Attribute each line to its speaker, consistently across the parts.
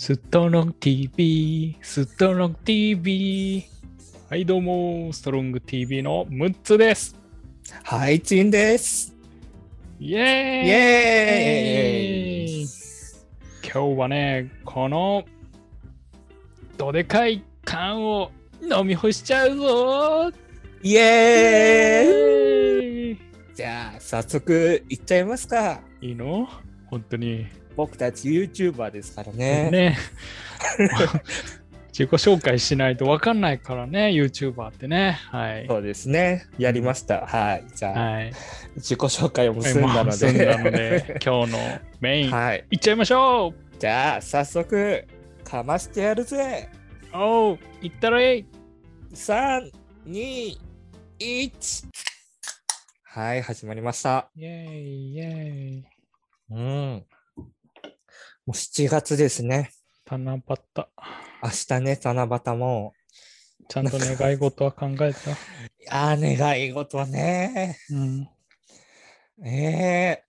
Speaker 1: ストロング TV、ストロング TV。はい、どうも、ストロング TV の6つです。
Speaker 2: はい、チンです。
Speaker 1: イエーイ
Speaker 2: イエーイ
Speaker 1: 今日はね、このどでかい缶を飲み干しちゃうぞ
Speaker 2: イエーイ
Speaker 1: イ
Speaker 2: じゃあ、早速いっちゃいますか。
Speaker 1: いいの？本当に。
Speaker 2: 僕たち YouTuber ですからね。
Speaker 1: ね。自己紹介しないと分かんないからね、YouTuber ってね。はい。
Speaker 2: そうですね。やりました。はい。じゃあ、
Speaker 1: はい。
Speaker 2: 自己紹介をも済んだので。
Speaker 1: だので、今日のメイン、
Speaker 2: はい。
Speaker 1: いっちゃいましょう
Speaker 2: じゃあ、早速、かましてやるぜ。
Speaker 1: おう、いったれい
Speaker 2: 3、2、1。はい、始まりました。
Speaker 1: イェーイ、イェーイ。
Speaker 2: うん。もう7月ですね。
Speaker 1: 七夕。
Speaker 2: 明日ね、七夕も。
Speaker 1: ちゃんと願い事は考えた？
Speaker 2: ああ、願い事ね。
Speaker 1: うん。
Speaker 2: ええ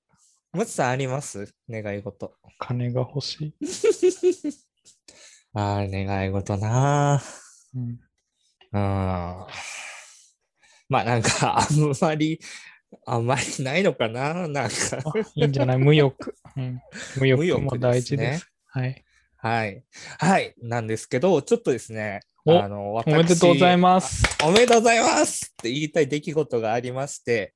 Speaker 2: むつさんあります？願い事。
Speaker 1: 金が欲しい。
Speaker 2: ああ、願い事な
Speaker 1: うん。
Speaker 2: うん。まあなんか、あんまり、あんまりないのかな？なんか。
Speaker 1: あいいんじゃない？無欲。うん。無欲も大事です。
Speaker 2: です
Speaker 1: はい。
Speaker 2: はい。はい。なんですけど、ちょっとですね、
Speaker 1: お
Speaker 2: あの、
Speaker 1: おめでとうござい
Speaker 2: す。
Speaker 1: ます。
Speaker 2: おめでとうございますって言いたい出来事がありまして、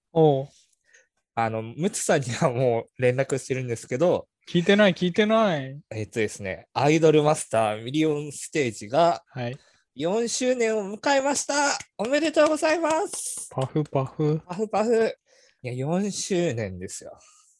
Speaker 2: あの、むつさんにはもう連絡してるんですけど、
Speaker 1: 聞いてない、聞いてない。
Speaker 2: えっとですね、アイドルマスターミリオンステージが
Speaker 1: はい。
Speaker 2: 4周年を迎えましたおめでとうございます
Speaker 1: パフパフ。
Speaker 2: パフパフいや、4周年ですよ。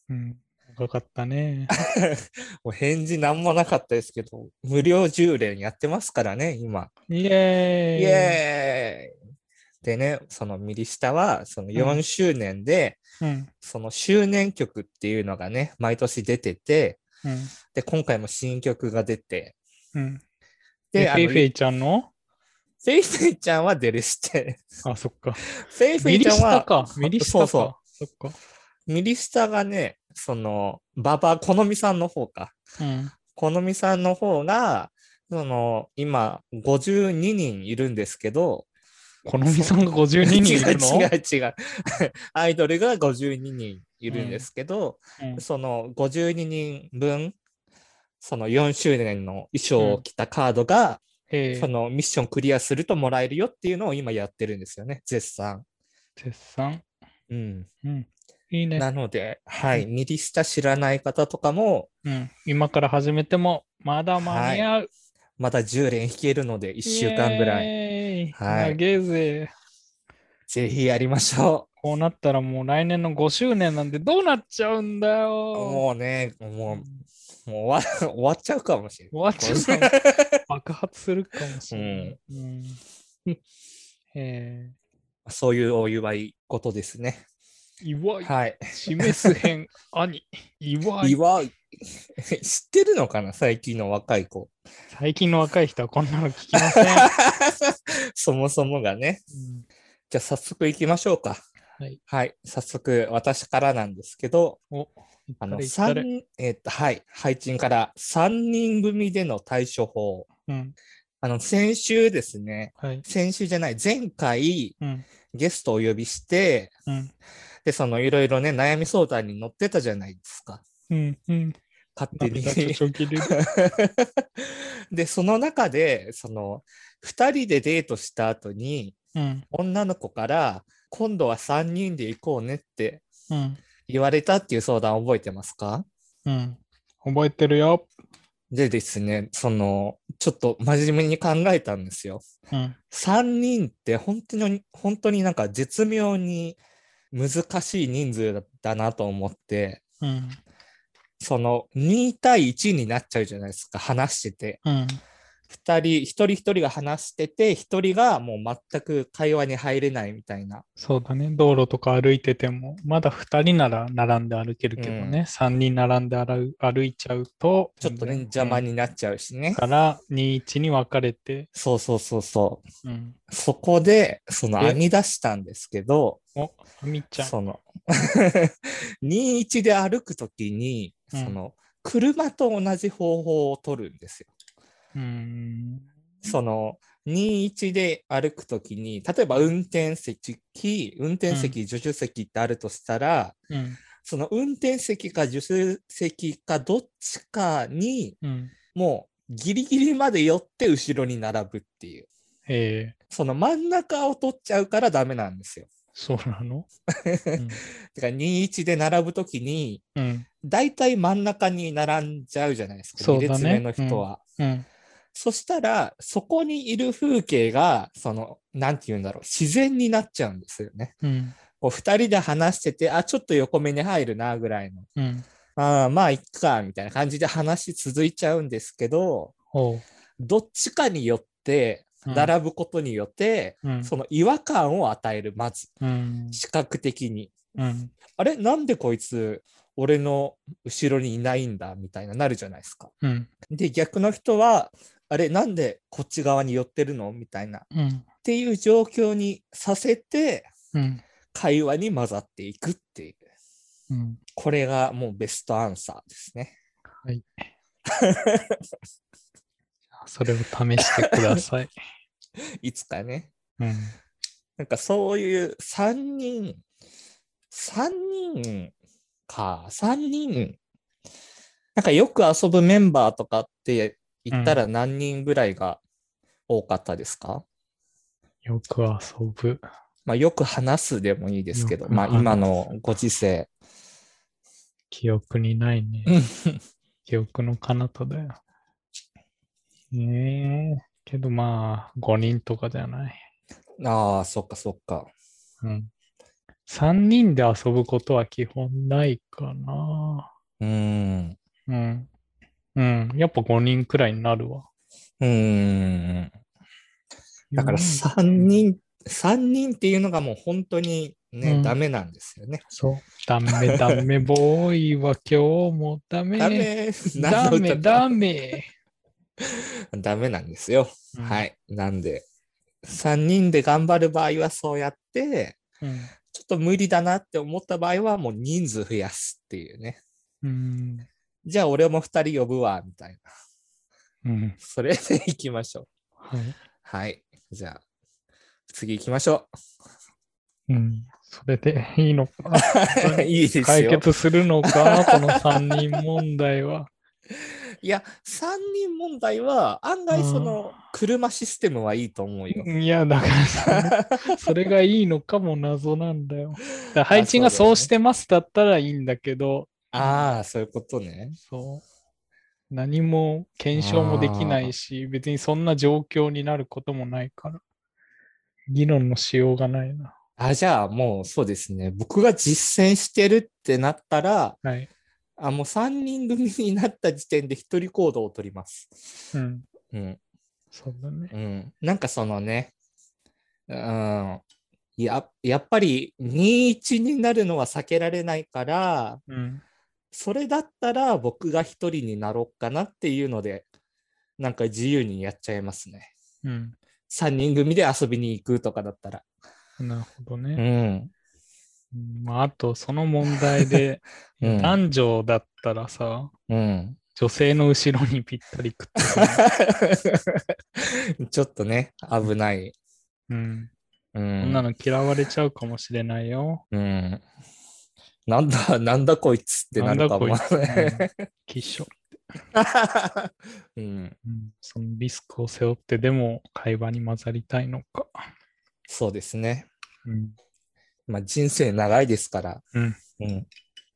Speaker 1: うん。長かったね。
Speaker 2: もう返事なんもなかったですけど、無料10連やってますからね、今。
Speaker 1: イエーイ。
Speaker 2: イエーイでね、そのミリスタは、その4周年で、
Speaker 1: うん。
Speaker 2: その周年曲っていうのがね、毎年出てて、
Speaker 1: うん。
Speaker 2: で、今回も新曲が出て、
Speaker 1: うん。
Speaker 2: で、
Speaker 1: フェイフェイちゃんの？
Speaker 2: フェイフェイちゃんはデレステ。
Speaker 1: あ、そっか。
Speaker 2: フェイフェイちゃんは、
Speaker 1: か。ミリシタか。
Speaker 2: そうそ
Speaker 1: そっか。
Speaker 2: ミリシタがね、その、馬場このみさんの方か。
Speaker 1: うん。
Speaker 2: このみさんの方が、その、今、52人いるんですけど、
Speaker 1: このみさんが52人いるの？
Speaker 2: 違う違う違う。アイドルが52人いるんですけど、
Speaker 1: うん
Speaker 2: その52人分、その4周年の衣装を着たカードが、
Speaker 1: えー、
Speaker 2: そのミッションクリアするともらえるよっていうのを今やってるんですよね、絶賛。
Speaker 1: 絶賛？
Speaker 2: うん。
Speaker 1: うん。いいね。
Speaker 2: なので、はい、ミリスタ知らない方とかも、
Speaker 1: うん。今から始めても、まだ間に合う。
Speaker 2: まだ10連弾けるので、1週間ぐらい、
Speaker 1: い。
Speaker 2: はい
Speaker 1: 長えぜ。
Speaker 2: ぜひやりましょ
Speaker 1: こうなったらもう来年の5周年なんでどうなっちゃうんだ
Speaker 2: う。
Speaker 1: よ。
Speaker 2: もうね、もう、もう終わ 終わっちゃうかもしれ
Speaker 1: 終わっちゃう
Speaker 2: ない。
Speaker 1: かも 爆発するかもしれない。うん。え
Speaker 2: そういうお祝いことですね。
Speaker 1: ー、祝い、
Speaker 2: はい。
Speaker 1: 示す編、兄、祝い？
Speaker 2: 祝い？知ってるのかな？最近の若い子。
Speaker 1: 最近の若い人はこんなの聞きません。
Speaker 2: そもそもがね。
Speaker 1: うん
Speaker 2: じゃあ早速行きましょうか。
Speaker 1: はい。
Speaker 2: はい。早速私からなんですけど、
Speaker 1: お、
Speaker 2: あの、三えっと、はい。配信から3人組での対処法。
Speaker 1: うん。
Speaker 2: あの、先週ですね、
Speaker 1: はい。
Speaker 2: 先週じゃない、前回
Speaker 1: うん。
Speaker 2: ゲストをお呼びして、
Speaker 1: うん。
Speaker 2: で、そのいろいろね、悩み相談に乗ってたじゃないですか。
Speaker 1: うん。うん。
Speaker 2: 勝手に。で、その中で、その、二人でデートした後に、
Speaker 1: うん。
Speaker 2: 女の子から、今度は三人で行こうねって
Speaker 1: うん。
Speaker 2: 言われたっていう相談覚えてますか？
Speaker 1: うん。覚えてるよ。
Speaker 2: でですね、その、ちょっと真面目に考えたんですよ。
Speaker 1: うん。
Speaker 2: 3人って本当に、本当になんか絶妙に難しい人数だなと思って、
Speaker 1: うん。
Speaker 2: その2対1になっちゃうじゃないですか、話してて。
Speaker 1: うん。
Speaker 2: 2人、一人一人が話してて、1人がもう全く会話に入れないみたいな。
Speaker 1: そうだね。道路とか歩いてても、まだ2人なら並んで歩けるけどね、3人並んで歩歩いちゃうと、
Speaker 2: ちょっとね、邪魔になっちゃうしね
Speaker 1: だ。から、2-1に分かれて、
Speaker 2: そうそうそうそう。
Speaker 1: うん。
Speaker 2: そこで、その
Speaker 1: え
Speaker 2: 編み出したんですけど、
Speaker 1: お、あみちゃん。
Speaker 2: その、21で歩くときに、
Speaker 1: うん
Speaker 2: その、車と同じ方法を取るんですよ。
Speaker 1: うん。
Speaker 2: その21で歩くときに、例えば運転席、運転席、助手席ってあるとしたら、
Speaker 1: うん。
Speaker 2: その運転席か助手席かどっちかに
Speaker 1: うん。
Speaker 2: もうギリギリまで寄って後ろに並ぶっていう。
Speaker 1: ええ
Speaker 2: その真ん中を取っちゃうからダメなんですよ。
Speaker 1: そうなの？
Speaker 2: だから21で並ぶときに、
Speaker 1: うん。
Speaker 2: 大体真ん中に並んじゃうじゃないですか、2
Speaker 1: そうだね
Speaker 2: 列目の人は。
Speaker 1: うん。
Speaker 2: そしたら、そこにいる風景が、その、なんて言うんだろう、自然になっちゃうんですよね。
Speaker 1: うん。
Speaker 2: こう二人で話してて、あ、ちょっと横目に入るな、ぐらいの。
Speaker 1: うん。
Speaker 2: ああ、まあ、いっか、みたいな感じで話続いちゃうんですけど。どっちかによって、
Speaker 1: うん
Speaker 2: 並ぶことによって、
Speaker 1: うん。
Speaker 2: その違和感を与える、まず、
Speaker 1: うん。
Speaker 2: 視覚的に。
Speaker 1: うん。
Speaker 2: あれ？なんでこいつ、俺の後ろにいないんだ？みたいななるじゃないですか。
Speaker 1: うん。
Speaker 2: で、逆の人は、あれなんでこっち側に寄ってるの？みたいな。っ
Speaker 1: うん。
Speaker 2: ていう状況にさせて、
Speaker 1: うん。
Speaker 2: 会話に混ざっていくっていう。
Speaker 1: うん。
Speaker 2: これがもうベストアンサーですね。
Speaker 1: はい。それを試してください。
Speaker 2: いつかね。
Speaker 1: うん。
Speaker 2: なんかそういう3人、3人か、3人、なんかよく遊ぶメンバーとかって言ったら何人ぐらいが多かったですか、
Speaker 1: よく遊ぶ。
Speaker 2: まあよく話すでもいいですけど、まあ今のご時世。
Speaker 1: 記憶にないね。
Speaker 2: うん
Speaker 1: 記憶の彼方だよ。ええけどまあ、5人とかじゃない。
Speaker 2: ああ、そっかそっか。
Speaker 1: うん。3人で遊ぶことは基本ないかな。
Speaker 2: うーん。
Speaker 1: うん。うん。やっぱ5人くらいになるわ。
Speaker 2: うーん。だから
Speaker 1: うん
Speaker 2: 3人、三人っていうのがもう本当にね、
Speaker 1: うん
Speaker 2: ダメなんですよね。
Speaker 1: そう。ダメダメボーイは今日もダメ。
Speaker 2: ダメ。
Speaker 1: ダメダメ。
Speaker 2: ダメなんですよ。
Speaker 1: うん
Speaker 2: はい。なんで、3人で頑張る場合はそうやって、
Speaker 1: うん。
Speaker 2: ちょっと無理だなって思った場合はもう人数増やすっていうね。
Speaker 1: うん。
Speaker 2: じゃあ俺も2人呼ぶわ、みたいな。
Speaker 1: うん。
Speaker 2: それで行きましょう。
Speaker 1: はい。
Speaker 2: はい。じゃあ、次行きましょ
Speaker 1: うん。それでいいのか
Speaker 2: う。いいですよ。
Speaker 1: 解決するのかこの3人問題は。
Speaker 2: いや、3人問題は案外その車システムはいいと思うよ。
Speaker 1: いや、だからさ、それがいいのかも謎なんだよ。だ配置が
Speaker 2: そう
Speaker 1: してますだったらいいんだけど、
Speaker 2: ああ、そういうことね。
Speaker 1: そう。何も検証もできないし、別にそんな状況になることもないから、議論のしようがないな。
Speaker 2: あ、じゃあもうそうですね。僕が実践してるってなったら、
Speaker 1: はい。
Speaker 2: あもう3人組になった時点で一人行動を取ります。
Speaker 1: うん。
Speaker 2: うん。
Speaker 1: そうだね。
Speaker 2: うん。なんかそのね、うん。ややっぱり2-1になるのは避けられないから、
Speaker 1: うん。
Speaker 2: それだったら僕が一人になろうかなっていうので、なんか自由にやっちゃいますね。
Speaker 1: うん。
Speaker 2: 3人組で遊びに行くとかだったら。
Speaker 1: なるほど
Speaker 2: う
Speaker 1: ね。
Speaker 2: ん。
Speaker 1: うんまあ、あと、その問題で、
Speaker 2: うん
Speaker 1: 男女だったらさ、
Speaker 2: うん。
Speaker 1: 女性の後ろにぴったりくっつく。
Speaker 2: ちょっとね、危ない。
Speaker 1: うん。
Speaker 2: う
Speaker 1: こんなんの嫌われちゃうかもしれないよ。
Speaker 2: うん。なんだ、なんだこいつってなるかも。
Speaker 1: なんだこいつうんきっしょ。
Speaker 2: うん、
Speaker 1: うん。そのリスクを背負ってでも会話に混ざりたいのか。
Speaker 2: そうですね。
Speaker 1: うん。
Speaker 2: まあ人生長いですから。
Speaker 1: うん。
Speaker 2: うん。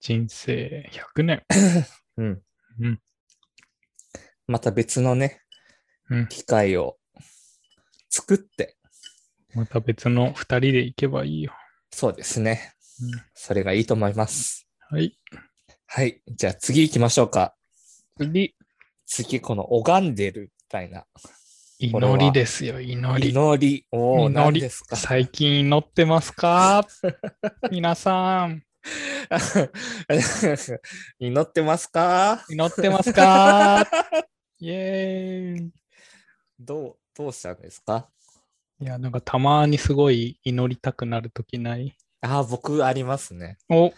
Speaker 1: 人生100年。
Speaker 2: うん。
Speaker 1: うん。
Speaker 2: また別のね、
Speaker 1: うん。
Speaker 2: 機会を作って、
Speaker 1: また別の2人で行けばいいよ。
Speaker 2: そうですね。
Speaker 1: うん。
Speaker 2: それがいいと思います。
Speaker 1: はい。
Speaker 2: はい。じゃあ次行きましょうか。
Speaker 1: 次、
Speaker 2: 次、この拝んでるみたいな。
Speaker 1: 祈りですよ、祈り。
Speaker 2: 祈り。おお、何
Speaker 1: 祈り
Speaker 2: ですか？
Speaker 1: 最近祈ってますか？皆さん、
Speaker 2: 祈ってますか？
Speaker 1: 祈ってますか？イエーイ。
Speaker 2: どう、どうしたんですか？
Speaker 1: いや、なんかたまにすごい祈りたくなるときない？
Speaker 2: ああ、僕ありますね。
Speaker 1: お、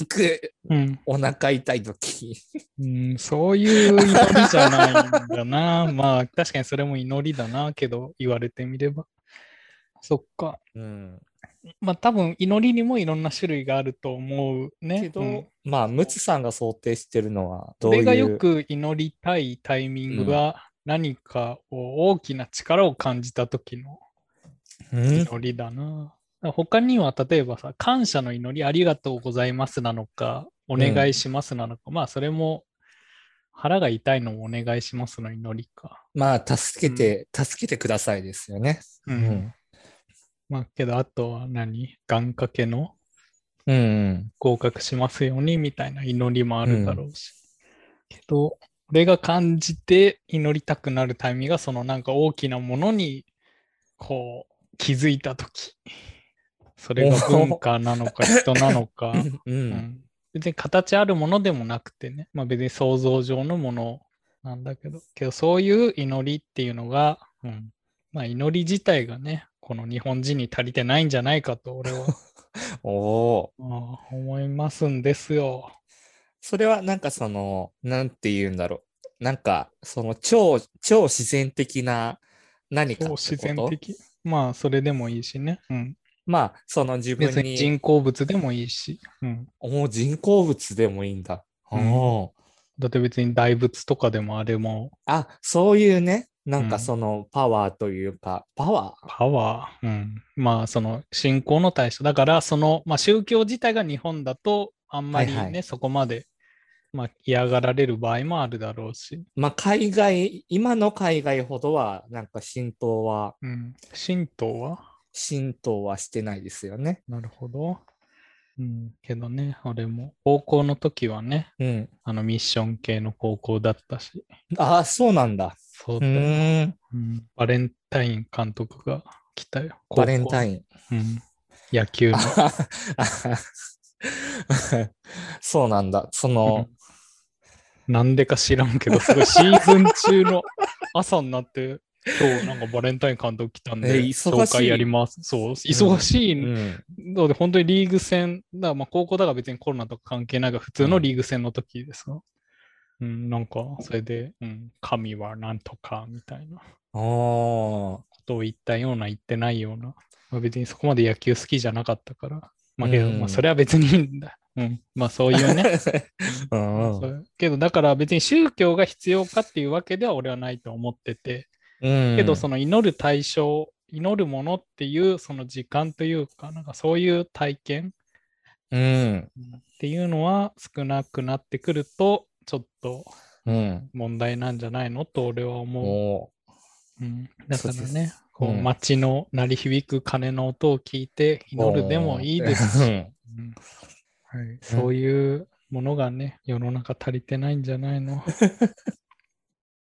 Speaker 2: 僕、
Speaker 1: うん。
Speaker 2: お腹痛い時。
Speaker 1: うん、そういう祈りじゃないんだな。まあ、確かにそれも祈りだな、けど、言われてみれば。そっか。
Speaker 2: うん。
Speaker 1: まあ、多分祈りにもいろんな種類があると思うね。
Speaker 2: けど、
Speaker 1: うん
Speaker 2: まあ、ムツさんが想定してるのは、どういう？
Speaker 1: 俺がよく祈りたいタイミングは、何かを大きな力を感じた時の
Speaker 2: うん、
Speaker 1: 祈りだな。他には例えばさ、感謝の祈りありがとうございますなのか、お願いしますなのか、まあそれも腹が痛いのもお願いしますの祈りか。
Speaker 2: まあ、助けて、助けてくださいですよね。
Speaker 1: う。
Speaker 2: うん
Speaker 1: まあけど、あとは何？願掛けの？
Speaker 2: うん。うん。
Speaker 1: 合格しますようにみたいな祈りもあるだろうし。けど、俺が感じて祈りたくなるタイミングが、そのなんか大きなものに、こう、気づいたとき。それが文化なのか人なのか、
Speaker 2: う。
Speaker 1: うんん、別に形あるものでもなくてね、まあ別に想像上のものなんだけど、けどそういう祈りっていうのが、うん、まあ祈り自体がね、この日本人に足りてないんじゃないかと俺は
Speaker 2: お
Speaker 1: 思いますんですよ。
Speaker 2: それはなんかその、なんて言うんだろう。なんか、その超、超自然的な何か
Speaker 1: 超自然的？まあそれでもいいしね。うん、
Speaker 2: まあ、その自分
Speaker 1: 別に
Speaker 2: に、
Speaker 1: 人工物でもいいし、うん。
Speaker 2: お人工物でもいいんだ。
Speaker 1: うん。だって別に大仏とかでもあれも。
Speaker 2: あ、そういうね、なん
Speaker 1: うん。
Speaker 2: かそのパワーというか、パワー？
Speaker 1: パワー、うん、まあその信仰の対象。だからその、まあ、宗教自体が日本だとあんまりね、
Speaker 2: はいはい。
Speaker 1: そこまで、まあ、嫌がられる場合もあるだろうし、
Speaker 2: まあ、海外、今の海外ほどは、なんか浸透は、
Speaker 1: うん、神道は？
Speaker 2: 浸透はしてないですよね。
Speaker 1: なるほど。うん、けどね、俺も高校の時はね、
Speaker 2: うん。
Speaker 1: あのミッション系の高校だったし、
Speaker 2: ああ、そうなんだ。う
Speaker 1: そうだよ、
Speaker 2: ーん。
Speaker 1: うんバレンタイン監督が来たよ。
Speaker 2: バレンタ
Speaker 1: イン。
Speaker 2: イン。
Speaker 1: うん、野球の。
Speaker 2: そうなんだ。その、
Speaker 1: なんでか知らんけど、すごいシーズン中の朝になって、今日なんかバレンタイン監督来たんで、
Speaker 2: え忙しい
Speaker 1: 紹介やります。そう、忙しい
Speaker 2: うん。
Speaker 1: ので、本当にリーグ戦、だまあ高校だから別にコロナとか関係ないが、普通のリーグ戦の時ですか？うん、なんか、それで、うん、神はなんとかみたいなことを言ったような、言ってないような。まあ、別にそこまで野球好きじゃなかったから。まあけど、
Speaker 2: うん
Speaker 1: まあそれは別にいいんだ。うん、まあそういうね。
Speaker 2: うん
Speaker 1: そうけどだから別に宗教が必要かっていうわけでは俺はないと思ってて、
Speaker 2: うん。
Speaker 1: けどその祈る対象、祈るものっていうその時間というか、なんかそういう体験。
Speaker 2: うん。
Speaker 1: っていうのは少なくなってくると、ちょっと
Speaker 2: うん。
Speaker 1: 問題なんじゃないのと俺は思う。
Speaker 2: お
Speaker 1: うん、だからね、こう
Speaker 2: うん。
Speaker 1: 街の鳴り響く鐘の音を聞いて祈るでもいいですし、
Speaker 2: うん。
Speaker 1: うん。はい、そういうものがね、世の中足りてないんじゃないの？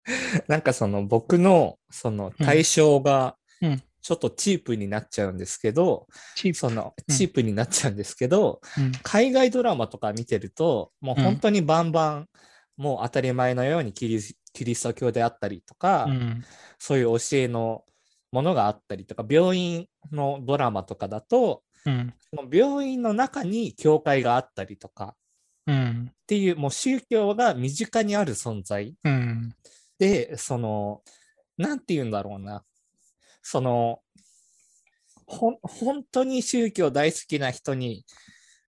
Speaker 2: なんかその僕のその対象が
Speaker 1: うん。
Speaker 2: ちょっとチープになっちゃうんですけど、
Speaker 1: チープ。
Speaker 2: その
Speaker 1: うん。
Speaker 2: チープになっちゃうんですけど、
Speaker 1: うん。
Speaker 2: 海外ドラマとか見てると、もう本当にバンバン、もう当たり前のようにキリスキリスト教であったりとか、
Speaker 1: うん。
Speaker 2: そういう教えのものがあったりとか、病院のドラマとかだと、
Speaker 1: うん。
Speaker 2: その病院の中に教会があったりとか
Speaker 1: うん。
Speaker 2: っていう、もう宗教が身近にある存在
Speaker 1: うん
Speaker 2: で、その、なんて言うんだろうな。その、ほん本当に宗教大好きな人に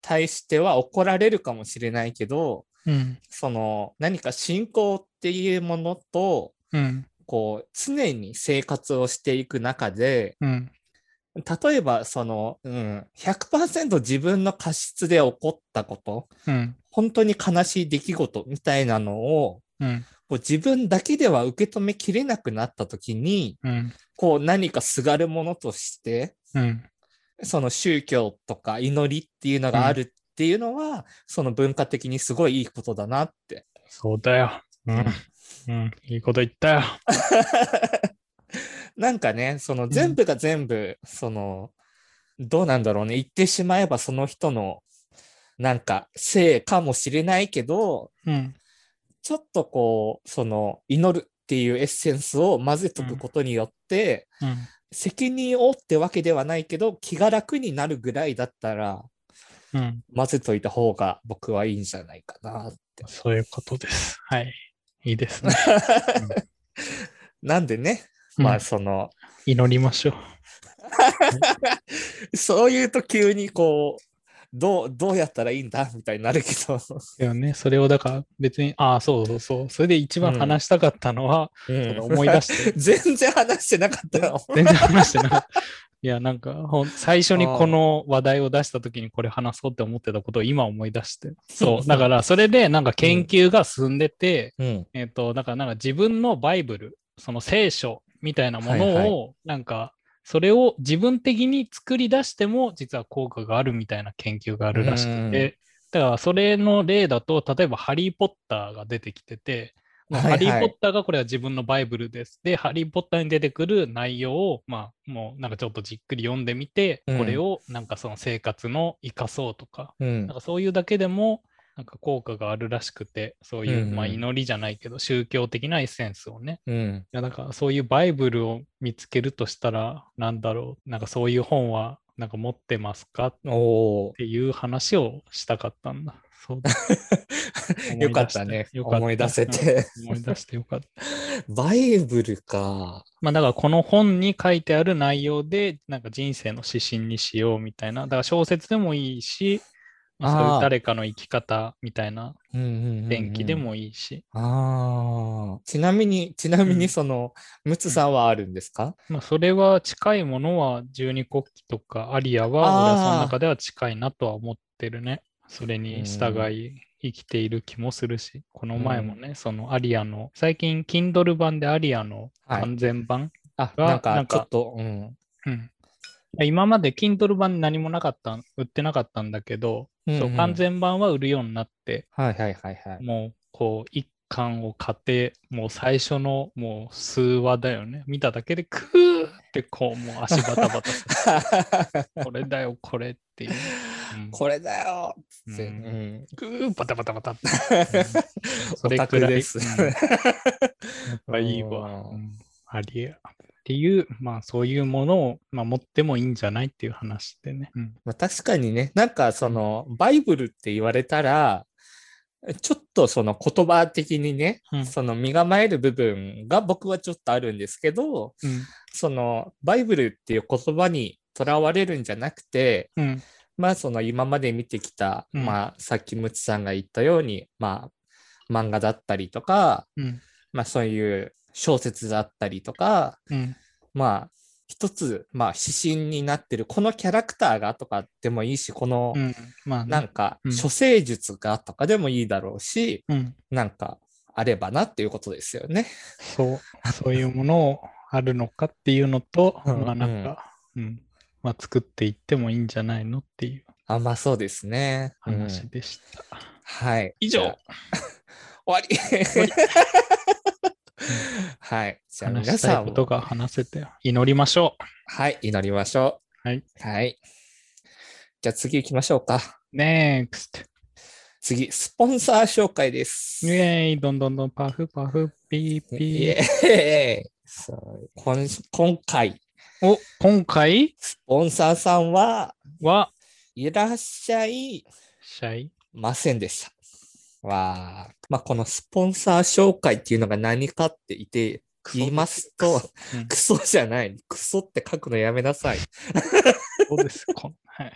Speaker 2: 対しては怒られるかもしれないけど、
Speaker 1: うん。
Speaker 2: その何か信仰っていうものと、
Speaker 1: うん。
Speaker 2: こう、常に生活をしていく中で、
Speaker 1: うん。
Speaker 2: 例えば、その、うん、100%自分の過失で起こったこと、
Speaker 1: うん。
Speaker 2: 本当に悲しい出来事みたいなのを、
Speaker 1: うん
Speaker 2: こう自分だけでは受け止めきれなくなった時に、
Speaker 1: うん。
Speaker 2: こう何かすがるものとして、
Speaker 1: うん。
Speaker 2: その宗教とか祈りっていうのがあるっていうのは、その文化的にすごいいいことだなって。
Speaker 1: そうだよ。うん。うん。いいこと言ったよ。
Speaker 2: なんかね、その全部が全部、その、どうなんだろうね、言ってしまえばその人の、なんか、せいかもしれないけど、
Speaker 1: うん
Speaker 2: ちょっとこう、その、祈るっていうエッセンスを混ぜとくことによって、
Speaker 1: うん
Speaker 2: 責任を負ってわけではないけど、気が楽になるぐらいだったら、
Speaker 1: うん。
Speaker 2: 混ぜといた方が僕はいいんじゃないかなって。
Speaker 1: そういうことです。はい。いいですね。
Speaker 2: なんでね、
Speaker 1: うん
Speaker 2: まあその、
Speaker 1: 祈りましょう。
Speaker 2: そういうと急にこう、どう、どうやったらいいんだ？みたいになるけど。
Speaker 1: いやね、それをだから別に、ああ、そうそうそう。それで一番話したかったのは、
Speaker 2: うん
Speaker 1: その思い出して、
Speaker 2: 全然話してなかったよ。
Speaker 1: 全然話してなかった。いや、なんか、ほん最初にこの話題を出したときにこれ話そうって思ってたことを今思い出して。そう。だから、それでなんか研究が進んでて、
Speaker 2: うん。
Speaker 1: えっ、と、だからなんか自分のバイブル、その聖書みたいなものを、なんか、それを自分的に作り出しても実は効果があるみたいな研究があるらしくて、だからそれの例だと、例えばハリー・ポッターが出てきてて、
Speaker 2: はいはい。
Speaker 1: ハリー・ポッターがこれは自分のバイブルです。で、ハリー・ポッターに出てくる内容を、まあ、もうなんかちょっとじっくり読んでみて、
Speaker 2: うん。
Speaker 1: これをなんかその生活の生かそうとか、
Speaker 2: うん。
Speaker 1: なんかそういうだけでも、なんか効果があるらしくて、そういう、
Speaker 2: うんうん
Speaker 1: まあ祈りじゃないけど、宗教的なエッセンスをね。
Speaker 2: うん。
Speaker 1: いや、なんかそういうバイブルを見つけるとしたら、なんだろう、なんかそういう本は、なんか持ってますか？っていう話をしたかったんだ。そうだ。
Speaker 2: よかったね。
Speaker 1: よかった
Speaker 2: 思い出せて。
Speaker 1: うん思い出してよかった。
Speaker 2: バイブルか。
Speaker 1: まあだからこの本に書いてある内容で、なんか人生の指針にしようみたいな。だから小説でもいいし、まあそういう誰かの生き方みたいな
Speaker 2: うんうんうんうん
Speaker 1: 伝記で。もいいし。
Speaker 2: ああ。ちなみに、ちなみ
Speaker 1: うん
Speaker 2: にその、ムツさんはあるんですか？
Speaker 1: まあそれは近いものは十二国旗とかアリアは、俺はその中では近いなとは思ってるね。それに従い生きている気もするし、この前もね、そのアリアの、最近 Kindle 版でアリアの
Speaker 2: はい
Speaker 1: 完全版、
Speaker 2: あ、
Speaker 1: が
Speaker 2: なんか
Speaker 1: なんか
Speaker 2: ちょっと、うん。
Speaker 1: うん今まで Kindle 版何もなかった、売ってなかったんだけど、
Speaker 2: うんうん
Speaker 1: そう完全版は売るようになって、
Speaker 2: はいはいはいはい。
Speaker 1: もうこう一巻を買って、もう最初のもう数話だよね。見ただけでクーってこうもう足バタバタ。これだよ、これっていう。うん
Speaker 2: これだよ
Speaker 1: う
Speaker 2: って。うんん。
Speaker 1: グーバタバタバタって。そ
Speaker 2: オタ
Speaker 1: れくらい
Speaker 2: クです。
Speaker 1: うんやっぱいいわ。
Speaker 2: う
Speaker 1: うんんありえ。っていう、まあそういうものを、まあ、持ってもいいんじゃないっていう話でね。うん。
Speaker 2: まあ、確かにね、なんかその、バイブルって言われたら、ちょっとその言葉的にね、
Speaker 1: うん。
Speaker 2: その身構える部分が僕はちょっとあるんですけど、
Speaker 1: うん。
Speaker 2: そのバイブルっていう言葉にとらわれるんじゃなくて、
Speaker 1: うん。
Speaker 2: まあその今まで見てきた、
Speaker 1: うん。
Speaker 2: まあさっきムツさんが言ったように、まあ漫画だったりとか、
Speaker 1: うん。
Speaker 2: まあそういう小説だったりとか、
Speaker 1: うん
Speaker 2: まあ一つ、まあ指針になってるこのキャラクターがとかでもいいし、この
Speaker 1: うんまあね
Speaker 2: なんか
Speaker 1: うん
Speaker 2: 処世術がとかでもいいだろうし、
Speaker 1: うん
Speaker 2: なんかあればなっていうことですよね。
Speaker 1: そう、そういうものをあるのかっていうのと、
Speaker 2: うん
Speaker 1: まあなんか、うん、まあ作っていってもいいんじゃないのっていう
Speaker 2: あ、まあそうですね。うん
Speaker 1: 話でした。
Speaker 2: はい。
Speaker 1: 以上。
Speaker 2: 終わり。
Speaker 1: わり
Speaker 2: はい。じゃあ
Speaker 1: 話
Speaker 2: 皆さん
Speaker 1: ことが話せて祈りましょ
Speaker 2: はい、祈りましょう。
Speaker 1: はい。
Speaker 2: はい。じゃあ次行きましょうか。
Speaker 1: う。NEXT!
Speaker 2: 次、スポンサー紹介です。
Speaker 1: イェーイどんどんどんパフパフピー
Speaker 2: イ
Speaker 1: ピー。
Speaker 2: イそう今今回、
Speaker 1: お、今回？
Speaker 2: スポンサーさんは
Speaker 1: は？い
Speaker 2: らっしゃい
Speaker 1: シャイ
Speaker 2: ませんでした。わあ。まあ、このスポンサー紹介っていうのが何かって言って、言いますと、
Speaker 1: うん
Speaker 2: クソじゃない。クソって書くのやめなさい。
Speaker 1: そうです。はい。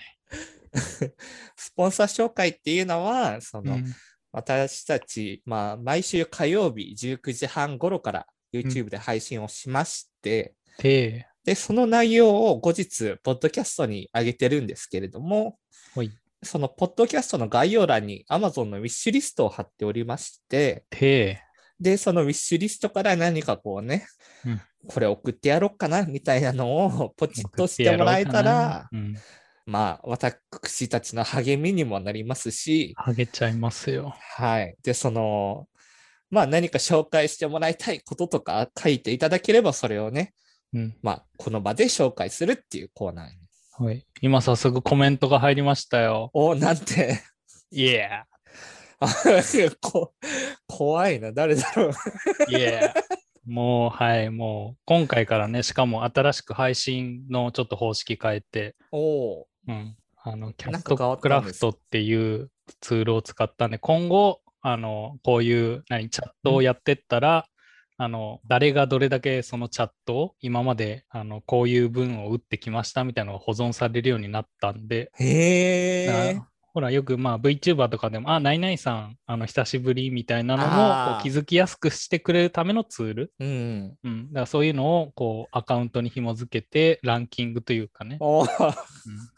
Speaker 2: スポンサー紹介っていうのは、その、
Speaker 1: うん
Speaker 2: 私たち、まあ、毎週火曜日19時半頃から YouTube で配信をしまして、
Speaker 1: で、
Speaker 2: で、その内容を後日、ポッドキャストに上げてるんですけれども、
Speaker 1: ほい。
Speaker 2: そのポッドキャストの概要欄に Amazon のウィッシュリストを貼っておりまして、
Speaker 1: で、
Speaker 2: で、そのウィッシュリストから何かこうね、
Speaker 1: うん
Speaker 2: これ送ってやろうかな、みたいなのをポチッとしてもらえたら、
Speaker 1: うん、
Speaker 2: まあ、私たちの励みにもなりますし、
Speaker 1: あげちゃいますよ。
Speaker 2: はい。で、その、まあ何か紹介してもらいたいこととか書いていただければ、それをね、
Speaker 1: うん。
Speaker 2: まあ、この場で紹介するっていうコーナーに。
Speaker 1: はい。今早速コメントが入りましたよ。
Speaker 2: お、なんて、
Speaker 1: いや。
Speaker 2: あ こ怖いな、誰だろう。
Speaker 1: いや。もう、はい、もう、今回からね、しかも新しく配信のちょっと方式変えて、
Speaker 2: おー
Speaker 1: うん。あの、キャストクラフトっていうツールを使ったんで、今後、あの、こういう、何、チャットをやってったら、あの、誰がどれだけそのチャットを今まで、あの、こういう文を打ってきましたみたいなのが保存されるようになったんで、
Speaker 2: へえ。
Speaker 1: ほら、よくまあ VTuber とかでも、あ、ナイナイさん、あの、久しぶりみたいなのも気づきやすくしてくれるためのツール。
Speaker 2: うん。
Speaker 1: うん。だからそういうのを、こう、アカウントに紐付けて、ランキングというかね。
Speaker 2: おー
Speaker 1: うん、だか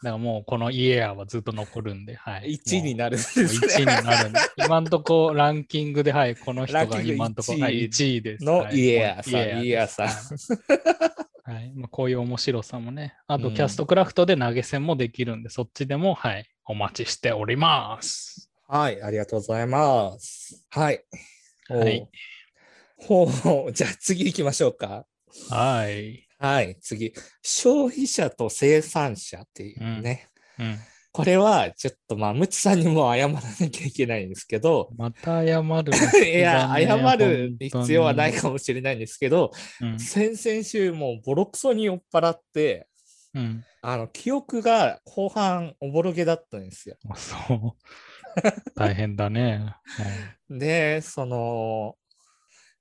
Speaker 1: らもう、このイエアはずっと残るんで、はい。
Speaker 2: 1に
Speaker 1: な
Speaker 2: なるんですね。
Speaker 1: 1になるんで。今んとこ、ランキングで、はい、この人が今んとこ、
Speaker 2: 1位
Speaker 1: はい、1位です。
Speaker 2: の
Speaker 1: はい
Speaker 2: イエアさん
Speaker 1: イエア
Speaker 2: イエアさん
Speaker 1: はいはいまあ、こういう面白さもね。あと、
Speaker 2: うん
Speaker 1: キャストクラフトで投げ銭もできるんで、そっちでも、はい、お待ちしております。
Speaker 2: はい、ありがとうございます。はい。
Speaker 1: はい。
Speaker 2: ほう、じゃあ次行きましょうか。
Speaker 1: はい。
Speaker 2: はい、次。消費者と生産者っていうね。
Speaker 1: うん。
Speaker 2: これは、ちょっとまあ、ムツさんにも謝らなきゃいけないんですけど、
Speaker 1: また謝るの必
Speaker 2: いや、謝る必要はない
Speaker 1: 本
Speaker 2: かもしれないんですけど、
Speaker 1: 当に
Speaker 2: 先々週もうボロクソに酔っ払って、
Speaker 1: うん。うん。
Speaker 2: あの、記憶が後半おぼろげだったんですよ。
Speaker 1: あそう。大変だね。
Speaker 2: で、その、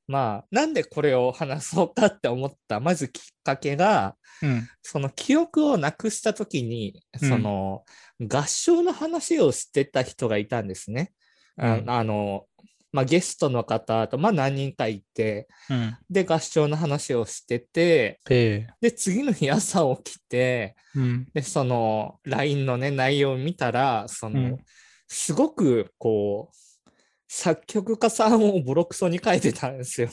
Speaker 2: まあ、なんでこれを話そうかって思った、まずきっかけが、
Speaker 1: うん。
Speaker 2: その記憶をなくした時に、
Speaker 1: うん
Speaker 2: その、合唱の話をしてた人がいたんですね。あの、まあ、ゲストの方と、まあ、何人かいて、
Speaker 1: うん。
Speaker 2: で、合唱の話をしてて、
Speaker 1: で、
Speaker 2: で、次の日朝起きて、
Speaker 1: うん。
Speaker 2: で、その LINE のね、内容を見たら、その、
Speaker 1: うん
Speaker 2: すごくこう、作曲家さんをボロクソに書いてたんですよ。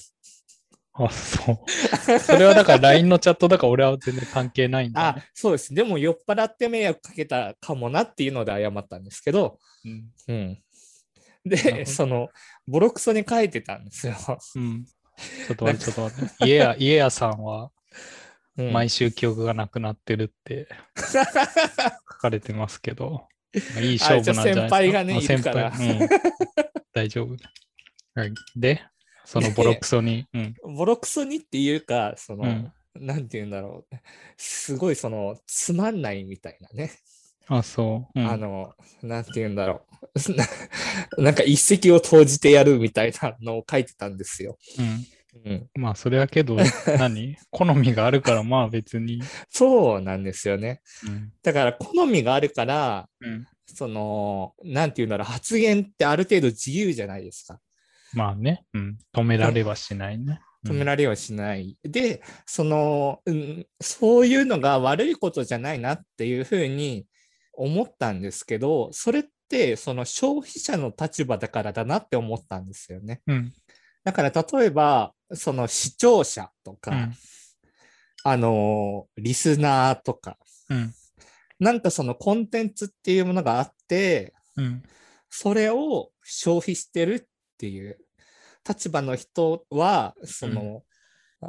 Speaker 1: あ、そう。それはだから LINE のチャットだから俺は全然関係ないんだ、
Speaker 2: あ
Speaker 1: ね。、
Speaker 2: そうです。でも酔っ払って迷惑かけたかもなっていうので謝ったんですけど、
Speaker 1: うん。
Speaker 2: うん。で、
Speaker 1: ど
Speaker 2: その、ボロクソに書いてたんですよ。
Speaker 1: うん。ちょっと待って、ちょっと待って。イエア、イエアさんは
Speaker 2: うん
Speaker 1: 毎週記憶がなくなってるって書かれてますけど、まあいい勝負なんじゃないですか。
Speaker 2: 先輩がね
Speaker 1: 先輩うん大丈夫。はい。で、そのボロクソに、うん。
Speaker 2: ボロクソにっていうか、その、
Speaker 1: うん
Speaker 2: なんて言うんだろう。すごいその、つまんないみたいなね。
Speaker 1: あ、そう。うん、
Speaker 2: あの、なんて言うんだろう。な なんか一石を投じてやるみたいなのを書いてたんですよ。
Speaker 1: うん。
Speaker 2: うん、
Speaker 1: まあ、それはけど、何？好みがあるから、まあ別に。
Speaker 2: そうなんですよね。
Speaker 1: うん。
Speaker 2: だから好みがあるから、
Speaker 1: うん、
Speaker 2: その、なんて言うんだろう、発言ってある程度自由じゃないですか。
Speaker 1: まあね、うん。止められはしないね。
Speaker 2: 止められはしない。で、その、うん、そういうのが悪いことじゃないなっていうふうに思ったんですけど、それってその消費者の立場だからだなって思ったんですよね。
Speaker 1: うん。
Speaker 2: だから例えば、その視聴者とか、
Speaker 1: うん。
Speaker 2: あの、リスナーとか、
Speaker 1: うん。
Speaker 2: なんかそのコンテンツっていうものがあって、
Speaker 1: うん。
Speaker 2: それを消費してるっていう立場の人は、その、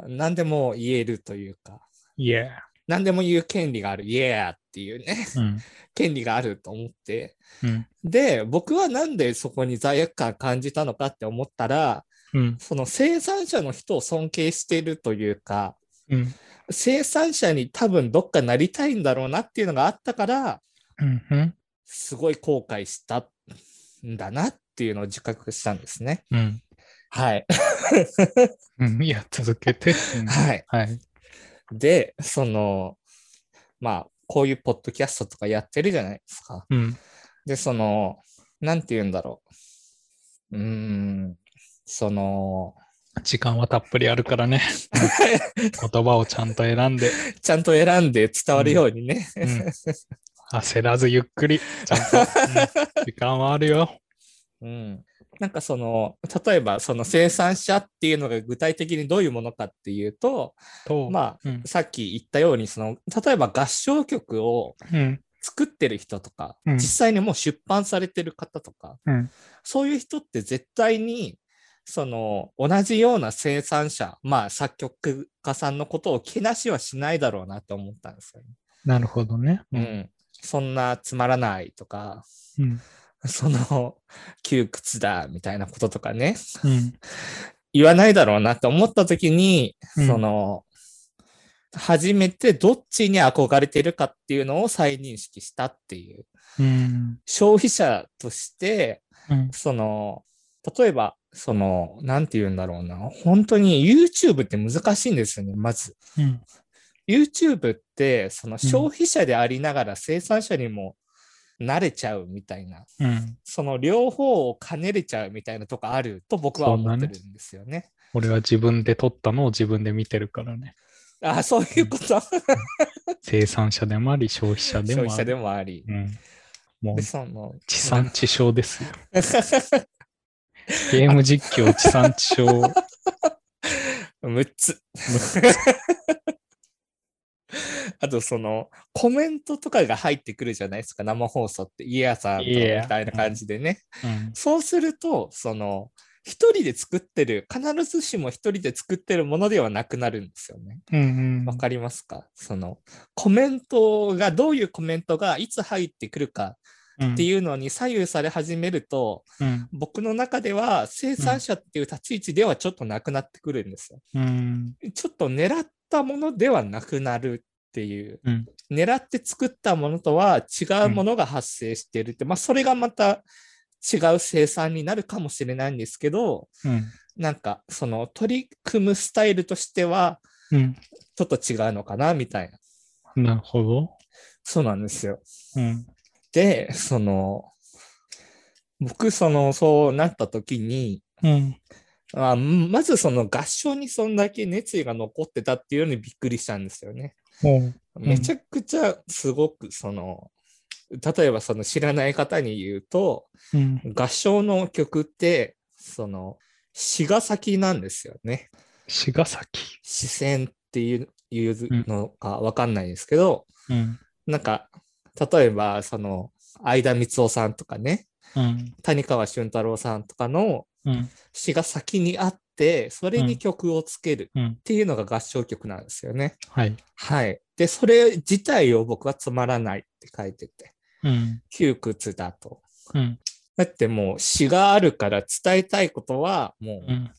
Speaker 2: 何でも言えるというか、
Speaker 1: いや。
Speaker 2: 何でも言う権利がある、イエーっていうね、
Speaker 1: うん。
Speaker 2: 権利があると思って、
Speaker 1: うん。
Speaker 2: で、僕はなんでそこに罪悪感感じたのかって思ったら、
Speaker 1: うん。
Speaker 2: その生産者の人を尊敬しているというか、
Speaker 1: うん。
Speaker 2: 生産者に多分どっかなりたいんだろうなっていうのがあったから。すごい後悔したんだなっていうのを自覚したんですね。
Speaker 1: うん。
Speaker 2: はい。
Speaker 1: うん。いや、続けて。うん
Speaker 2: はい。
Speaker 1: はい。
Speaker 2: で、その、まあ、こういうポッドキャストとかやってるじゃないですか。
Speaker 1: うん。
Speaker 2: で、その、なんて言うんだろう。うーん、その、
Speaker 1: 時間はたっぷりあるからね。言葉をちゃんと選んで、
Speaker 2: ちゃんと選んで伝わるようにね。
Speaker 1: うん、焦らずゆっくり、ちゃんと、うん時間はあるよ。
Speaker 2: うん。なんかその、例えばその生産者っていうのが具体的にどういうものかっていうと、
Speaker 1: と、
Speaker 2: まあ、
Speaker 1: うん
Speaker 2: さっき言ったように、その、例えば合唱曲を
Speaker 1: うん。
Speaker 2: 作ってる人とか、
Speaker 1: うん
Speaker 2: 実際にもう出版されてる方とか、
Speaker 1: うん。
Speaker 2: そういう人って絶対に、その、同じような生産者、まあ、作曲家さんのことをけなしはしないだろうなと思ったんですよね。
Speaker 1: なるほどね。
Speaker 2: う。ん。そんなつまらないとか、
Speaker 1: うん。
Speaker 2: その、窮屈だみたいなこととかね、
Speaker 1: うん。
Speaker 2: 言わないだろうなって思った時に、
Speaker 1: うん
Speaker 2: その、初めてどっちに憧れてるかっていうのを再認識したっていう
Speaker 1: うん。
Speaker 2: 消費者として、
Speaker 1: うん。
Speaker 2: その、例えば、その、なんて言うんだろうな。本当に YouTube って難しいんですよね、まず。
Speaker 1: うん。
Speaker 2: YouTube って、その消費者でありながら生産者にも慣れちゃうみたいな、
Speaker 1: うん。
Speaker 2: その両方を兼ねれちゃうみたいなとこあると僕は思ってるんですよね。
Speaker 1: 俺は自分で撮ったのを自分で見てるからね。
Speaker 2: あ、そういうこと？
Speaker 1: 生産者でもあり、消費者でもある。
Speaker 2: 消費者でもあり。
Speaker 1: うん。もう
Speaker 2: で、その、
Speaker 1: 地産地消ですよ。ゲーム実況地産地消。
Speaker 2: 6つ。あと、その、コメントとかが入ってくるじゃないですか、生放送って、イヤさんとみたいな感じでね。
Speaker 1: うん。
Speaker 2: そうすると、その、一人で作ってる、必ずしも一人で作ってるものではなくなるんですよね。
Speaker 1: うんうん。
Speaker 2: わかりますか？その、コメントが、どういうコメントがいつ入ってくるか
Speaker 1: うん
Speaker 2: っていうのに左右され始めると、
Speaker 1: うん。
Speaker 2: 僕の中では生産者っていう立ち位置ではちょっとなくなってくるんですよ。
Speaker 1: うん。
Speaker 2: ちょっと狙ったものではなくなるっていう、
Speaker 1: うん
Speaker 2: 狙って作ったものとは違うものが発生しているって、まあそれがまた違う生産になるかもしれないんですけど、
Speaker 1: うん。
Speaker 2: なんかその取り組むスタイルとしては
Speaker 1: うん。
Speaker 2: ちょっと違うのかなみたいな。
Speaker 1: なるほど。
Speaker 2: そうなんですよ。
Speaker 1: うん。
Speaker 2: で、その、僕、その、そうなった時に、
Speaker 1: うん。
Speaker 2: あまずその合唱にそんだけ熱意が残ってたっていうのにびっくりしたんですよね。めちゃくちゃすごくその、例えばその知らない方に言うと、
Speaker 1: うん。
Speaker 2: 合唱の曲って、その、詩が先なんですよね。
Speaker 1: 茅ヶ崎。
Speaker 2: 視線っていういうのかわかんないですけど、
Speaker 1: うん。
Speaker 2: なんか、例えばその、相田光夫さんとかね、
Speaker 1: うん。
Speaker 2: 谷川俊太郎さんとかの
Speaker 1: うん。
Speaker 2: 詩が先にあって、それに曲をつける
Speaker 1: うん。
Speaker 2: っていうのが合唱曲なんですよね。
Speaker 1: はい。
Speaker 2: はい。で、それ自体を僕はつまらないって書いてて、
Speaker 1: うん。
Speaker 2: 窮屈だと。
Speaker 1: うん。
Speaker 2: だってもう詩があるから伝えたいことはもう
Speaker 1: うん。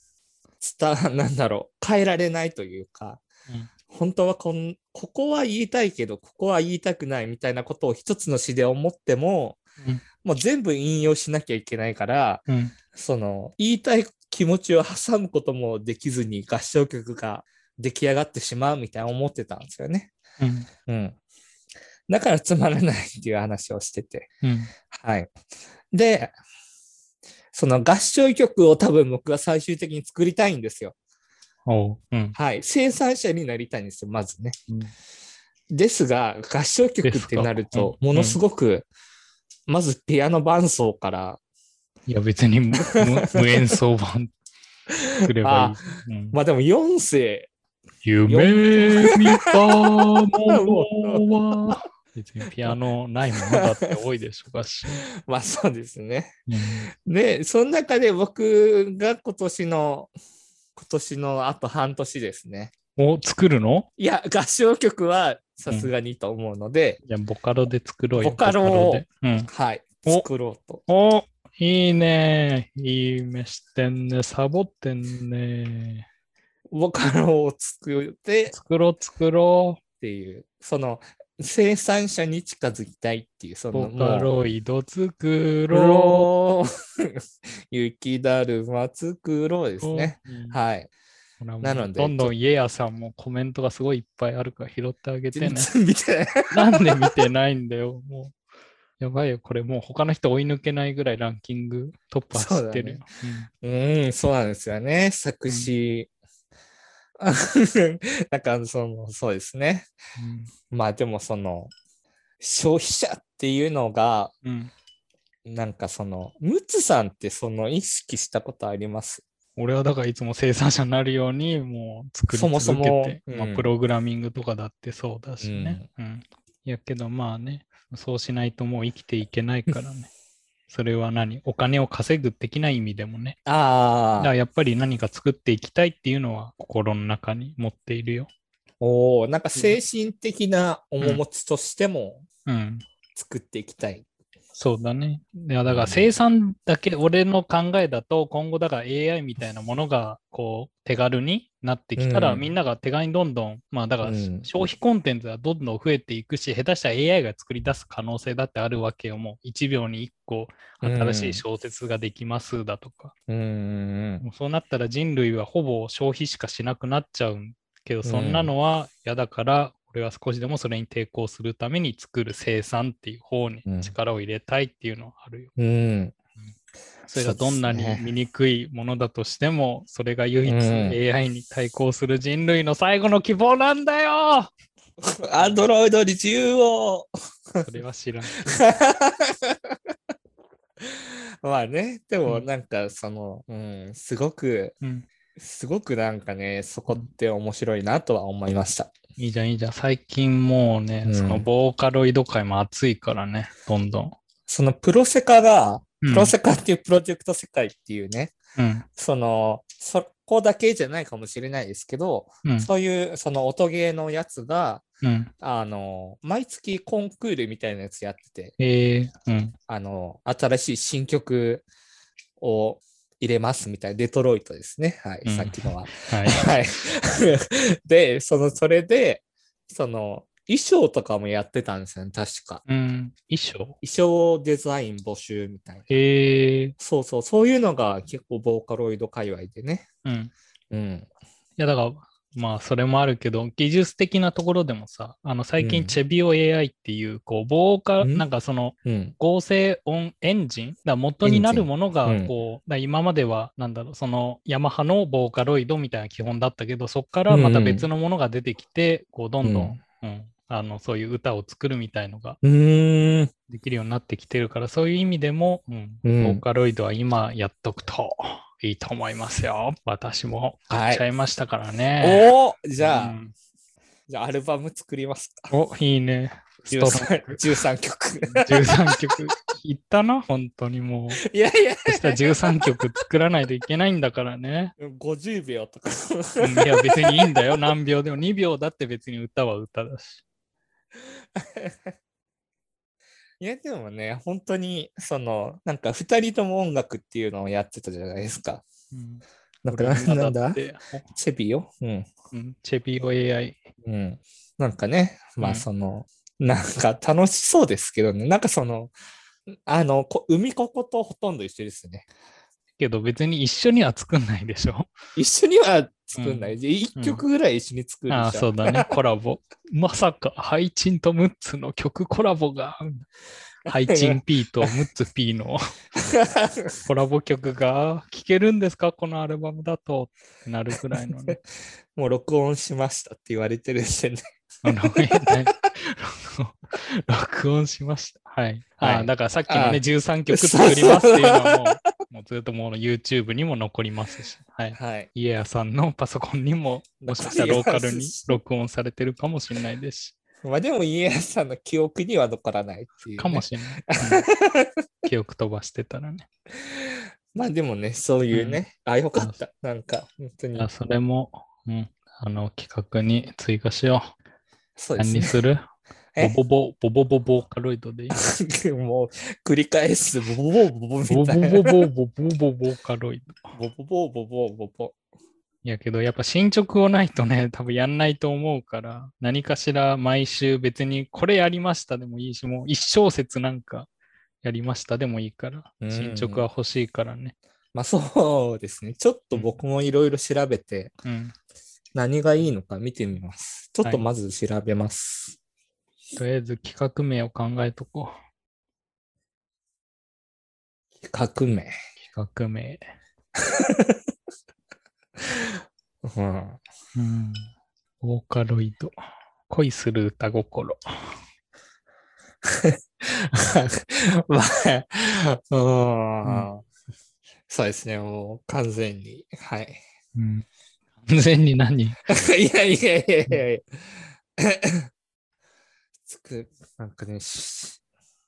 Speaker 2: 伝、なんだろう、変えられないというか、
Speaker 1: うん
Speaker 2: 本当はこんここは言いたいけど、ここは言いたくないみたいなことを一つの詩で思っても、
Speaker 1: うん
Speaker 2: もう全部引用しなきゃいけないから、
Speaker 1: うん。
Speaker 2: その言いたい気持ちを挟むこともできずに合唱曲が出来上がってしまうみたいな思ってたんですよね。
Speaker 1: うん。
Speaker 2: うん。だからつまらないっていう話をしてて。
Speaker 1: うん。
Speaker 2: はい。で、その合唱曲を多分僕は最終的に作りたいんですよ。
Speaker 1: おう。うん。
Speaker 2: はい。生産者になりたいんですよ、まずね。
Speaker 1: うん
Speaker 2: ですが、合唱曲ってなると、
Speaker 1: うん
Speaker 2: ものすごく、まずピアノ伴奏から、
Speaker 1: いや、別に 無無無演奏版すればいい。うん
Speaker 2: まあでも4世、
Speaker 1: 夢見たものは、別にピアノないものだって多いでしょうかし。
Speaker 2: まあそうですね。
Speaker 1: うん
Speaker 2: で、その中で僕が今年の、今年のあと半年ですね。
Speaker 1: お、作るの？
Speaker 2: いや、合唱曲はさすがにと思うので、
Speaker 1: いや、ボカロで作ろうよ。
Speaker 2: ボカロを。
Speaker 1: うん。
Speaker 2: はい、
Speaker 1: お
Speaker 2: 作ろうと。
Speaker 1: お、いいね。いい目してんね。サボってんね。
Speaker 2: ボカロを作ってっ
Speaker 1: 作ろう、作ろ
Speaker 2: ていう、その生産者に近づきたいっていう、そ
Speaker 1: う。
Speaker 2: の
Speaker 1: ボカロイド作ろ
Speaker 2: ろう。雪だるま作ろうで
Speaker 1: う。
Speaker 2: すね。
Speaker 1: うん。
Speaker 2: はい。なので
Speaker 1: どんどんイエアさんもコメントがすごいいっぱいあるから拾ってあげて
Speaker 2: 全
Speaker 1: ね。
Speaker 2: 然見て。な
Speaker 1: んで見てないんだよ、もう。やばいよ、これもう他の人追い抜けないぐらいランキングトップ走ってるよ。
Speaker 2: うん、そうなんですよね。作詞。なんか、その、そうですね。
Speaker 1: うん
Speaker 2: まあでもその、消費者っていうのが、
Speaker 1: うんうん
Speaker 2: なんかその、ムツさんってその意識したことあります？
Speaker 1: 俺はだからいつも生産者になるようにもう作り
Speaker 2: そもそ
Speaker 1: 続けて、
Speaker 2: もうん
Speaker 1: まあ、プログラミングとかだってそうだしね。うんいやけどまあね、そうしないともう生きていけないからね。それは何？お金を稼ぐ的な意味でもね。だ
Speaker 2: あ
Speaker 1: からやっぱり何か作っていきたいっていうのは心の中に持っているよ。
Speaker 2: おーなんか精神的な面持ちとしても
Speaker 1: うん。
Speaker 2: 作っていきたい。
Speaker 1: そうだね。いや、だから生産だけ、俺の考えだと、今後だから AI みたいなものが、こう、手軽になってきたら、
Speaker 2: うん
Speaker 1: みんなが手軽にどんどん、まあだから
Speaker 2: うん
Speaker 1: 消費コンテンツがどんどん増えていくし、下手したら AI が作り出す可能性だってあるわけよ。もう1秒に1個新しい小説ができますだとか。
Speaker 2: うんうん
Speaker 1: もうそうなったら人類はほぼ消費しかしなくなっちゃうけど、そんなのは嫌だから、俺は少しでもそれに抵抗するために作る生産っていう方に
Speaker 2: うん
Speaker 1: 力を入れたいっていうのはあるよ。
Speaker 2: うん。うん。
Speaker 1: それがどんなに醜いものだとしても、それが唯一
Speaker 2: うん
Speaker 1: AI に対抗する人類の最後の希望なんだよ
Speaker 2: アンドロイドに自由を
Speaker 1: それは知らん。
Speaker 2: まあね、でも
Speaker 1: うん
Speaker 2: なんかその、うん、すごく、
Speaker 1: うん。
Speaker 2: すごくなんかね、そこって面白いなとは思いました。
Speaker 1: いいじゃん、いいじゃん。最近もうね、
Speaker 2: うん
Speaker 1: そのボーカロイド界も熱いからね、どんどん。
Speaker 2: そのプロセカが、
Speaker 1: うん
Speaker 2: プロセカっていうプロジェクト世界っていうね、
Speaker 1: うん。
Speaker 2: その、そこだけじゃないかもしれないですけど、
Speaker 1: うん。
Speaker 2: そういうその音ゲーのやつが、
Speaker 1: うん。
Speaker 2: あの、毎月コンクールみたいなやつやってて、
Speaker 1: えー、うん。
Speaker 2: あの、新しい新曲を入れますみたいな、デトロイトですね。はい、
Speaker 1: うん
Speaker 2: さっきのは。
Speaker 1: はい。
Speaker 2: はい。で、その、それで、その、衣装とかもやってたんですよね、確か。
Speaker 1: うん。衣装？
Speaker 2: 衣装デザイン募集みたいな。
Speaker 1: えー、
Speaker 2: そうそう、そういうのが結構ボーカロイド界隈でね。
Speaker 1: うん。
Speaker 2: うん。
Speaker 1: いや、だから、まあ、それもあるけど、技術的なところでもさ、あの、最
Speaker 2: うん。
Speaker 1: 近、チェビオ AI っていう、こう、ボーカル、
Speaker 2: ん？
Speaker 1: なんかその、
Speaker 2: うん。
Speaker 1: 合成音エンジン？だ元になるものがこう、だから今まではなんだろうそのヤマハのボーカロイドみたいな基本だったけどそこからまた別のものが出てきて、こうどんどん、うん。あのそういう歌を作るみたいのが。できるようになってきてるからそういう意味でも、うん
Speaker 2: うん。
Speaker 1: ボーカロイドは今やっとくといいと思いますよ私も買っちゃいましたからね、
Speaker 2: おおじゃあ、
Speaker 1: うん
Speaker 2: じゃあアルバム作りますか。
Speaker 1: おいいねストロン
Speaker 2: 13 13曲。
Speaker 1: 13曲いったな？本当にもう
Speaker 2: いやいや、
Speaker 1: そしたら13曲作らないといけないんだからね。
Speaker 2: 50秒とか。
Speaker 1: うんいや、別にいいんだよ。何秒でも2秒だって別に歌は歌だし。
Speaker 2: いや、でもね、本当に、その、なんか2人とも音楽っていうのをやってたじゃないですか。
Speaker 1: うん、
Speaker 2: なんかなんだ？チェビオうん。
Speaker 1: うん、チェビオ AI。
Speaker 2: うん。なんかね、ま
Speaker 1: うん
Speaker 2: あその、なんか楽しそうですけどね、なんかその、あの、こ海みこことほとんど一緒ですね。
Speaker 1: けど別に一緒には作んないでしょ。
Speaker 2: 一緒には作んない。
Speaker 1: う
Speaker 2: で1曲ぐらい一緒に作るじゃん。
Speaker 1: ああ、そうだね。コラボ。まさか、ハイチンとムッツの曲コラボが、ハイチン P とムッツ P のコラボ曲が聴けるんですか？このアルバムだと。ってなるぐらいのね。
Speaker 2: もう録音しましたって言われてるんでね。
Speaker 1: あのえ何録音しました。はい。あ
Speaker 2: はい
Speaker 1: あだからさっきの
Speaker 2: あ
Speaker 1: ね、13曲作りますっていうのはもう、もうずっともう YouTube にも残りますし、はい。
Speaker 2: はい。
Speaker 1: 家屋さんのパソコンにも、もしかしたらローカルに録音されてるかもしれないですし、
Speaker 2: まあでも家康さんの記憶には残らないっていう、ね。
Speaker 1: かもしれない。うん記憶飛ばしてたらね。
Speaker 2: まあでもね、そういうね、あ、よかった。なんか、本当に
Speaker 1: あ。それも、うん、あの企画に追加しよう。
Speaker 2: そうですね。
Speaker 1: 何にする
Speaker 2: え
Speaker 1: ボボボ、ボボボボーカロイドでいい
Speaker 2: もう繰り返す、ボボボボボみ
Speaker 1: ボボ
Speaker 2: たいな。
Speaker 1: ボボボボボボーカロイド。
Speaker 2: ボボボボボボボ。
Speaker 1: いやけど、やっぱ進捗をないとね、多分やんないと思うから、何かしら毎週別にこれやりましたでもいいし、もう一小節なんかやりましたでもいいから、
Speaker 2: うん
Speaker 1: 進捗は欲しいからね。
Speaker 2: まあそうですね。ちょっと僕もいろいろ調べて、
Speaker 1: うん。
Speaker 2: 何がいいのか見てみます。ちょっと
Speaker 1: はい
Speaker 2: まず調べます。
Speaker 1: とりあえず企画名を考えとこ
Speaker 2: 企画名。
Speaker 1: う。企画名。
Speaker 2: うん。
Speaker 1: うん。ボーカロイド。恋する歌心。
Speaker 2: まあ、うん。そうですね。もう完全に。はい。
Speaker 1: うん。完全に何？
Speaker 2: いやいやいやいやいや。つく、なんかね、し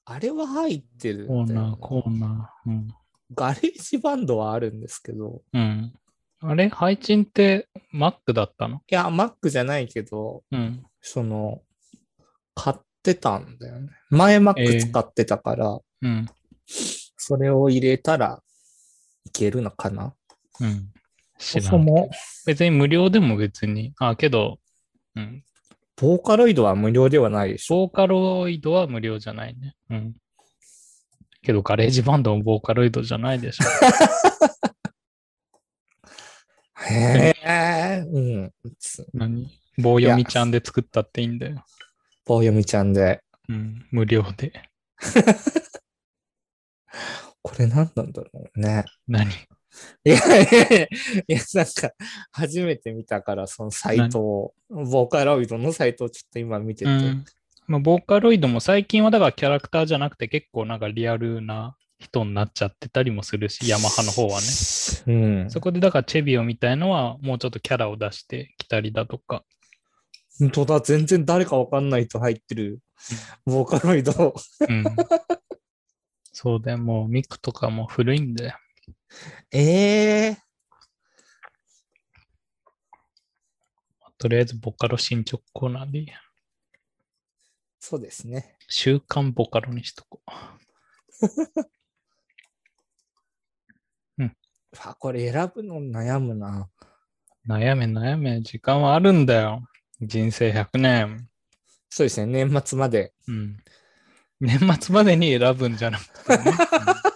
Speaker 2: あれは入ってる
Speaker 1: コーナー、コーナー。うん。
Speaker 2: ガレージバンドはあるんですけど、
Speaker 1: うん。あれ？配信って Mac だったの？
Speaker 2: いや、Mac じゃないけど、
Speaker 1: うん。
Speaker 2: その、買ってたんだよね。前
Speaker 1: え
Speaker 2: Mac
Speaker 1: ー
Speaker 2: 使ってたから、
Speaker 1: うん。
Speaker 2: それを入れたらいけるのかな？
Speaker 1: うん。
Speaker 2: そも、
Speaker 1: 別に無料でも別に。あ、けど、うん。
Speaker 2: ボーカロイドは無料ではないでしょ。
Speaker 1: ボーカロイドは無料じゃないね。うん。けど、ガレージバンドもボーカロイドじゃないでしょ。
Speaker 2: へえ、うん。つ
Speaker 1: 何棒読みちゃんで作ったっていいんだよ。
Speaker 2: 棒読みちゃんで。
Speaker 1: うん。無料で。
Speaker 2: これ何なんだろうね。
Speaker 1: 何？
Speaker 2: いやいやいや、なんか、初めて見たから、そのサイトを、ボーカロイドのサイトをちょっと今見てて。
Speaker 1: うん。まあ、ボーカロイドも最近はだからキャラクターじゃなくて結構なんかリアルな人になっちゃってたりもするし、ヤマハの方はね。
Speaker 2: うん。
Speaker 1: そこでだからチェビオみたいのはもうちょっとキャラを出してきたりだとか。
Speaker 2: 本当だ、全然誰かわかんない人入ってる。ボーカロイド。
Speaker 1: うん。そうだよ、もうミクとかも古いんだよ。
Speaker 2: ええ
Speaker 1: とりあえずボカロ進捗コーナーでいいや。
Speaker 2: そうですね。
Speaker 1: 週刊ボカロにしとこ
Speaker 2: あ、これ選ぶの悩むな。
Speaker 1: う。悩め悩め、時間はあるんだよ。人生100年。
Speaker 2: そうですね、年末まで。
Speaker 1: うん。年末までに選ぶんじゃなくてね。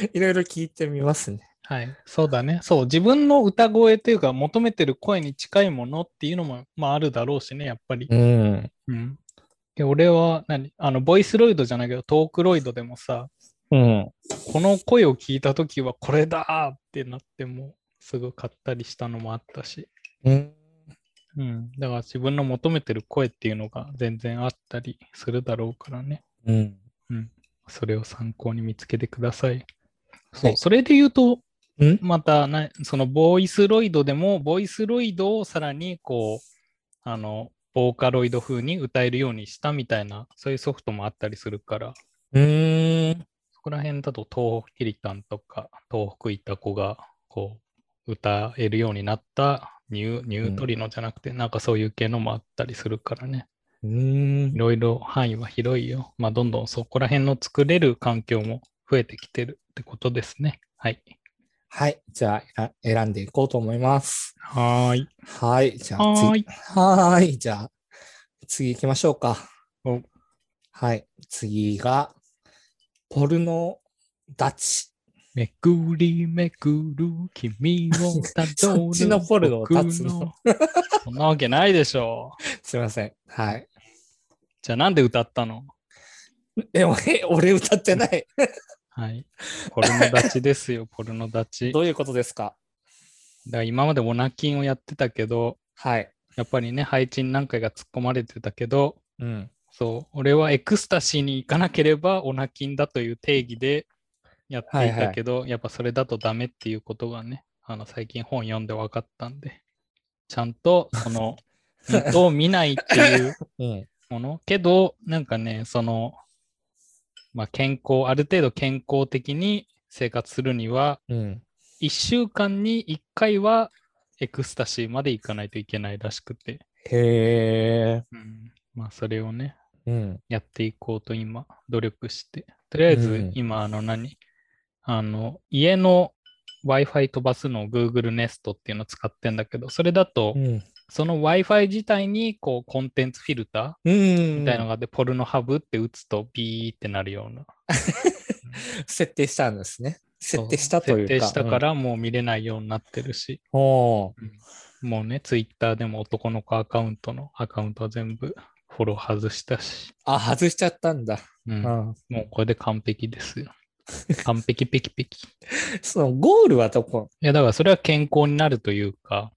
Speaker 1: う ん
Speaker 2: いろいろ聞いてみますね。
Speaker 1: はい。そうだね。そう。自分の歌声というか、求めてる声に近いものっていうのも、まああるだろうしね、やっぱり。
Speaker 2: うん。
Speaker 1: うん。で俺は何、あの、ボイスロイドじゃないけど、トークロイドでもさ、
Speaker 2: うん。
Speaker 1: この声を聞いたときはこれだーってなっても、すぐ買ったりしたのもあったし。
Speaker 2: うん。
Speaker 1: うん。だから自分の求めてる声っていうのが全然あったりするだろうからね。
Speaker 2: うん。
Speaker 1: それを参考に見つけてください。そう、
Speaker 2: はい
Speaker 1: それで言うと、
Speaker 2: ん？
Speaker 1: またな、そのボイスロイドでも、ボイスロイドをさらにこう、あの、ボーカロイド風に歌えるようにしたみたいな、そういうソフトもあったりするから、
Speaker 2: うーん。
Speaker 1: そこら辺だと東北キリタンとか、東北いた子が、こう、歌えるようになったニュー、ニュートリノじゃなくて、なんかそういう系のもあったりするからね。
Speaker 2: うーん
Speaker 1: い。ろいろ範囲は広いよ。まあ、どんどんそこら辺の作れる環境も増えてきてるってことですね。はい。
Speaker 2: はい。じゃあ、選んでいこうと思います。
Speaker 1: はーい。
Speaker 2: はい。じゃあ、次。
Speaker 1: はーい。
Speaker 2: じゃあ、次行きましょうか。
Speaker 1: お
Speaker 2: はい。次が、ポルノダチ。
Speaker 1: めくりめくる君をたどる。
Speaker 2: そっちのポルノを立つの
Speaker 1: 僕そんなわけないでしょ。
Speaker 2: すいません。はい。
Speaker 1: じゃあなんで歌ったの？
Speaker 2: え、俺、俺歌ってない。
Speaker 1: はい。ポルノ立ちですよ、ポルノ立ち。
Speaker 2: どういうことですか？
Speaker 1: だから今までオナキンをやってたけど、
Speaker 2: はい。
Speaker 1: やっぱりね、配置に何回か突っ込まれてたけど、
Speaker 2: うん。
Speaker 1: そう、俺はエクスタシーに行かなければオナキンだという定義でやっていたけど、やっぱそれだとダメっていうことがね、あの最近本読んで分かったんで、ちゃんとその、を見ないっていう
Speaker 2: うん。
Speaker 1: もの、けど、なんかね、その、まあ健康、ある程度健康的に生活するには、
Speaker 2: うん。
Speaker 1: 1週間に1回はエクスタシーまで行かないといけないらしくて、
Speaker 2: へえ。
Speaker 1: うん、まあそれをね、
Speaker 2: うん。
Speaker 1: やっていこうと今、努力して。とりあえず
Speaker 2: うん
Speaker 1: 今、あの何、あの、家の Wi-Fi 飛ばすのを Google Nest っていうのを使ってんだけど、それだと
Speaker 2: う、ん。
Speaker 1: その Wi-Fi 自体にこうコンテンツフィルタ
Speaker 2: うん。
Speaker 1: ーみたいのがあって、ポルノハブって打つとビーってなるような。
Speaker 2: 設定したんですね。設定したというか。
Speaker 1: 設定したからもう見れないようになってるし、
Speaker 2: うん。
Speaker 1: もうね、Twitter でも男の子アカウントのアカウントは全部フォロー外したし、
Speaker 2: あ、外しちゃったんだ。
Speaker 1: うん
Speaker 2: うん。
Speaker 1: もうこれで完璧ですよ。完璧ペキペキ。
Speaker 2: そのゴールはどこ？
Speaker 1: いや、だからそれは健康になるというか、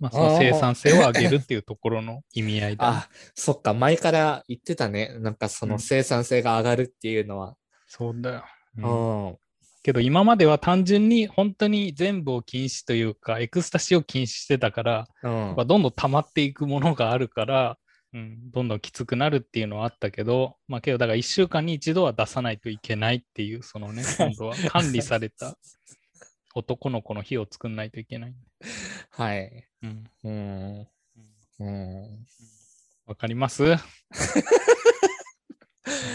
Speaker 1: まあ、その生産性を上げるっていうところの意味合いだ、ね。
Speaker 2: あ、そっか、前から言ってたね。なんかその生産性が上がるっていうのは。
Speaker 1: そうだよ。
Speaker 2: う
Speaker 1: うん
Speaker 2: ん。
Speaker 1: けど今までは単純に本当に全部を禁止というか、エクスタシーを禁止してたから、
Speaker 2: うん
Speaker 1: どんどん溜まっていくものがあるから、うん、どんどんきつくなるっていうのはあったけど、まあけどだから1週間に一度は出さないといけないっていう、そのね、今度は管理された男の子の火を作んないといけない。
Speaker 2: はい。
Speaker 1: うん。
Speaker 2: うん。うん。
Speaker 1: わかります？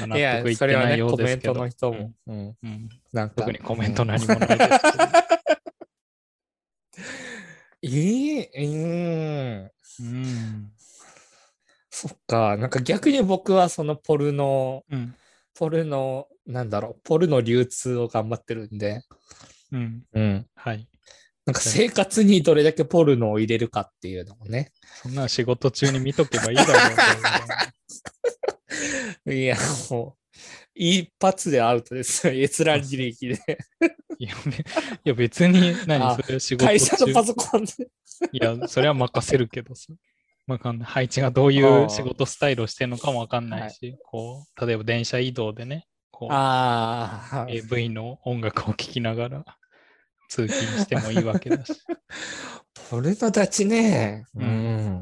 Speaker 1: 納
Speaker 2: いや
Speaker 1: 得いってないよう
Speaker 2: コメン。トの人も。うん。
Speaker 1: うん。うん
Speaker 2: なんか。
Speaker 1: 特にコメント何もないですけど。
Speaker 2: いい、うん。
Speaker 1: うん。
Speaker 2: そっか。なんか逆に僕はそのポルノ、
Speaker 1: うん。
Speaker 2: ポルノ、なんだろう、ポルノ流通を頑張ってるんで、
Speaker 1: うん。
Speaker 2: うん。
Speaker 1: はい。
Speaker 2: なんか生活にどれだけポルノを入れるかっていうのもね。
Speaker 1: そんな仕事中に見とけばいいだろう。
Speaker 2: いや、もう、一発でアウトですよ。閲覧履歴で。
Speaker 1: いや、べいや別に何
Speaker 2: あ
Speaker 1: それ仕事
Speaker 2: 会社の
Speaker 1: 中
Speaker 2: パソコンで。
Speaker 1: いや、それは任せるけどさ。わかんない。配置がどういう仕事スタイルをしてるのかもわかんないし、こう、例えば電車移動でね、こう、
Speaker 2: ああ、
Speaker 1: AV の音楽を聴きながら通勤してもいいわけだし。
Speaker 2: ポルノ立ちね。
Speaker 1: う
Speaker 2: うん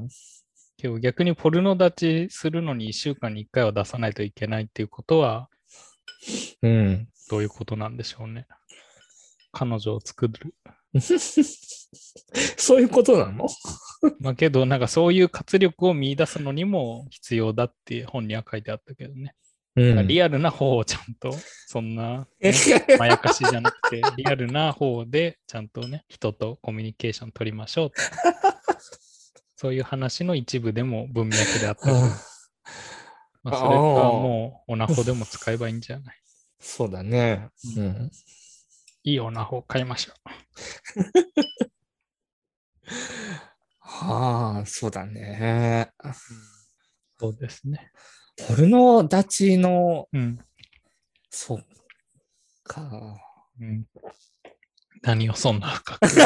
Speaker 2: ん。
Speaker 1: けど逆にポルノ立ちするのに1週間に1回は出さないといけないっていうことは、
Speaker 2: うん。
Speaker 1: どういうことなんでしょうね。彼女を作る。
Speaker 2: そういうことなの？
Speaker 1: まあけど、なんかそういう活力を見出すのにも必要だって本には書いてあったけどね。
Speaker 2: う
Speaker 1: リアルな方をちゃんと、そんな、ね まやかしじゃなくて、リアルな方でちゃんとね、人とコミュニケーション取りましょう。そういう話の一部でも文脈であったまあ、それかもうオナホでも使えばいいんじゃない？
Speaker 2: そうだね。
Speaker 1: う
Speaker 2: うん。
Speaker 1: いいオナホ買いましょ
Speaker 2: はあ、そうだね。
Speaker 1: う。そうですね。
Speaker 2: ポルノ立ちの、
Speaker 1: うん。
Speaker 2: そっか。
Speaker 1: うん、何をそんな深く。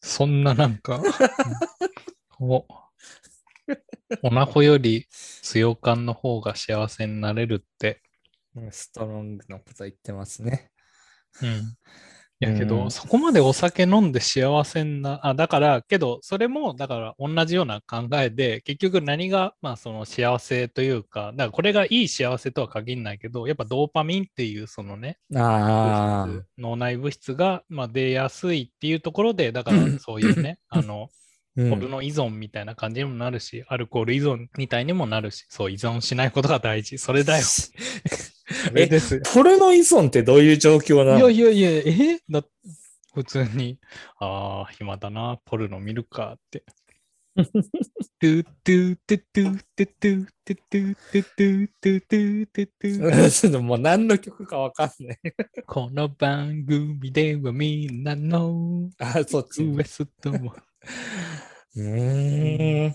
Speaker 1: そんななんか、うんお、オナホより強感の方が幸せになれるって、
Speaker 2: うんストロングのこと言ってますね。
Speaker 1: うん。いやけど、
Speaker 2: うん
Speaker 1: そこまでお酒飲んで幸せにな、あ、だから、けど、それも、だから同じような考えで、結局何が、まあその幸せというか、だからこれがいい幸せとは限らないけど、やっぱドーパミンっていうそのね、脳内物質が、まあ、出やすいっていうところで、だからそういうね、あの、
Speaker 2: あ、
Speaker 1: ポルノ依存みたいな感じにもなるし、アルコール依存みたいにもなるし、そう依存しないことが大事。それだよ。それですよ。
Speaker 2: ポルノ依存ってどういう状況ないの
Speaker 1: やいやいや、えだ普通に、ああ、暇だな、ポルノ見るかって。トゥトゥトゥトゥトゥトゥトゥトゥトゥトゥトゥトゥトゥトゥ
Speaker 2: ちょっともう何の曲かわかんない。
Speaker 1: この番組ではみんなの
Speaker 2: あ、そっち。う
Speaker 1: ウエストを
Speaker 2: ーん。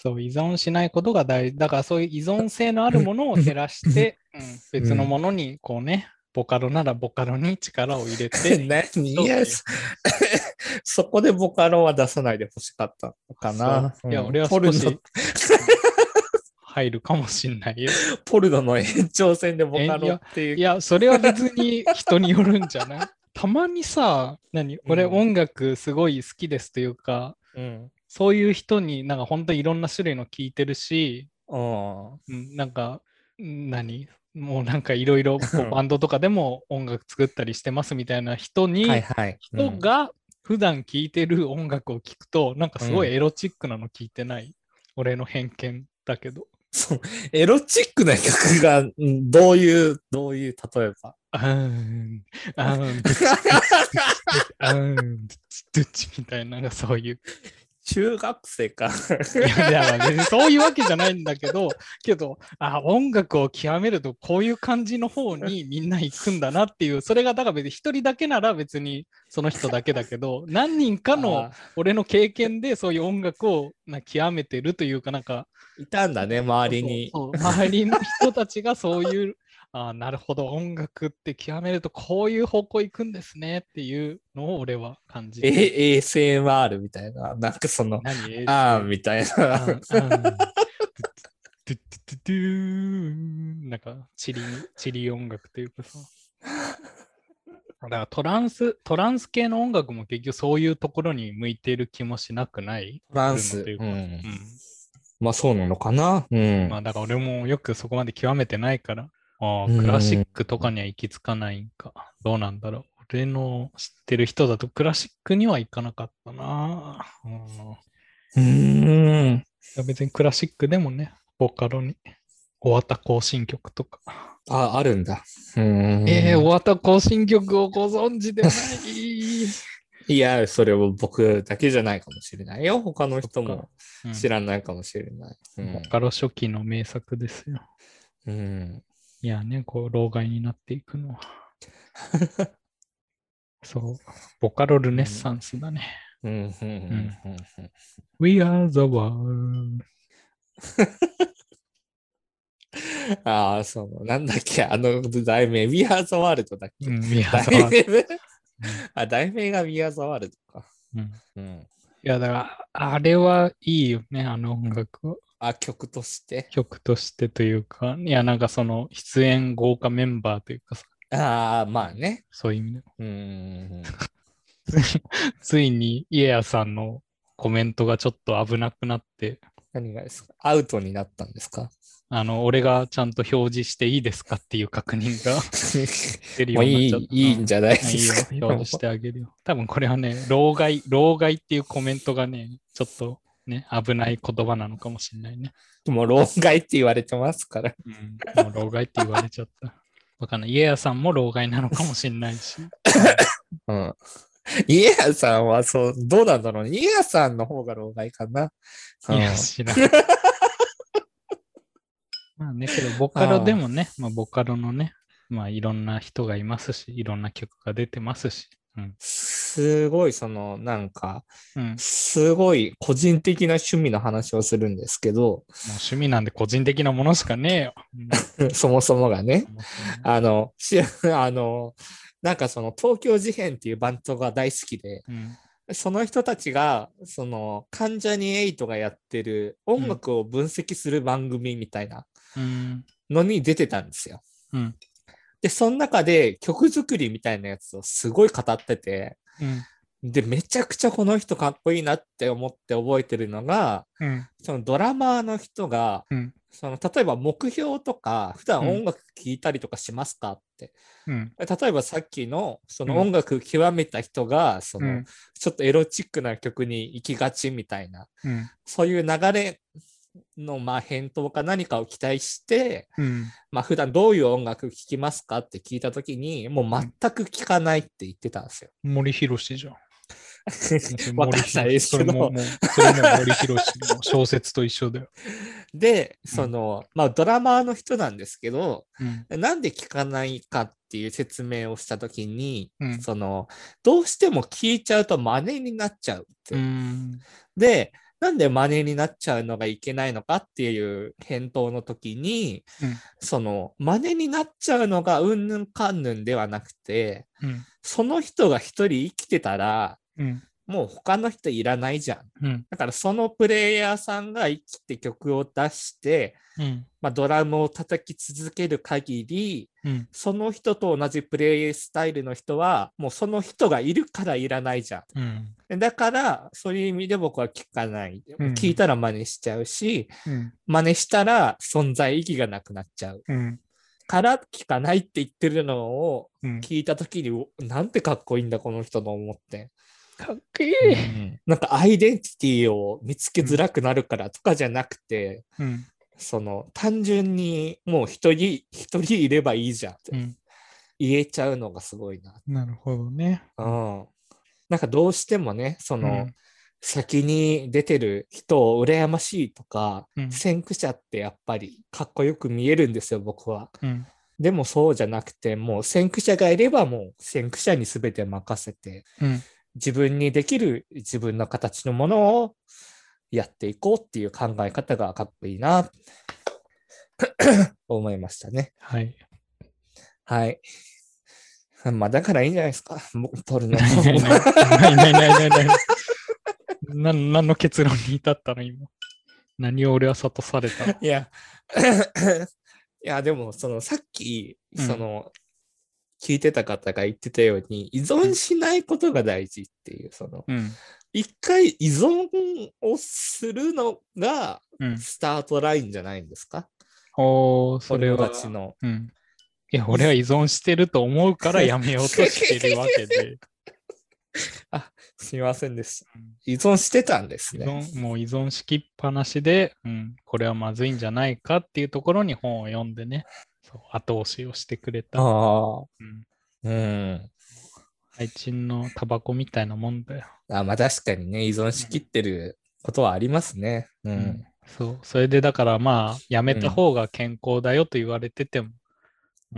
Speaker 1: そう、依存しないことが大事。だからそういう依存性のあるものを減らして、うん別のものにこうね、ボカロならボカロに力を入れて、
Speaker 2: 何？いや、そ そこでボカロは出さないでほしかったのかな。
Speaker 1: いや、
Speaker 2: うん
Speaker 1: 俺は
Speaker 2: ポルノ
Speaker 1: 少し入るかもしんないよ。
Speaker 2: ポルノの延長線でボカロっていう。
Speaker 1: いや、それは別に人によるんじゃない？たまにさ、何？俺
Speaker 2: うん
Speaker 1: 音楽すごい好きですというか、
Speaker 2: うん。
Speaker 1: そういう人になんか本当にいろんな種類の聞いてるし、
Speaker 2: うん。
Speaker 1: うんなんか、ん何？もうなんかいろいろバンドとかでも音楽作ったりしてますみたいな人に、
Speaker 2: はいはい。
Speaker 1: 人が普段聴いてる音楽を聴くと、なんかすごいエロチックなの聴いてない？俺の偏見だけど。
Speaker 2: そう。エロチックな曲がうんどういう、どういう、例えば？
Speaker 1: あーん、あーん、あーん、ドゥチドゥチみたいな、そういう。
Speaker 2: 中学生か。
Speaker 1: いや、いや別にそういうわけじゃないんだけど、けど、あ、音楽を極めるとこういう感じの方にみんな行くんだなっていう、それがだから別に一人だけなら別にその人だけだけど、何人かの
Speaker 2: あ
Speaker 1: 俺の経験でそういう音楽をな極めてるというかなんか
Speaker 2: いたんだね、周りに。
Speaker 1: 周りの人たちがそういうあーなるほど。音楽って極めるとこういう方向行くんですねっていうのを俺は感じて。る
Speaker 2: え、ASMR みたいな、なんかその、
Speaker 1: 何？
Speaker 2: ああ、みたい
Speaker 1: あ
Speaker 2: な。
Speaker 1: ドゥドゥドゥなんかチリチリ音楽というかさ。だからトランストランス系の音楽も結局そういうところに向いている気もしなくない？
Speaker 2: トランス。
Speaker 1: というか。
Speaker 2: うん。
Speaker 1: うん。
Speaker 2: まあそうなのかな。うん。
Speaker 1: ま。あだから俺もよくそこまで極めてないから、ああ、
Speaker 2: うん
Speaker 1: クラシックとかには行き着かないんか。どうなんだろう。俺の知ってる人だとクラシックには行かなかったな。うん、いう
Speaker 2: ーん。
Speaker 1: や別にクラシックでもね、ボカロに終わった行進曲とか。
Speaker 2: あ、あるんだ。うーん
Speaker 1: えー、終わった行進曲をご存知でない？
Speaker 2: いや、それは僕だけじゃないかもしれないよ。他の人も
Speaker 1: うん
Speaker 2: 知らないかもしれない。うん
Speaker 1: ボカロ初期の名作ですよ。
Speaker 2: うん。
Speaker 1: いやね、こう、老害になっていくのは。そう。ボカロルネッサンスだね。
Speaker 2: うん。うん。うん。うん。
Speaker 1: We are the world.
Speaker 2: ああ、そう。なんだっけ、あの題名、We Are the World だっけ？
Speaker 1: うん、We are
Speaker 2: 題
Speaker 1: the world.
Speaker 2: 名？あ、題名が We Are the World か。
Speaker 1: うん
Speaker 2: うん。
Speaker 1: いや、だから、あれはいいよね、あの音楽は。
Speaker 2: あ、曲として？
Speaker 1: 曲としてというか、いや、なんかその出演豪華メンバーというかさ、
Speaker 2: ああ、まあね。
Speaker 1: そういう意味で。
Speaker 2: うん。
Speaker 1: ついに家谷さんのコメントがちょっと危なくなって、
Speaker 2: 何がですか？アウトになったんですか？
Speaker 1: あの、俺がちゃんと表示していいですかっていう確認が 出るよ
Speaker 2: もうい
Speaker 1: うになっちゃった。
Speaker 2: い、いいんじゃないで
Speaker 1: いいよ
Speaker 2: すか。、
Speaker 1: 表示してあげるよ。多分これはね、老害、老害っていうコメントがね、ちょっとね、危ない言葉なのかもしれないね。
Speaker 2: もう老害って言われてますから。
Speaker 1: うん、もう老害って言われちゃった。わかんない。家谷さんも老害なのかもしれないし。
Speaker 2: うん。家谷さんはそう、どうなんだろうね。家谷さんの方が老害かな。
Speaker 1: いや、知らん。まあね、けど、ボカロでもね、まあ、ボカロのね、まあ、いろんな人がいますし、いろんな曲が出てますし。うん。
Speaker 2: すごい、その、なんか、すごい個人的な趣味の話をするんですけど、
Speaker 1: う趣味なんで個人的なものしかねえよ。うん
Speaker 2: そもそもがね、あの、しあの、なんかその東京事変っていうバンドが大好きで、
Speaker 1: うん。
Speaker 2: その人たちが、その、関ジャニエイトがやってる音楽を分析する番組みたいな
Speaker 1: うん。
Speaker 2: のに出てたんですよ。
Speaker 1: うん。
Speaker 2: で、その中で曲作りみたいなやつをすごい語ってて、
Speaker 1: うん。
Speaker 2: で、めちゃくちゃこの人かっこいいなって思って覚えてるのが、
Speaker 1: うん。
Speaker 2: そのドラマーの人が、
Speaker 1: うん。
Speaker 2: その例えば目標とか、普段
Speaker 1: うん
Speaker 2: 音楽聴いたりとかしますかって。
Speaker 1: うん。
Speaker 2: 例えばさっきのその
Speaker 1: うん
Speaker 2: 音楽極めた人が、その
Speaker 1: うん。
Speaker 2: ちょっとエロチックな曲に行きがちみたいな、
Speaker 1: うん。
Speaker 2: そういう流れのまあ返答か何かを期待して、
Speaker 1: うん。
Speaker 2: まあ普段どういう音楽聴きますかって聞いたときに、もう全く聞かないって言ってたんですよ。
Speaker 1: 森博じゃん。
Speaker 2: わかんないですけど
Speaker 1: それも、森博の小説と一緒だよ。
Speaker 2: で、その、まあドラマーの人なんですけど、
Speaker 1: うん。
Speaker 2: なんで聞かないかっていう説明をしたときに、
Speaker 1: うん
Speaker 2: その、どうしても聞いちゃうと真似になっちゃうって。
Speaker 1: うん。
Speaker 2: で、なんで真似になっちゃうのがいけないのかっていう返答の時に、
Speaker 1: うん
Speaker 2: その、真似になっちゃうのがうんぬんかんぬんではなくて、
Speaker 1: うん。
Speaker 2: その人が一人生きてたら、
Speaker 1: うん。
Speaker 2: もう他の人いらないじゃん。
Speaker 1: うん。
Speaker 2: だからそのプレイヤーさんが生きて曲を出して、
Speaker 1: うん。
Speaker 2: まあ、ドラムを叩き続ける限り、
Speaker 1: うん。
Speaker 2: その人と同じプレイスタイルの人は、もうその人がいるからいらないじゃん。
Speaker 1: うん。
Speaker 2: でだから、そういう意味で僕は聞かない。
Speaker 1: うん
Speaker 2: 聞いたら真似しちゃうし、
Speaker 1: うん。
Speaker 2: 真似したら存在意義がなくなっちゃう。
Speaker 1: うん。
Speaker 2: から聞かないって言ってるのを
Speaker 1: うん。
Speaker 2: 聞いたときに、おなんてかっこいいんだ、この人と思って。
Speaker 1: かっこいい。
Speaker 2: なんかアイデンティティを見つけづらくなるからとかじゃなくて、
Speaker 1: うん。
Speaker 2: その単純にもう一人、一人いればいいじゃんって
Speaker 1: うん。
Speaker 2: 言えちゃうのがすごいな。
Speaker 1: なるほどね。
Speaker 2: うん。なんかどうしてもね、その、
Speaker 1: うん
Speaker 2: 先に出てる人を羨ましいとか、
Speaker 1: うん
Speaker 2: 先駆者ってやっぱりかっこよく見えるんですよ、僕は。
Speaker 1: うん。
Speaker 2: でもそうじゃなくて、もう先駆者がいればもう先駆者に全て任せて、
Speaker 1: うん。
Speaker 2: 自分にできる自分の形のものをやっていこうっていう考え方がかっこいいな、思いましたね。
Speaker 1: はい。
Speaker 2: はい。まあだからいいんじゃないですか。僕撮るの。
Speaker 1: ないないないないな何の結論に至ったの今？何を俺は諭された
Speaker 2: いや、いや、でも、その、さっき、
Speaker 1: うん
Speaker 2: その、聞いてた方が言ってたように、依存しないことが大事っていう、その、
Speaker 1: うん。
Speaker 2: 一回依存をするのが、
Speaker 1: うん。
Speaker 2: スタートラインじゃないんですか？
Speaker 1: おー、それは。うん。いや、俺は依存してると思うからやめようとしてるわけで。
Speaker 2: あ、すみませんでした。依存してたんです
Speaker 1: 依
Speaker 2: ね。
Speaker 1: 存もう依存しきっぱなしで、うん、これはまずいんじゃないかっていうところに本を読んでね、そう後押しをしてくれた。
Speaker 2: ああ。
Speaker 1: うん、
Speaker 2: うん。
Speaker 1: 愛人のタバコみたいなもんだよ。
Speaker 2: あまあ確かにね、依存しきってることはありますね。う。
Speaker 1: うんんそう。それでだからまあ、やめた方が健康だよと言われてても、うん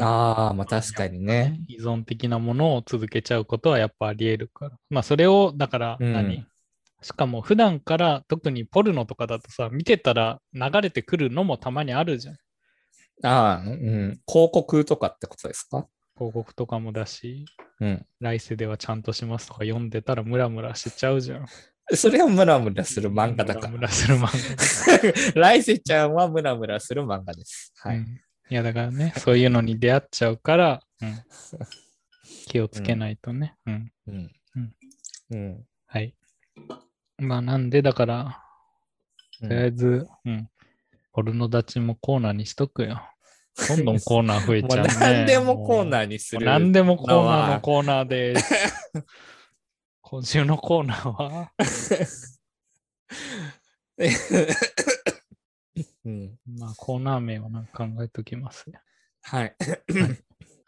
Speaker 2: ああ、まあ確かにね。
Speaker 1: 依存的なものを続けちゃうことはやっぱあり得るから。まあそれを、だから
Speaker 2: うん
Speaker 1: 何、しかも普段から特にポルノとかだとさ、見てたら流れてくるのもたまにあるじゃん。
Speaker 2: ああ、うん。広告とかってことですか？
Speaker 1: 広告とかもだし、
Speaker 2: うん。
Speaker 1: 来世ではちゃんとしますとか読んでたらムラムラしちゃうじゃん。
Speaker 2: それはムラムラする漫画だから。
Speaker 1: ムラムラする漫画。
Speaker 2: 来世ちゃんはムラムラする漫画です。はい。
Speaker 1: うんいやだからね、そういうのに出会っちゃうから、うん 気をつけないとね。うん。
Speaker 2: うん
Speaker 1: うん。
Speaker 2: うん。
Speaker 1: はい。まあなんでだから、とりあえず、うん。ポルノ立ちもコーナーにしとくよ。どんどんコーナー増えちゃうね。
Speaker 2: 何でもコーナ
Speaker 1: ー
Speaker 2: ーにする。
Speaker 1: 何でもコーナー
Speaker 2: の
Speaker 1: コーナーです。今週のコーナーは、
Speaker 2: うん。
Speaker 1: まあコーナー名をなんか考えときます。
Speaker 2: はい。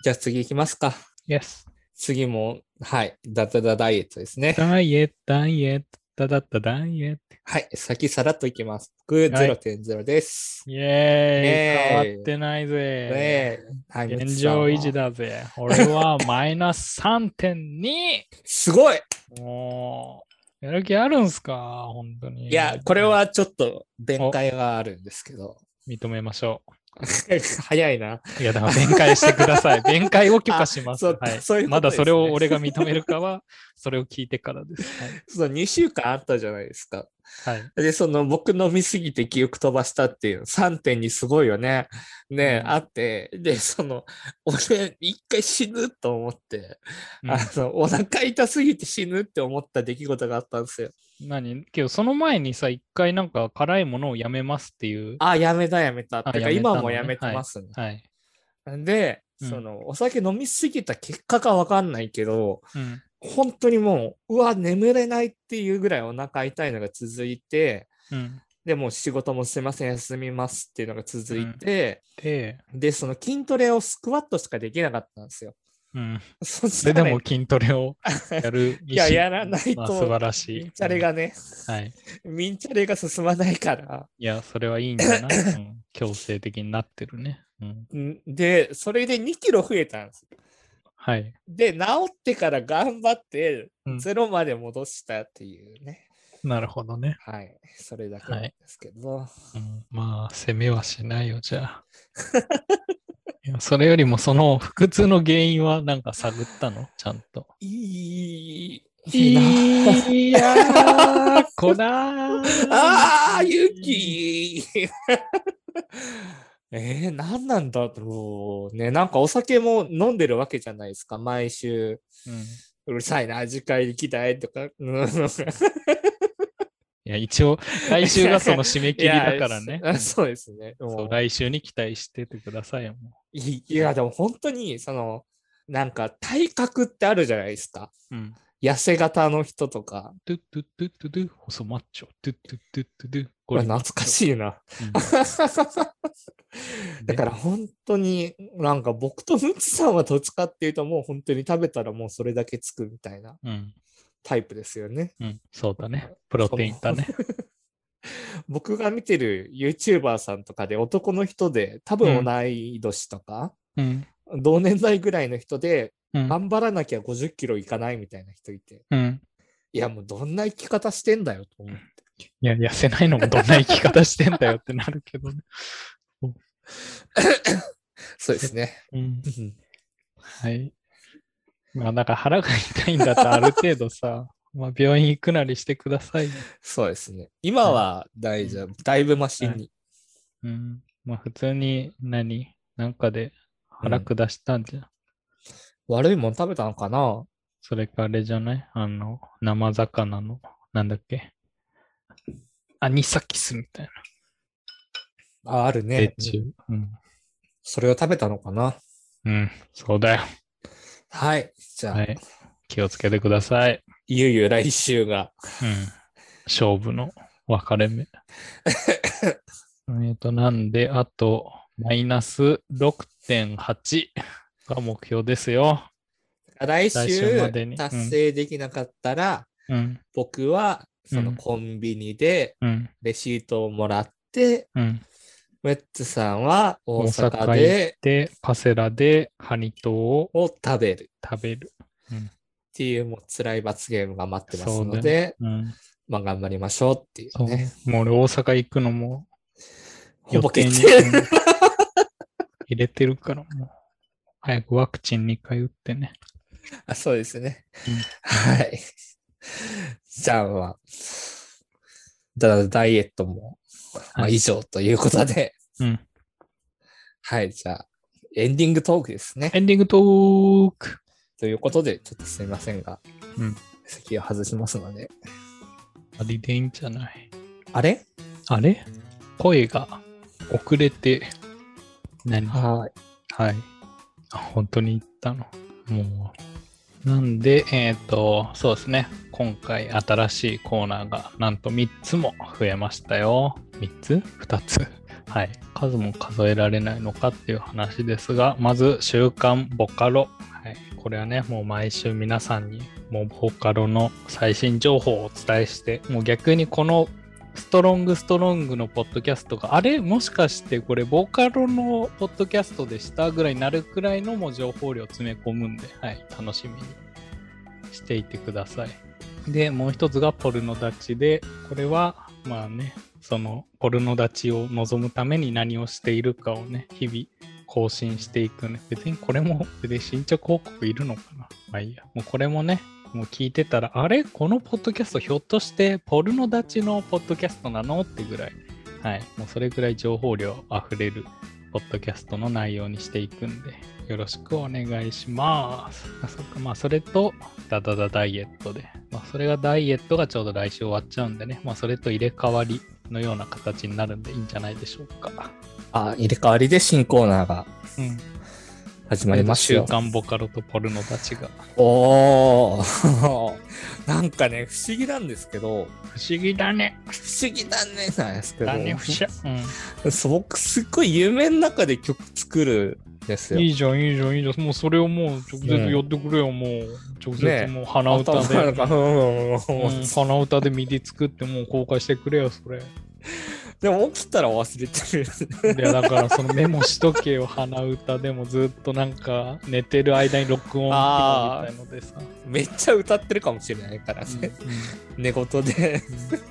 Speaker 2: じゃあ次行きますか。
Speaker 1: Yes.
Speaker 2: 次も、はい。ダダダダイエットですね。
Speaker 1: ダイエット、ダイエット、ダダッタダイエ。
Speaker 2: はい。先さらっといきます。僕
Speaker 1: はい
Speaker 2: 0.0です。
Speaker 1: イェーイ、
Speaker 2: イエーイ
Speaker 1: 変わってないぜ。
Speaker 2: ねはい。
Speaker 1: 現状維持。だぜ。俺はマイナス3.2。
Speaker 2: すごい
Speaker 1: もう、やる気あるんすか？本当に。
Speaker 2: いや、これはちょっと弁解があるんですけど。
Speaker 1: 認めましょ
Speaker 2: 早いな。
Speaker 1: う。いや、だから弁解してください。弁解を許可します。はい
Speaker 2: そういうこと
Speaker 1: まだそれを俺が認めるかは、それを聞いてからです。
Speaker 2: その2週間あったじゃないですか。
Speaker 1: はい。はい、
Speaker 2: で、その僕飲みすぎて記憶飛ばしたっていう3.2すごいよね。ね、
Speaker 1: うん
Speaker 2: あって、で、その、俺、一回死ぬと思って、
Speaker 1: うん
Speaker 2: あの、お腹痛すぎて死ぬって思った出来事があったんですよ。
Speaker 1: 何？けど、その前にさ、一回なんか辛いものをやめますっていう。
Speaker 2: あ、やめたやめた。てか今もやめてますね。
Speaker 1: はい。
Speaker 2: で、
Speaker 1: うん
Speaker 2: その、お酒飲みすぎた結果かわかんないけど、
Speaker 1: うん。
Speaker 2: 本当にもう、うわ、眠れないっていうぐらいお腹痛いのが続いて、
Speaker 1: うん。
Speaker 2: でもう仕事もすいません、休みますっていうのが続いて、
Speaker 1: で、
Speaker 2: で、その筋トレをスクワットしかできなかったんですよ。
Speaker 1: うん。
Speaker 2: そね
Speaker 1: それでも筋トレをやる意
Speaker 2: いや
Speaker 1: 思
Speaker 2: やらないと
Speaker 1: まあ素晴らしい。
Speaker 2: ミンチャレがね、
Speaker 1: うん。はい。
Speaker 2: ミンチャレが進まないから。
Speaker 1: いや、それはいいんじゃない、うん、強制的になってるね。うん。
Speaker 2: んで、それで2キロ増えたんです。
Speaker 1: はい。
Speaker 2: で、治ってから頑張って
Speaker 1: うん、
Speaker 2: ゼロまで戻したっていうね。
Speaker 1: なるほどね。
Speaker 2: はい。それだけなんですけど。
Speaker 1: うん、まあ、責めはしないよ、じゃあ。それよりも、その腹痛の原因はなんか探ったの？ちゃんと。
Speaker 2: いい、いいな。
Speaker 1: いやー、こなー。
Speaker 2: ああ、ユキ えー、何なんだろうね。なんかお酒も飲んでるわけじゃないですか、毎週。
Speaker 1: うん
Speaker 2: うるさいな、次回行きたいとか。
Speaker 1: や、一応、来週がその締め切りだからね。
Speaker 2: そうですね。
Speaker 1: そう来週に期待しててくださいよ。も
Speaker 2: いいや、でも本当に、その、なんか体格ってあるじゃないですか。
Speaker 1: ううん。
Speaker 2: 痩せ型の人とか。
Speaker 1: トゥットゥットゥットゥドゥ、細マッチョ。トゥットゥットゥットゥドゥ。
Speaker 2: これ懐かしいな。
Speaker 1: うん
Speaker 2: だから本当になんか僕とムツさんはどっちかっていうともう本当に食べたらもうそれだけつくみたいな
Speaker 1: うん。
Speaker 2: タイプですよね。
Speaker 1: うん。そうだね。プロテインだね。
Speaker 2: 僕が見てる YouTuber さんとかで男の人で多分同い年とか、
Speaker 1: うん。
Speaker 2: 同年代ぐらいの人で
Speaker 1: うん。
Speaker 2: 頑張らなきゃ50キロいかないみたいな人いて、
Speaker 1: うん。
Speaker 2: いやもうどんな生き方してんだよと思って。
Speaker 1: いや、痩せないのもどんな生き方してんだよってなるけどね。
Speaker 2: そうですね。
Speaker 1: はい。まあ、だから腹が痛いんだったらある程度さ、まあ、病院行くなりしてくださいよ。
Speaker 2: そうですね。今は大丈夫。だいぶマシに。
Speaker 1: うん。まあ、普通に何？なんかで腹下したんじゃん。
Speaker 2: 悪いもん食べたのかな？
Speaker 1: それかあれじゃない？あの、生魚の、なんだっけ？アニサキスみたい
Speaker 2: あ、ある
Speaker 1: な。
Speaker 2: ね。
Speaker 1: 中。うん。
Speaker 2: それを食べたのかな？
Speaker 1: うん。そうだよ。
Speaker 2: はい。じゃあ、
Speaker 1: はい。気をつけてください。
Speaker 2: いよいよ来週が。
Speaker 1: うん。勝負の分かれ目。えっと、なんで、あと、マイナス6.8が目標ですよ。
Speaker 2: 来
Speaker 1: 来週
Speaker 2: 週
Speaker 1: までに
Speaker 2: 達成できなかったら、
Speaker 1: うん。
Speaker 2: 僕はそ
Speaker 1: うん
Speaker 2: のコンビニで
Speaker 1: うん。
Speaker 2: レシートをもらって、
Speaker 1: うん。
Speaker 2: ウェッツさんは大
Speaker 1: 大阪
Speaker 2: で
Speaker 1: て、パセラでハニトを
Speaker 2: を食べる
Speaker 1: 食べる。
Speaker 2: っていうもう辛い罰ゲームが待ってますので、
Speaker 1: うん。
Speaker 2: まあ頑張りましょうっていう
Speaker 1: そう。
Speaker 2: ね。
Speaker 1: もう俺大阪行くのも
Speaker 2: ほぼ決
Speaker 1: 予定 入れてるからもう。早くワクチン2回打ってね。
Speaker 2: あそうですね。
Speaker 1: うん
Speaker 2: はい。じゃあまあ、だダイエットも、まあ、
Speaker 1: はい
Speaker 2: 以上ということで、
Speaker 1: うん。
Speaker 2: はい、じゃあ、エンディングトークですね。
Speaker 1: エンディングトーク。
Speaker 2: ということで、ちょっとすみませんが、
Speaker 1: うん。
Speaker 2: 席を外しますので。
Speaker 1: ありでいいんじゃない
Speaker 2: あれ？
Speaker 1: あれ？声が遅れて、何？
Speaker 2: はい。
Speaker 1: はい。あ本当に言ったの？もう。なんで、えっ、と、そうですね。今回新しいコーナーがなんと3つも増えましたよ。3つ ?2 つ？はい。数も数えられないのかっていう話ですが、まず、週刊ボカロ。はい。これはね、もう毎週皆さんに、もうボカロの最新情報をお伝えして、もう逆にこのストロングストロングのポッドキャストがあれもしかしてこれボカロのポッドキャストでしたぐらいになるくらいのも情報量詰め込むんで、はい、楽しみにしていてください。で、もう一つがポルノダチで、これはまあね、そのポルノダチを望むために何をしているかをね、日々更新していくね。別にこれも別に進捗報告いるのかなまあいいや。もうこれもね、もう聞いてたら、あれ？このポッドキャストひょっとしてポルノダチのポッドキャストなの？ってぐらい、はい、もうそれぐらい情報量あふれるポッドキャストの内容にしていくんで、よろしくお願いします。あ そっか、まあそれと、ダダダダイエットで、まあそれがダイエットがちょうど来週終わっちゃうんでね、まあそれと入れ替わりのような形になるんでいいんじゃないでしょうか。
Speaker 2: あ、入れ替わりで新コーナーが
Speaker 1: うん。
Speaker 2: 始まります
Speaker 1: 週
Speaker 2: よ。
Speaker 1: 刊ボカロとポルノたちが。
Speaker 2: おー。なんかね、不思議なんですけど、
Speaker 1: 不思議だね。
Speaker 2: 不思議だね、なんですけど、
Speaker 1: だね、不思議。
Speaker 2: そ う僕すっごい夢の中で曲作るんです
Speaker 1: うん。
Speaker 2: よ。
Speaker 1: いいじゃん、いいじゃん、いいじゃん。もうそれをもう直接やってくれよ、もう。直接
Speaker 2: ね
Speaker 1: もう鼻歌で。
Speaker 2: 頭なんかうん
Speaker 1: うん鼻歌で MIDI 作ってもう公開してくれよ、それ。
Speaker 2: でも起きたら忘れてる。
Speaker 1: いや、だからそのメモしとけよ、鼻歌でもずっとなんか寝てる間に録音みたいのでさ。
Speaker 2: めっちゃ歌ってるかもしれないから
Speaker 1: うん
Speaker 2: ね。寝言で。
Speaker 1: うん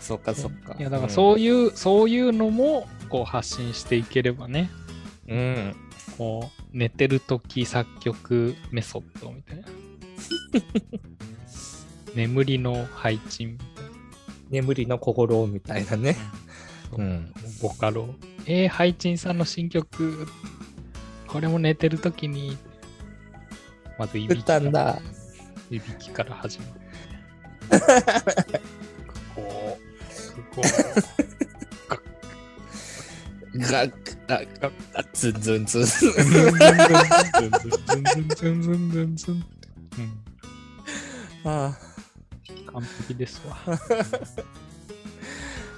Speaker 2: そっかそっか。
Speaker 1: いや、だからそういう、そういうのもこう発信していければね、
Speaker 2: うん。うん。
Speaker 1: こう寝てる時作曲メソッドみたいな。眠りの配置みたい
Speaker 2: 眠りの心みたいなね。
Speaker 1: な。
Speaker 2: うん。
Speaker 1: ボカロ。えー、ハイチンさんの新曲、これも寝てる時に、まずいびき
Speaker 2: 歌んだ。
Speaker 1: いびきから始まる。こう、こう、
Speaker 2: が、が、が、が、ズンズンズン。
Speaker 1: ズンズンズンズンズンズンズンズンズンズン。うん、
Speaker 2: あ
Speaker 1: 完璧ですわ。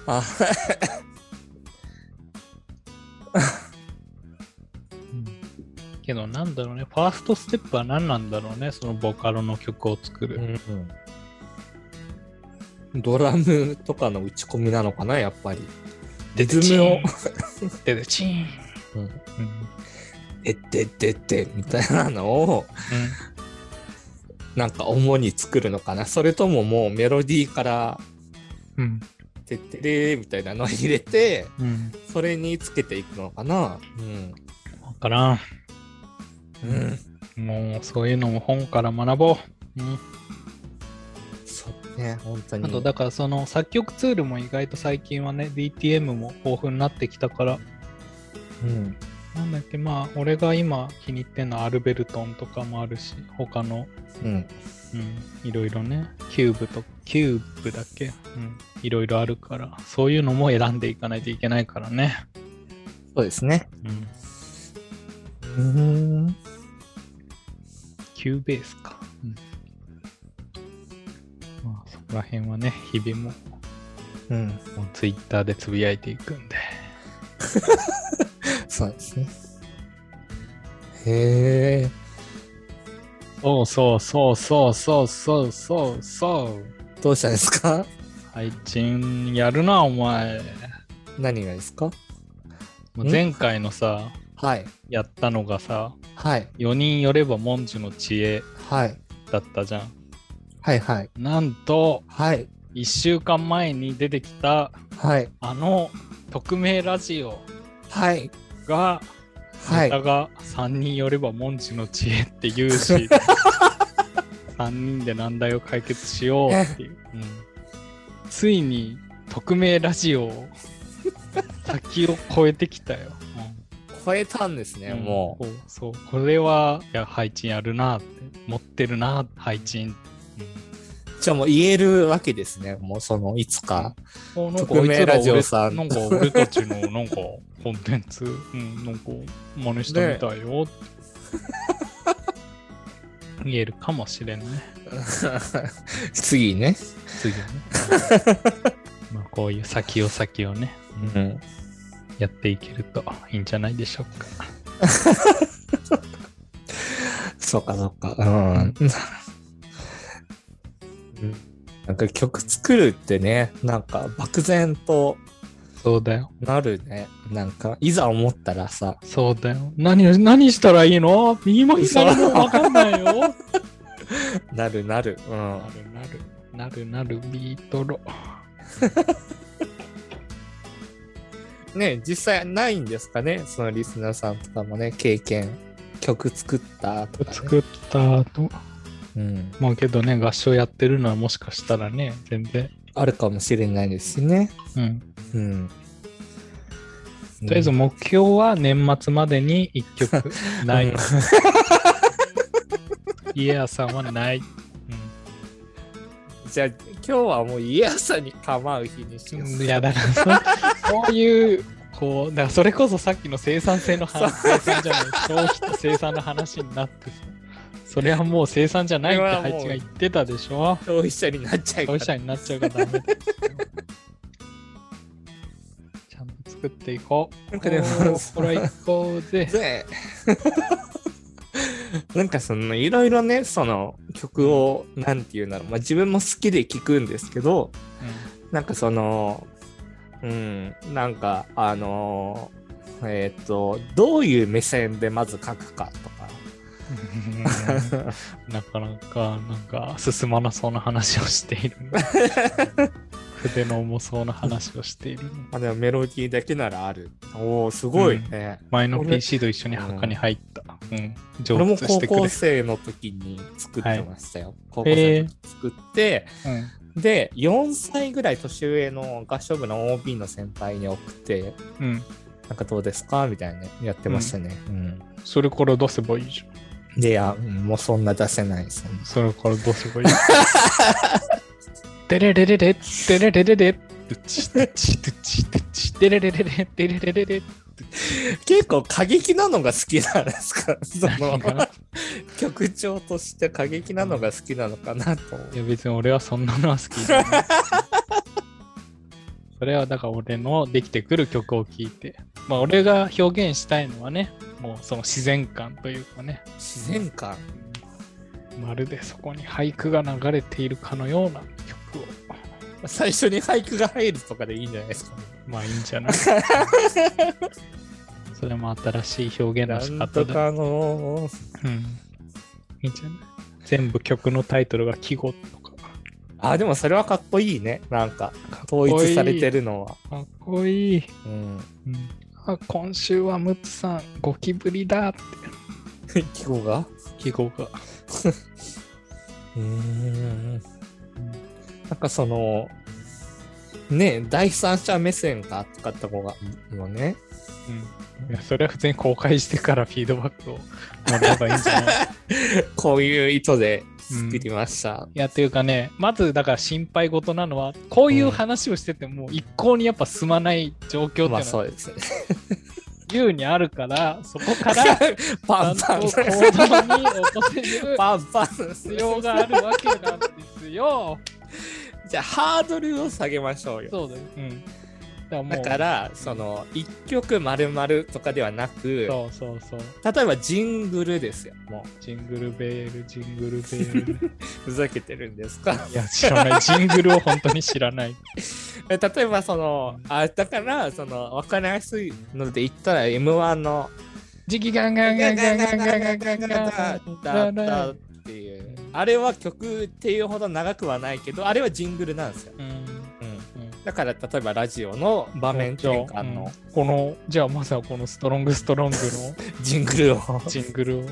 Speaker 2: あ。あ
Speaker 1: うんけどなんだろうね、ファーストステップは何なんだろうね、そのボカロの曲を作る。
Speaker 2: うん。ドラムとかの打ち込みなのかな、やっぱり。リズムを。
Speaker 1: ででチーン。
Speaker 2: うん。
Speaker 1: うん
Speaker 2: でってってってみたいなのを、なんか主に作るのかな？それとももうメロディーから、
Speaker 1: うん。
Speaker 2: てってれーみたいなのを入れて、
Speaker 1: うん。
Speaker 2: それにつけていくのかな？うん。
Speaker 1: わからん。
Speaker 2: うん。
Speaker 1: もうそういうのも本から学ぼう。うん。
Speaker 2: そうね、本当に。
Speaker 1: あとだからその作曲ツールも意外と最近はね DTM も豊富になってきたから
Speaker 2: うん。
Speaker 1: なんだっけまあ俺が今気に入ってんのはアルベルトンとかもあるし他の
Speaker 2: うん。
Speaker 1: うんいろいろねキューブとキューブだっけ？うんいろいろあるからそういうのも選んでいかないといけないからね
Speaker 2: そうですね。
Speaker 1: うん
Speaker 2: うん。
Speaker 1: キューベースか。うん。まあ、そこら辺はね、日々も、
Speaker 2: うん。
Speaker 1: もうツイッターでつぶやいていくんで。
Speaker 2: そうですね。へえ。
Speaker 1: そうそうそうそうそうそうそうそう。
Speaker 2: どうしたんですか？
Speaker 1: 配信やるな、お前。
Speaker 2: 何がですか？
Speaker 1: 前回のさ、
Speaker 2: はい。
Speaker 1: やったのがさ、
Speaker 2: はい。
Speaker 1: 4人寄れば文殊の知恵
Speaker 2: はい。
Speaker 1: だったじゃん。
Speaker 2: はい。はい。
Speaker 1: なんと、
Speaker 2: はい。
Speaker 1: 1週間前に出てきた、
Speaker 2: はい。
Speaker 1: あの、匿名ラジオ
Speaker 2: はい。
Speaker 1: が、
Speaker 2: はい。
Speaker 1: ネタが3人寄れば文殊の知恵って言うし、3人で難題を解決しようっていう。うんついに匿名ラジオを先を超えてきたよ。
Speaker 2: 超えたんですね、
Speaker 1: うん
Speaker 2: もう。
Speaker 1: そうこれは、いや、配信やるなって、持ってるな、配信。
Speaker 2: じゃあもう言えるわけですね。もうその、いつか。
Speaker 1: うん、なんか
Speaker 2: 匿名ラジオさん
Speaker 1: なんか俺たちのなんかコンテンツ、うん、なんか真似したみたいよ。言えるかもしれない。
Speaker 2: 次ね。
Speaker 1: 次ね。まあこういう先を先をね、
Speaker 2: うん。
Speaker 1: やっていけるといいんじゃないでしょうか。
Speaker 2: そうか、そうか。うん。なんか曲作るってね、なんか漠然と
Speaker 1: そうだよ。
Speaker 2: なるね。なんか、いざ思ったらさ、
Speaker 1: そうだよ。何を、何したらいいの？今更もわかんないよ。
Speaker 2: なるなる。うん。
Speaker 1: なるなる、なるなるビートロ。
Speaker 2: ね、実際ないんですかね？そのリスナーさんとかもね、経験。曲作ったとか、ね。
Speaker 1: 作った後。
Speaker 2: うん。
Speaker 1: まあけどね、合唱やってるのはもしかしたらね、全然。
Speaker 2: あるかもしれないですしね。
Speaker 1: うん。
Speaker 2: うん。
Speaker 1: とりあえず目標は年末までに1曲ない。
Speaker 2: うん
Speaker 1: イエアさんはない。うん
Speaker 2: じゃあ、今日はもう家朝に構う日にしよう。
Speaker 1: いや、だからそ、そういう、こう、だからそれこそさっきの生産性の話、生産じゃない、消費と生産の話になってさ、それはもう生産じゃないって配置が言ってたでしょ。
Speaker 2: 消費者になっちゃうから。
Speaker 1: 消費者になっちゃうからダメですよ。ちゃんと作っていこう。
Speaker 2: なんかでも
Speaker 1: おーほら行こうぜ。
Speaker 2: で、なんかそのいろいろね、その曲を、なんていうんだろう、まあ自分も好きで聴くんですけど、なんかその、うん、なんかあのえっ、と、どういう目線でまず書くかとか、
Speaker 1: うんなかなか、なんか、進まなそうな話をしている。筆の重そうな話をしている。
Speaker 2: まあでもメロディーだけならある。おおすごいね。
Speaker 1: 前の
Speaker 2: 俺
Speaker 1: PC と一緒に墓に入った。うん。上
Speaker 2: 俺も高
Speaker 1: 手してくれ
Speaker 2: 校。生の時に作ってましたよ。高校
Speaker 1: へー
Speaker 2: 生の時作って、
Speaker 1: うん。
Speaker 2: で、4歳ぐらい年上の合唱部の OB の先輩に送って、
Speaker 1: うん。
Speaker 2: なんかどうですか？みたいなね、やってましたね。うん。
Speaker 1: それから出せばいいじゃん。
Speaker 2: で、いや、うんもうそんな出せないです。
Speaker 1: それから出せばいい？デレレレレ、デレレレレ、ドゥチドゥチドゥチドゥチ、デレレレレ、デレレレレ。
Speaker 2: 結構過激なのが好きなんです か？その曲調として過激なのが好きなのかなと
Speaker 1: いや別に俺はそんなのは好きじゃない。それはだから俺のできてくる曲を聴いて。まあ俺が表現したいのはね、もうその自然感というかね、
Speaker 2: 自然感？
Speaker 1: まるでそこに俳句が流れているかのような曲を。
Speaker 2: 最初に俳句が入るとかでいいんじゃないですか？
Speaker 1: まあいいんじゃない？それも新しい表現の仕
Speaker 2: なん
Speaker 1: 方だ。
Speaker 2: とかの
Speaker 1: うん。いいんじゃない？全部曲のタイトルが季語とか。
Speaker 2: あ、でもそれはかっこいいね。なんか、統一されてるのは。
Speaker 1: かっこいい。
Speaker 2: うん。
Speaker 1: うん、あ今週はムツさん、ゴキブリだって。
Speaker 2: 記号が？
Speaker 1: 季語が。
Speaker 2: うーん。なんかその、ね第三者目線がとかった方がいいのね。
Speaker 1: うん。いや、それは普通に公開してからフィードバックをもらえばいいんじゃない？
Speaker 2: こういう意図で作りました。
Speaker 1: いや、っていうかね、まずだから心配事なのは、こういう話をしてても一向にやっぱ進まない状況っていうのは、
Speaker 2: まあそうですね。
Speaker 1: 優にあるから、そこから、
Speaker 2: パンパン
Speaker 1: 行動に起こせる
Speaker 2: パンパン
Speaker 1: 必要があるわけなんですよ。
Speaker 2: じゃあハードルを下げましょうよ。
Speaker 1: そうだよ。うん。だから
Speaker 2: その、一曲丸々とかではなく、
Speaker 1: そうそうそう。
Speaker 2: 例えばジングルですよ。も
Speaker 1: ジングルベール、ジングルベール。
Speaker 2: う、ふざけてるんですか？
Speaker 1: いや、知らない。ジングルを本当に知らない。
Speaker 2: え例えば、その、あ、だから、その、わかりやすいので言ったら、M1 の、
Speaker 1: ジギガンガンガンガンガンガンガンガンガンガン
Speaker 2: だだっていう、あれは曲っていうほど長くはないけど、あれはジングルなんですよ。
Speaker 1: うん。
Speaker 2: うん。だから、例えばラジオの場面転換
Speaker 1: うん
Speaker 2: の
Speaker 1: この、じゃあまさこのストロングストロングの
Speaker 2: ジングルを。
Speaker 1: ジングルを、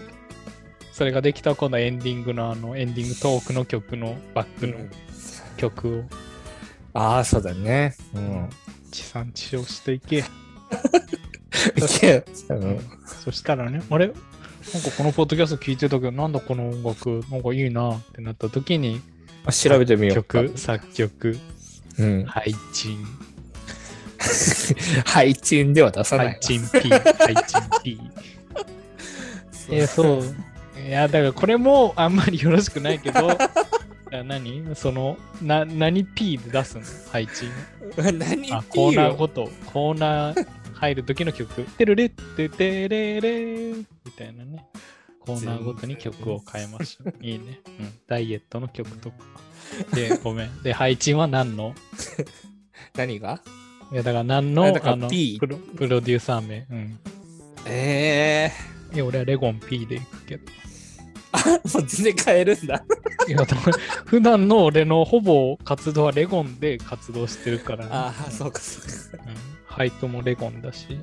Speaker 1: それができた今度はエンディングのあのエンディングトークの曲のバックの曲を
Speaker 2: ああ、そうだね。うん。
Speaker 1: 地産地消していけ。
Speaker 2: いけうん
Speaker 1: そしたらね、あれ？なんかこのポッドキャスト聞いてたけど、なんだこの音楽、なんかいいなってなった時に、
Speaker 2: あ調べてみようか。
Speaker 1: 曲、作曲、
Speaker 2: うん。
Speaker 1: 配信、
Speaker 2: 配信では出さない
Speaker 1: 配。信 P、配信 P。いや、そう。いや、だからこれもあんまりよろしくないけど、何？その、な、何 P で出すの？配信。
Speaker 2: 何
Speaker 1: あ、
Speaker 2: って
Speaker 1: コーナー
Speaker 2: よ。
Speaker 1: ごと、コーナー入る時の曲。てるれっててれれみたいなね。コーナーごとに曲を変えましょう。いいね。うん。ダイエットの曲とか。で、ごめん。で、配信は何の？
Speaker 2: 何が？
Speaker 1: いや、だから何の、
Speaker 2: あだから
Speaker 1: あの
Speaker 2: P
Speaker 1: プロ、プロデューサー名。うん。
Speaker 2: え
Speaker 1: いや、俺はレゴン P でいくけど。
Speaker 2: ー、もう全然変えるんだ。
Speaker 1: いや、だから普段の俺のほぼ活動はレゴンで活動してるから、ね。
Speaker 2: ああ、そうかそうか。
Speaker 1: うん。ハイトもレゴンだし。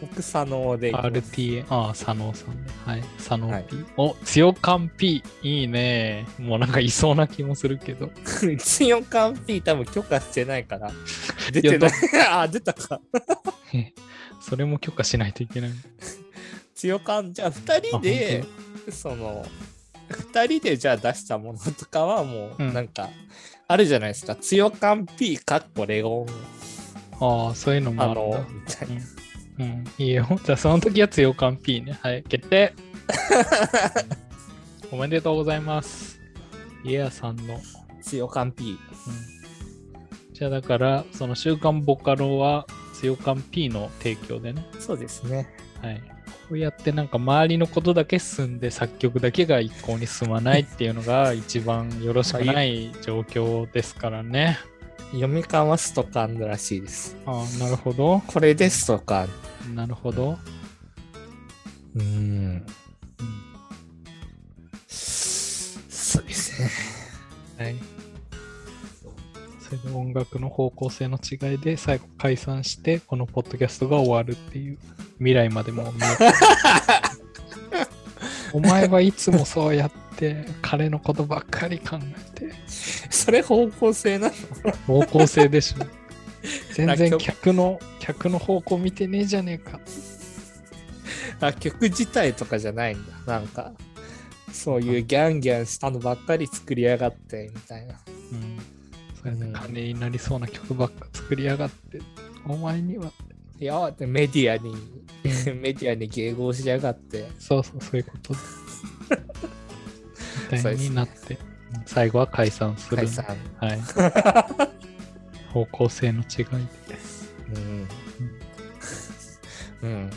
Speaker 2: 僕、佐野で
Speaker 1: RTA、ああ、佐野さんね。はい。佐野 P。
Speaker 2: はい
Speaker 1: お、強感 P。いいね。もうなんかいそうな気もするけど。
Speaker 2: 強感 P 多分許可してないから。出てない。あ、出たか。
Speaker 1: それも許可しないといけない。
Speaker 2: 強感、じゃあ2人で、その、2人でじゃあ出したものとかはもう、
Speaker 1: うん
Speaker 2: なんか、あるじゃないですか。強感 P かっこレゴン。
Speaker 1: ああ、そういうのも
Speaker 2: あ
Speaker 1: あるんだ
Speaker 2: の、みたいな。
Speaker 1: うん、うん、いいよ。じゃあその時は強感 P ね。はい、決定。おめでとうございます。イエアさんの。
Speaker 2: 強感 P。
Speaker 1: うん、じゃあだから、その週刊ボカロは強感 P の提供でね。
Speaker 2: そうですね。
Speaker 1: はい。こうやってなんか周りのことだけ進んで作曲だけが一向に進まないっていうのが一番よろしくない状況ですからね。
Speaker 2: 読み感はストカンドらしいです。
Speaker 1: ああ、なるほど。
Speaker 2: これでストカン。
Speaker 1: なるほど。
Speaker 2: うん。
Speaker 1: うん
Speaker 2: そうですね。
Speaker 1: はい。それで音楽の方向性の違いで最後解散してこのポッドキャストが終わるっていう未来までも お前はいつもそうやって彼のことばっかり考えて。
Speaker 2: それ方向性なの？
Speaker 1: 方向性でしょ。全然客の客の方向見てねえじゃねえか。
Speaker 2: あ曲自体とかじゃないんだ。なんか、そういうギャンギャンしたのばっかり作りやがって、みたいな。
Speaker 1: うん。それで金になりそうな曲ばっか作りやがって。お前には。い
Speaker 2: や、でメディアに、メディアに迎合しやがって。
Speaker 1: そうそう、そういうこと。です。みたいになって、最後は解散する。
Speaker 2: 解散。
Speaker 1: はい。方向性の違いで。
Speaker 2: うん。うん。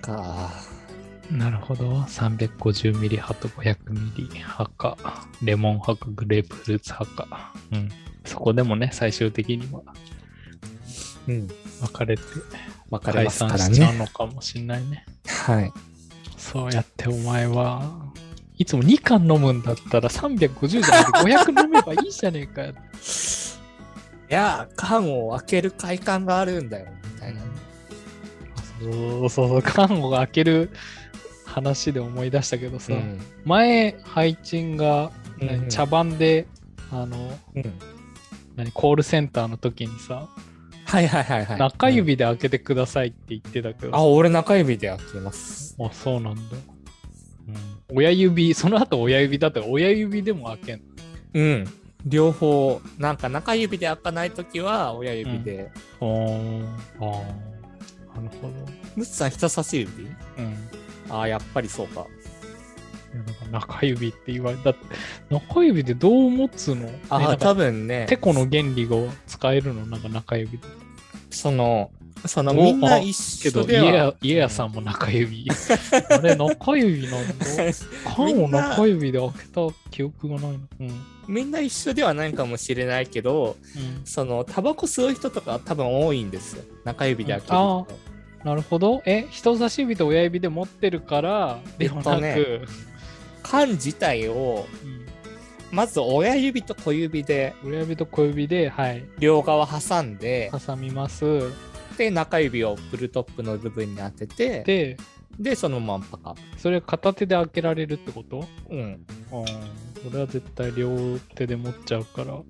Speaker 2: か。
Speaker 1: なるほど。350ミリ派と500ミリ派か、レモン派か、グレープフルーツ派か。うん。そこでもね、最終的には
Speaker 2: うん。
Speaker 1: 分かれて
Speaker 2: 分かれ
Speaker 1: 解
Speaker 2: ますから
Speaker 1: 散しちゃう
Speaker 2: ね。
Speaker 1: のかもしんないね。
Speaker 2: はい。
Speaker 1: そうやってお前はいつも2缶飲むんだったら350じゃなくて500飲めばいいじゃねえかよ。
Speaker 2: いや、缶を開ける快感があるんだよ、みたいな。
Speaker 1: そうそうそう、缶を開ける話で思い出したけどさ、
Speaker 2: うん。
Speaker 1: 前、配信が、
Speaker 2: うんうん
Speaker 1: 茶番で、あの、
Speaker 2: うん。
Speaker 1: 何コールセンターの時にさ、
Speaker 2: はいはいはいはい。
Speaker 1: 中
Speaker 2: うん
Speaker 1: 指で開けてくださいって言ってたけど、
Speaker 2: あ、俺中指で開けます。
Speaker 1: あ、そうなんだ。うん、親指、その後親指だったら親指でも開けんの。
Speaker 2: うん。両方、なんか中指で開かないときは親指で。
Speaker 1: おーあなるほど。
Speaker 2: ムツさん人差し指？
Speaker 1: うん。い
Speaker 2: ああ、やっぱりそうか。
Speaker 1: や、なんか中指って言われたって、中指でどう持つの？
Speaker 2: ああ、多分ね
Speaker 1: て、この原理が使えるの？なんか中指で。
Speaker 2: その、その
Speaker 1: お
Speaker 2: みんな
Speaker 1: あ
Speaker 2: 一
Speaker 1: けど、
Speaker 2: 緒では
Speaker 1: 家や家やさんも中指。あれ、中指なんだ。缶を中指で開けた記憶がないの。うん。
Speaker 2: みんな一緒ではないかもしれないけど、
Speaker 1: うん
Speaker 2: そのタバコ吸う人とか多分多いんですよ。中指で開ける
Speaker 1: うん。なるほど。え、人差し指と親指で持ってるから、でもなく、
Speaker 2: えっとね缶自体を
Speaker 1: うん
Speaker 2: まず親指と小指で
Speaker 1: 親指と小指で、はい、
Speaker 2: 両側挟んで、
Speaker 1: 挟みます。
Speaker 2: で中指をプルトップの部分に当てて、で
Speaker 1: で、
Speaker 2: そのままパカッ。
Speaker 1: それ片手で開けられるってこと？
Speaker 2: うん。
Speaker 1: うん。俺は絶対両手で持っちゃうから。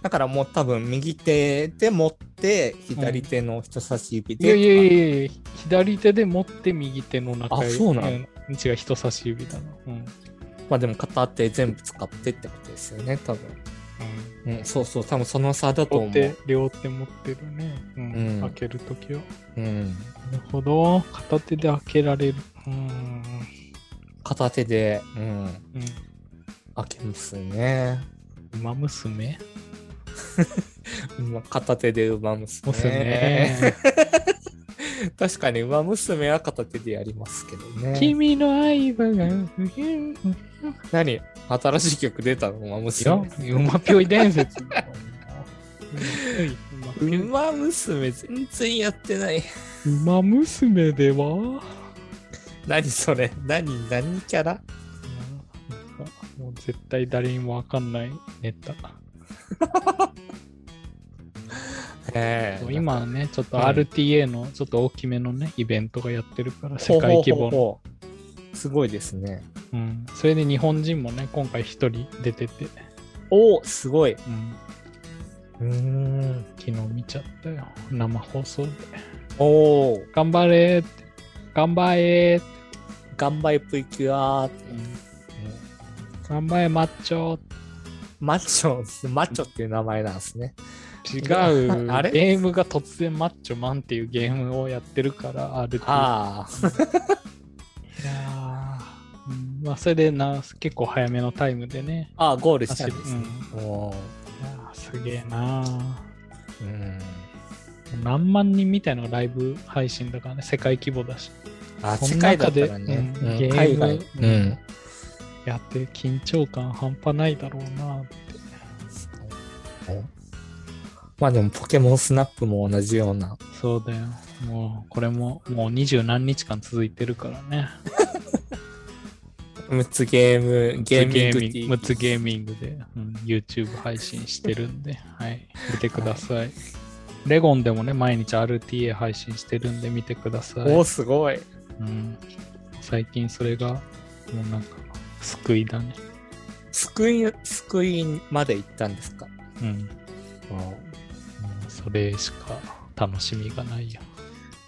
Speaker 2: だからもう多分右手で持って左手の人差し指で、
Speaker 1: いやいやいやいや、左手で持って右手の中
Speaker 2: あそうなの？
Speaker 1: ん違う、人差し指だな。うん。
Speaker 2: まあでも片手全部使ってってことですよね、多分。うん、そうそう、多分その差だと思う。
Speaker 1: 両手、持ってるね。うん。
Speaker 2: うん
Speaker 1: 開けるときは。
Speaker 2: うん。
Speaker 1: なるほど。片手で開けられる。うん。
Speaker 2: 片手で、うん、
Speaker 1: うん。
Speaker 2: 開けますね。
Speaker 1: 馬娘？
Speaker 2: ま あ片手で馬娘。
Speaker 1: 娘。
Speaker 2: 確かに馬娘は片手でやりますけどね。
Speaker 1: 君の愛はが、
Speaker 2: 何？新しい曲出たの？馬
Speaker 1: いや、
Speaker 2: 娘。
Speaker 1: 馬ぴょい伝説。うん
Speaker 2: 馬娘全然やってない。
Speaker 1: 馬娘では？
Speaker 2: 何それ？何？何キャラ？
Speaker 1: もう絶対誰にもわかんないネタ。
Speaker 2: え
Speaker 1: 今はね、ちょっと
Speaker 2: うん
Speaker 1: RTA のちょっと大きめのね、イベントがやってるから、世界規模の。
Speaker 2: すごいですね。
Speaker 1: うん。それで日本人もね、今回一人出てて、
Speaker 2: おおすごい。
Speaker 1: うん。
Speaker 2: うーん。
Speaker 1: 昨日見ちゃったよ。生放送で。
Speaker 2: おお
Speaker 1: 頑張れーって。頑張れーって。
Speaker 2: 頑張れプリキュアーって。
Speaker 1: 頑張れマッチョ
Speaker 2: マッチョ、マッチョっていう名前なんですね。
Speaker 1: 違う。
Speaker 2: あれ？
Speaker 1: ゲームが突然マッチョマンっていうゲームをやってるから、RTA。
Speaker 2: ああ。
Speaker 1: いやまあ、それでな、結構早めのタイムでね。
Speaker 2: ああ、ゴールしたですね。おー
Speaker 1: いやーすげえなー
Speaker 2: うん。
Speaker 1: 何万人みたいなライブ配信だからね、世界規模だし。
Speaker 2: あ、世界だったらね。うん
Speaker 1: うんゲーム
Speaker 2: 海外。
Speaker 1: う
Speaker 2: うんん。
Speaker 1: やって緊張感半端ないだろうなって。
Speaker 2: まあでも、ポケモンスナップも同じような。
Speaker 1: そうだよ。もう、これももう二十何日間続いてるからね。
Speaker 2: 6つゲーム、ゲーミング
Speaker 1: ゲーミン
Speaker 2: TV
Speaker 1: グ、6つゲーミングで、うん、YouTube 配信してるんで、はい。見てください。レゴンでもね、毎日 RTA 配信してるんで見てください。
Speaker 2: おお、すごい。
Speaker 1: うん、最近それが、もうなんか、救いだね。
Speaker 2: 救い、救いまで行ったんですか？
Speaker 1: うん。それしか楽しみがないよ。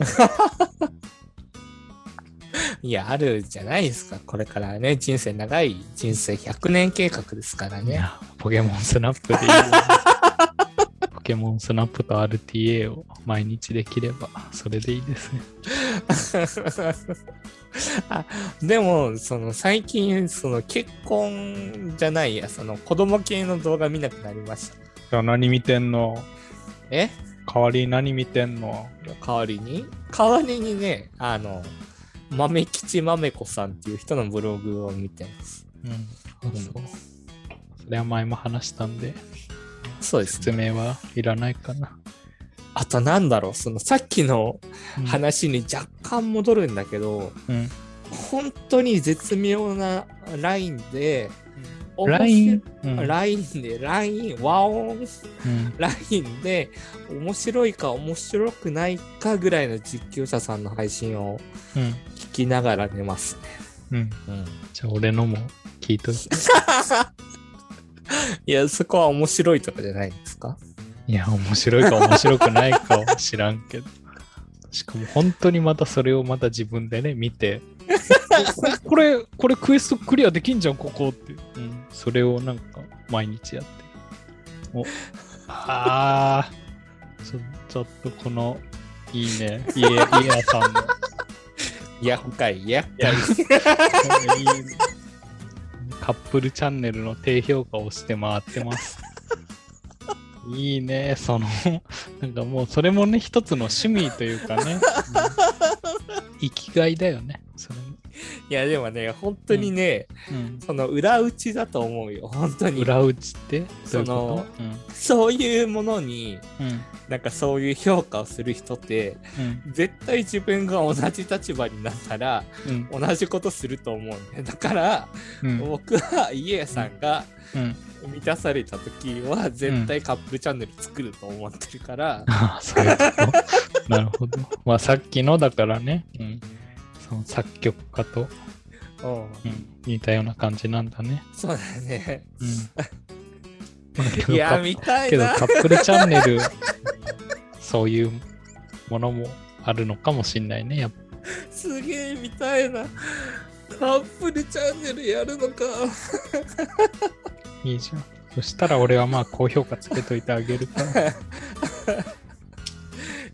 Speaker 2: いや、あるじゃないですか。これからね、人生長い人生100年計画ですからね。
Speaker 1: いや、ポケモンスナップでいいよ。ポケモンスナップと RTA を毎日できれば、それでいいですね。
Speaker 2: あでも、その最近、その結婚じゃないや、その子供系の動画見なくなりました。
Speaker 1: じゃあ何見てんの？
Speaker 2: え？
Speaker 1: 代わりに何見てんの？
Speaker 2: 代わりに？代わりにね、あの、豆吉豆子さんっていう人のブログを見てます。
Speaker 1: うん。あそう。それは前も話したんで、
Speaker 2: そうです
Speaker 1: 説
Speaker 2: ね。
Speaker 1: 明はいらないかな。
Speaker 2: あとなんだろう、そのさっきの
Speaker 1: うん
Speaker 2: 話に若干戻るんだけど、
Speaker 1: うん。
Speaker 2: 本当に絶妙なラインで、
Speaker 1: LINE? うん
Speaker 2: ラインで、ライン、和音
Speaker 1: うん
Speaker 2: ラインで、面白いか面白くないかぐらいの実況者さんの配信を
Speaker 1: うん。
Speaker 2: 聞きながら寝ますね。
Speaker 1: うん。
Speaker 2: うん、
Speaker 1: じゃあ俺のも聞いといて。
Speaker 2: いや、そこは面白いとかじゃないんですか？
Speaker 1: いや、面白いか面白くないかは知らんけど。しかも本当にまたそれをまた自分でね、見て、これ、これクエストクリアできんじゃん、ここって。うん。それをなんか毎日やって。お、ああ、ちょっとこのいいね。家、家屋さんの。
Speaker 2: 厄介、厄介。
Speaker 1: いいねカップルチャンネルの低評価をして回ってます。いいね、その、なんかもうそれもね、一つの趣味というかね、うん生きがいだよね。
Speaker 2: いや、でもね、本当にね、
Speaker 1: うん。
Speaker 2: その裏打ちだと思うよ、本当に。
Speaker 1: 裏打ちって？
Speaker 2: その
Speaker 1: と？
Speaker 2: そういうものに、
Speaker 1: うん。うん
Speaker 2: なんかそういう評価をする人って、
Speaker 1: うん。
Speaker 2: 絶対自分が同じ立場になったら、
Speaker 1: うん。
Speaker 2: 同じことすると思うんだから、
Speaker 1: うん。
Speaker 2: 僕は家屋さんが
Speaker 1: うん。
Speaker 2: 満たされた時は、絶対カップルチャンネル作ると思ってるから、
Speaker 1: ああ、そういうこと？なるほど。まあさっきのだからね、うん、その作曲家と、似たような感じなんだね。
Speaker 2: そうだよね。
Speaker 1: うん。
Speaker 2: いや、
Speaker 1: カ
Speaker 2: 見たい
Speaker 1: けど
Speaker 2: な。
Speaker 1: カップルチャンネル、そういうものもあるのかもしんないね。やっぱ
Speaker 2: すげえ見たいな。カップルチャンネルやるのか。
Speaker 1: いいじゃん。そしたら俺はまあ高評価つけといてあげるから。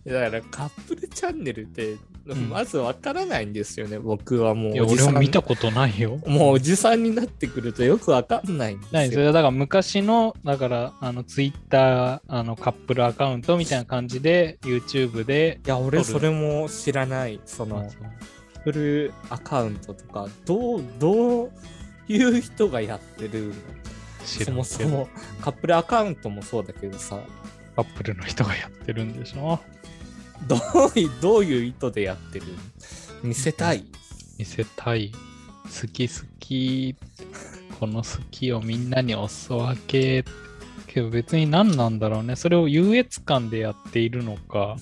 Speaker 2: だからカップルチャンネルって、
Speaker 1: ん
Speaker 2: まずわからないんですよね、僕はもう。
Speaker 1: 俺も見たことないよ。
Speaker 2: もうおじさんになってくるとよくわかんないんですよ。
Speaker 1: ないそれはだから昔の、だから、あの、ツイッター、あの、カップルアカウントみたいな感じで、YouTube で、
Speaker 2: いや、俺それも知らない。その、
Speaker 1: まあそう。
Speaker 2: フルアカウントとか、どう、どういう人がやってるの？そもそもカップルアカウントもそうだけどさ、
Speaker 1: カップルの人がやってるんでしょ？
Speaker 2: どういどういう意図でやってる？見せたい？
Speaker 1: 見せたい。好き好き。この好きをみんなにお裾分け。けど別に何なんだろうね。それを優越感でやっているのか、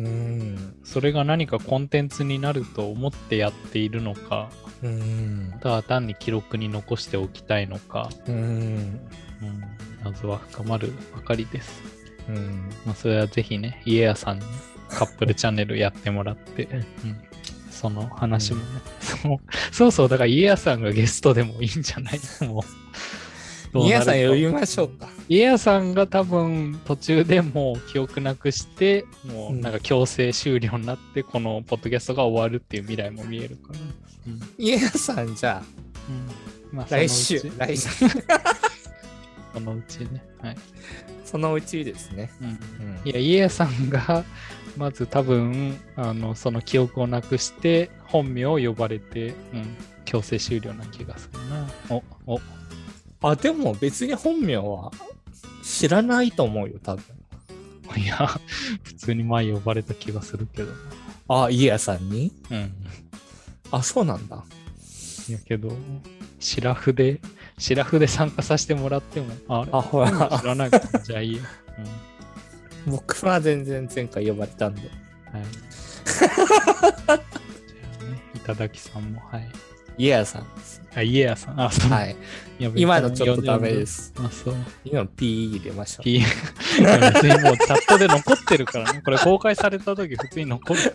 Speaker 2: うん。
Speaker 1: それが何かコンテンツになると思ってやっているのか、
Speaker 2: うん。
Speaker 1: ただ単に記録に残しておきたいのか、
Speaker 2: うん。
Speaker 1: うん、謎は深まるばかりです。
Speaker 2: うん。
Speaker 1: まあ、それはぜひね、家屋さんにカップルチャンネルやってもらって、うん、その話もね、そうそうそう、だから家屋さんがゲストでもいいんじゃない？もう。どうなる
Speaker 2: 皆さん
Speaker 1: か
Speaker 2: 呼びましょうか。
Speaker 1: 家屋さんが多分途中でもう記憶なくして、もうなんか強制終了になって、このポッドキャストが終わるっていう未来も見えるから。うん
Speaker 2: 家屋さんじゃあ、
Speaker 1: うんまあ、
Speaker 2: 来週
Speaker 1: そのうち、
Speaker 2: 来週、
Speaker 1: そのうちね。はい。
Speaker 2: そのうちですね。
Speaker 1: うん
Speaker 2: うん
Speaker 1: いや、家康さんが、まず多分、あの、その記憶をなくして、本名を呼ばれて、うん、強制終了な気がするな。お、お、
Speaker 2: あ、でも別に本名は知らないと思うよ、多分。
Speaker 1: いや、普通に前呼ばれた気がするけど
Speaker 2: あ、家屋さんに？
Speaker 1: な。うん。
Speaker 2: あ、そうなんだ。
Speaker 1: いやけど、シラフで、シラフで参加させてもらっても、あれ？
Speaker 2: あ、ほら、
Speaker 1: 知らないから、じゃあいいよ。
Speaker 2: 僕は全然前回呼ばれたんで。
Speaker 1: うん。はい。いただきさんも、はい。
Speaker 2: 家屋さんです。
Speaker 1: あ、家康さん。あ、そう。
Speaker 2: はい。今のちょっとダメで。す。
Speaker 1: あ、そう。
Speaker 2: 今の P 入れましょう。
Speaker 1: いや別にもうチャットで残ってるからね。これ公開された時普通に残る。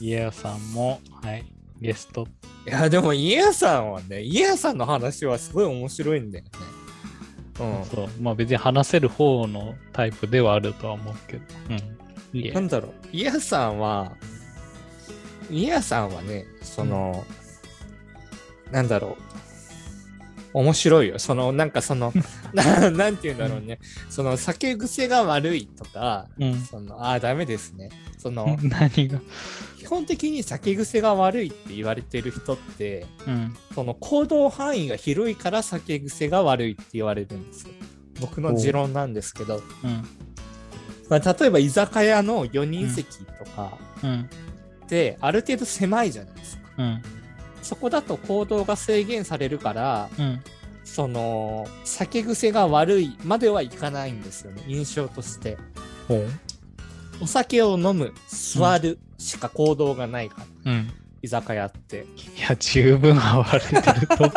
Speaker 1: 家屋さんも、はい、ゲスト。
Speaker 2: いや、でも家屋さんはね、家屋さんの話はすごい面白いんだよね。
Speaker 1: そう。まあ別に話せる方のタイプではあるとは思うけど。うん。
Speaker 2: なんだろう。家屋さんは、家屋さんはね、その、なんだろう。面白いよ。その、なんかその、ななんて言うんだろうね。その、酒癖が悪いとか、
Speaker 1: うん。
Speaker 2: その、ああ、ダメですね。その、
Speaker 1: 何が？
Speaker 2: 基本的に酒癖が悪いって言われてる人って、
Speaker 1: うん。
Speaker 2: その行動範囲が広いから酒癖が悪いって言われるんですよ。僕の持論なんですけど、
Speaker 1: うん。
Speaker 2: まあ、例えば居酒屋の4人席とか
Speaker 1: うん。
Speaker 2: ある程度狭いじゃないですか。
Speaker 1: うん。
Speaker 2: そこだと行動が制限されるから、
Speaker 1: うん。
Speaker 2: その酒癖が悪いまではいかないんですよね、印象として。お酒を飲む、座るしか行動がないから、
Speaker 1: うん。
Speaker 2: 居酒屋って。
Speaker 1: いや、十分合われてると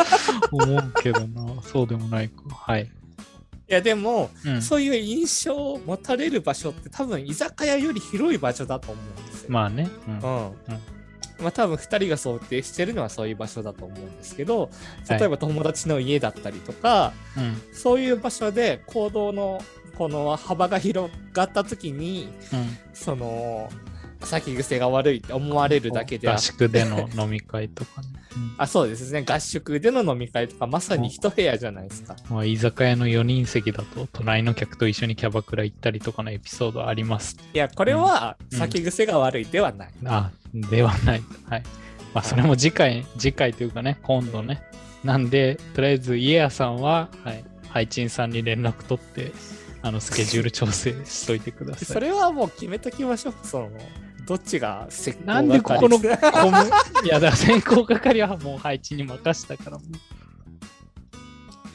Speaker 1: 思うけどな。そうでもないか。はい。
Speaker 2: いやでも、
Speaker 1: うん。
Speaker 2: そういう印象を持たれる場所って多分居酒屋より広い場所だと思うんですよ。
Speaker 1: まあね。うん。
Speaker 2: うん。まあ多分2人が想定してるのはそういう場所だと思うんですけど、例えば友達の家だったりとか、
Speaker 1: うん。
Speaker 2: そういう場所で行動のこの幅が広がった時に
Speaker 1: うん。
Speaker 2: その酒癖が悪いって思われるだけでは
Speaker 1: 合宿での飲み会とかね。
Speaker 2: あそうですね合宿での飲み会とかまさに一部屋じゃないですか。
Speaker 1: うんまあ、居酒屋の4人席だと、隣の客と一緒にキャバクラ行ったりとかのエピソードあります。
Speaker 2: いやこれは
Speaker 1: うん
Speaker 2: 酒癖が悪いではない。
Speaker 1: あ、ではない。はい。まあ、それも次回、次回というかね、今度ね。なんで、とりあえず、家屋さんは、はい、ハイチンさんに連絡取って、あの、スケジュール調整しといてください。
Speaker 2: それはもう決めときましょう。そのどっちが石膏
Speaker 1: なんでここの
Speaker 2: 係
Speaker 1: コム？いや、だから選考係はもう配置に任したからも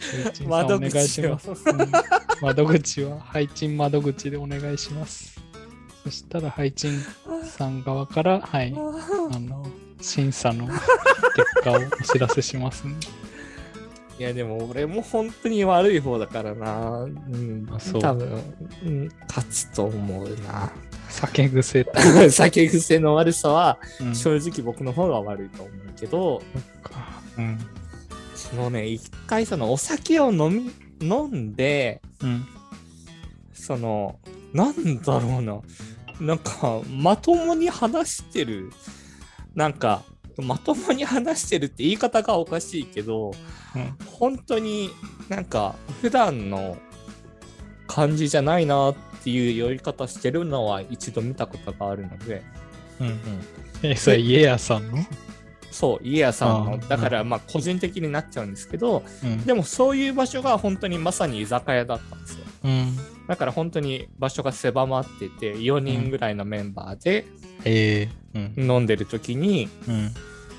Speaker 1: お願いし
Speaker 2: 口を
Speaker 1: ます。うん窓口は配置窓口でお願いします。そしたら配置さん側から、はい、あの、審査の結果をお知らせしますね。
Speaker 2: いやでも俺も本当に悪い方だからな。うん
Speaker 1: あそう
Speaker 2: 多分、うん、勝つと思うな。
Speaker 1: 酒癖と。
Speaker 2: 酒癖の悪さは正直僕の方が悪いと思うけど。
Speaker 1: うん。
Speaker 2: そのね、一回そのお酒を飲み、飲んで、
Speaker 1: うん。
Speaker 2: その、なんだろうな。なんか、まともに話してる。なんか、まともに話してるって言い方がおかしいけど、
Speaker 1: うん。
Speaker 2: 本当になんか、普段の感じじゃないなっていう酔い方してるのは一度見たことがあるので、
Speaker 1: うん。え、それ家屋さんの？
Speaker 2: そう、家屋さんの、だからまあ個人的になっちゃうんですけど、
Speaker 1: うん。
Speaker 2: でもそういう場所が本当にまさに居酒屋だったんですよ。
Speaker 1: うん。
Speaker 2: だから本当に場所が狭まってて、4人ぐらいのメンバーで。飲んでる時に、
Speaker 1: うん。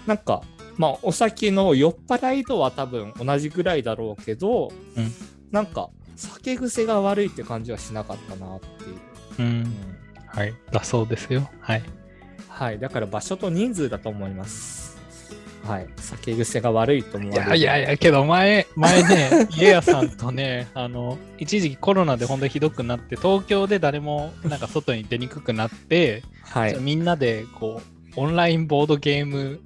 Speaker 2: なんか、まあお酒の酔っ払い度は多分同じぐらいだろうけど、
Speaker 1: うん
Speaker 2: なんか酒癖が悪いって感じはしなかったなっていう。
Speaker 1: う。
Speaker 2: うんん
Speaker 1: はい。だそうですよ。はい。
Speaker 2: はい、だから場所と人数だと思います。はい、酒癖が悪いと思わ
Speaker 1: い
Speaker 2: れる。
Speaker 1: やいやいや、けど前、前ね、家屋さんとね、あの、一時期コロナで本当にひどくなって、東京で誰もなんか外に出にくくなって、
Speaker 2: はい。
Speaker 1: みんなでこう、オンラインボードゲーム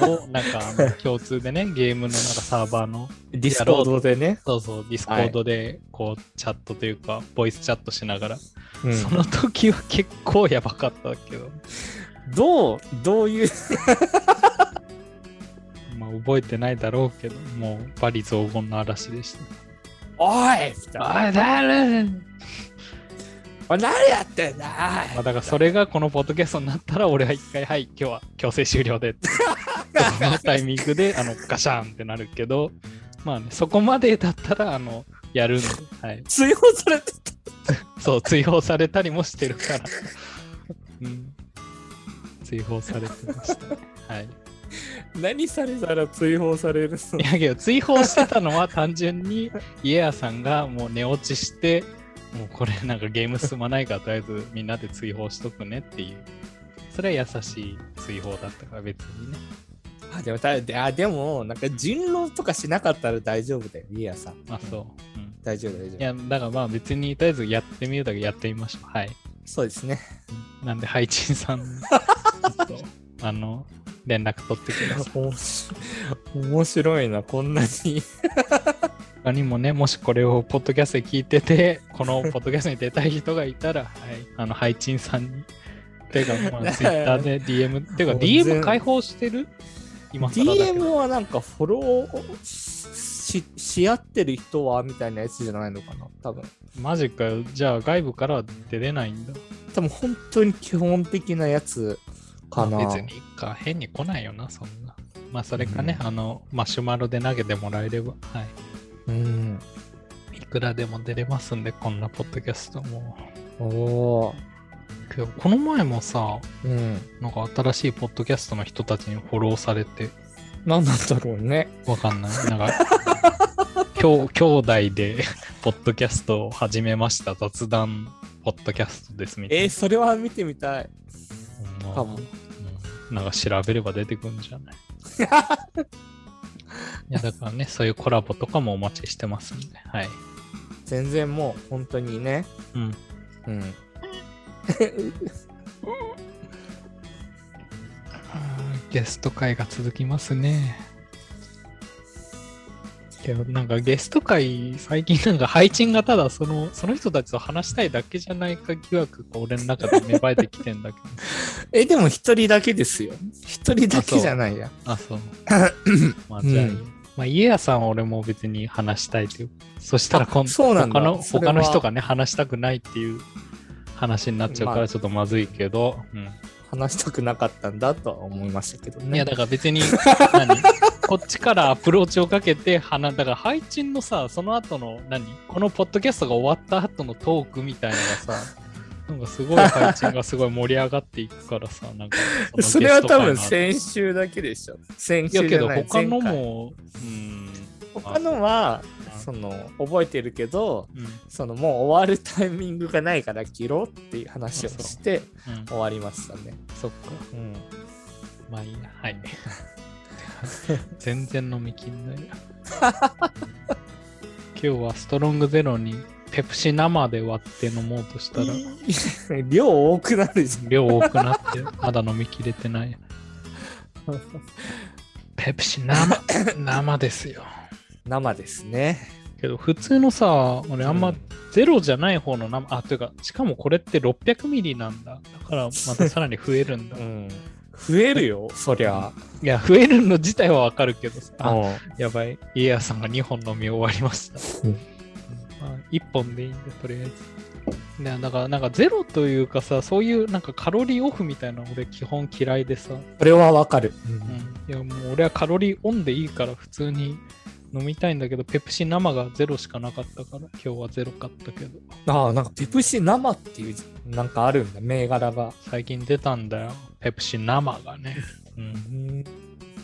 Speaker 1: をなんかあの共通でね、ゲームのなんかサーバーの、
Speaker 2: ディスコードでね。
Speaker 1: そうそう、ディスコードでこう、チャットというか、ボイスチャットしながら、
Speaker 2: うん。
Speaker 1: その時は結構やばかったけど、
Speaker 2: どう、どういう、
Speaker 1: まあ覚えてないだろうけど、もう罵詈雑言の嵐でした。
Speaker 2: おいみたい
Speaker 1: 誰？
Speaker 2: おい何やってんだ
Speaker 1: まあ、だからそれがこのポッドキャストになったら俺は一回はい今日は強制終了で。っ てそのタイミングであのガシャンってなるけどまあねそこまでだったらあのやるんで、はい、
Speaker 2: 追放されて
Speaker 1: そう追放されたりもしてるから、うん、追放されてました。ねはい。
Speaker 2: た。何されたら追放されるの？
Speaker 1: いやけど追放してたのは単純に家屋さんがもう寝落ちしてもうこれなんかゲーム進まないからとりあえずみんなで追放しとくねっていう。それは優しい追放だったから別にね。
Speaker 2: あでもたであでも、なんか人狼とかしなかったら大丈夫だよ、リアさん。
Speaker 1: あそう、うん、
Speaker 2: 大丈夫、大丈
Speaker 1: いやだからまあ別にとりあえずやってみるだけやってみましょう。はい。
Speaker 2: 夫。そうですね。
Speaker 1: なんでハイチンさんちょっとあの連絡取ってください。
Speaker 2: 面白い。面白いな、こんなに。
Speaker 1: 他にもね、もしこれをポッドキャストで聞いてて、このポッドキャストに出たい人がいたら、はい、あの、ハイチンさんに、てか、まあ、ツイッターで DM、てか、
Speaker 2: もう全
Speaker 1: DM 開放してる？今
Speaker 2: DM はなんかフォローしし合ってる人はみたいなやつじゃないのかな、多分。
Speaker 1: マジかよ。じゃあ、外部からは出れないんだ。
Speaker 2: 多分本当に基本的なやつかな。
Speaker 1: まあ別にか、変に来ないよな、そんな。まあ、それかね、
Speaker 2: うん
Speaker 1: あの、マシュマロで投げてもらえれば、はい。
Speaker 2: うん。
Speaker 1: いくらでも出れますんで、こんなポッドキャストも。
Speaker 2: おお
Speaker 1: けどこの前もさ、
Speaker 2: ー。うん。
Speaker 1: なんか新しいポッドキャストの人たちにフォローされて、
Speaker 2: なんなんだろうね。
Speaker 1: わかんない。なんか、きょう兄弟で、ポッドキャストを始めました。雑談、ポッドキャストですみたいな。
Speaker 2: えー、それは見てみたい。
Speaker 1: まあ
Speaker 2: 多分
Speaker 1: うんなんか調べれば出てくるんじゃない？いや、だからね、そういうコラボとかもお待ちしてますんで、はい。
Speaker 2: 全然もう本当にね。
Speaker 1: うん。
Speaker 2: うん。
Speaker 1: ゲスト会が続きますね。けどなんかゲスト会最近なんか配信がただそのその人たちと話したいだけじゃないか疑惑が俺の中で芽生えてきてんだけど。
Speaker 2: え、でも一人だけですよ。一人だけじゃないや。
Speaker 1: あそう。まあじゃあいい、
Speaker 2: うん
Speaker 1: まあ家屋さんは俺も別に話したいという。そしたら今
Speaker 2: あそうなんだ。
Speaker 1: 他の他の人がね話したくないっていう話になっちゃうか
Speaker 2: まあ。
Speaker 1: らちょっとまずいけど、うん
Speaker 2: 話したくなかったんだとは思いましたけどね。
Speaker 1: いやだから別に 何？こっちからアプローチをかけて話だから配信のさその後の何？このポッドキャストが終わった後のトークみたいなのがさ なんかすごい配信がすごい盛り上がっていくからさなんかの
Speaker 2: それは多分先週だけでしょ。先
Speaker 1: いやけど他のもうん。
Speaker 2: 他のは
Speaker 1: あ
Speaker 2: その覚えてるけど
Speaker 1: うん。
Speaker 2: そのもう終わるタイミングがないから切ろうっていう話をして
Speaker 1: う。ん
Speaker 2: 終わりましたね。
Speaker 1: そっか。
Speaker 2: うん、
Speaker 1: まあいいやはい。全然飲みきんないや。今日はストロングゼロにペプシ生で割って飲もうとしたら。
Speaker 2: 量多くなるじ
Speaker 1: 量多くなってまだ飲みきれてない。ペプシ生生ですよ。
Speaker 2: ゃん。生ですね。
Speaker 1: けど普通のさ俺あんま
Speaker 2: うん。
Speaker 1: ゼロじゃない方の生あというかしかもこれって600ミリなんだ。だからまたさらに増えるんだ。
Speaker 2: うん。増えるよ、そりゃ。
Speaker 1: いや増えるの自体はわかるけどさ。あ
Speaker 2: うん。
Speaker 1: やばい。家屋さんが2本飲み終わりました、
Speaker 2: うん。
Speaker 1: まあ、1本でいいんでとりあえず。ねだからなんかゼロというかさそういうなんかカロリーオフみたいなの俺基本嫌いでさ、
Speaker 2: それはわかる。
Speaker 1: うん、いやもう俺はカロリーオンでいいから普通に飲みたいんだけどペプシ生がゼロしかなかったから今日はゼロ買ったけど
Speaker 2: ああ、なんかペプシ生っていう、なんかあるんだ、銘柄が。
Speaker 1: 最近出たんだよペプシ生がね、うん、
Speaker 2: うん。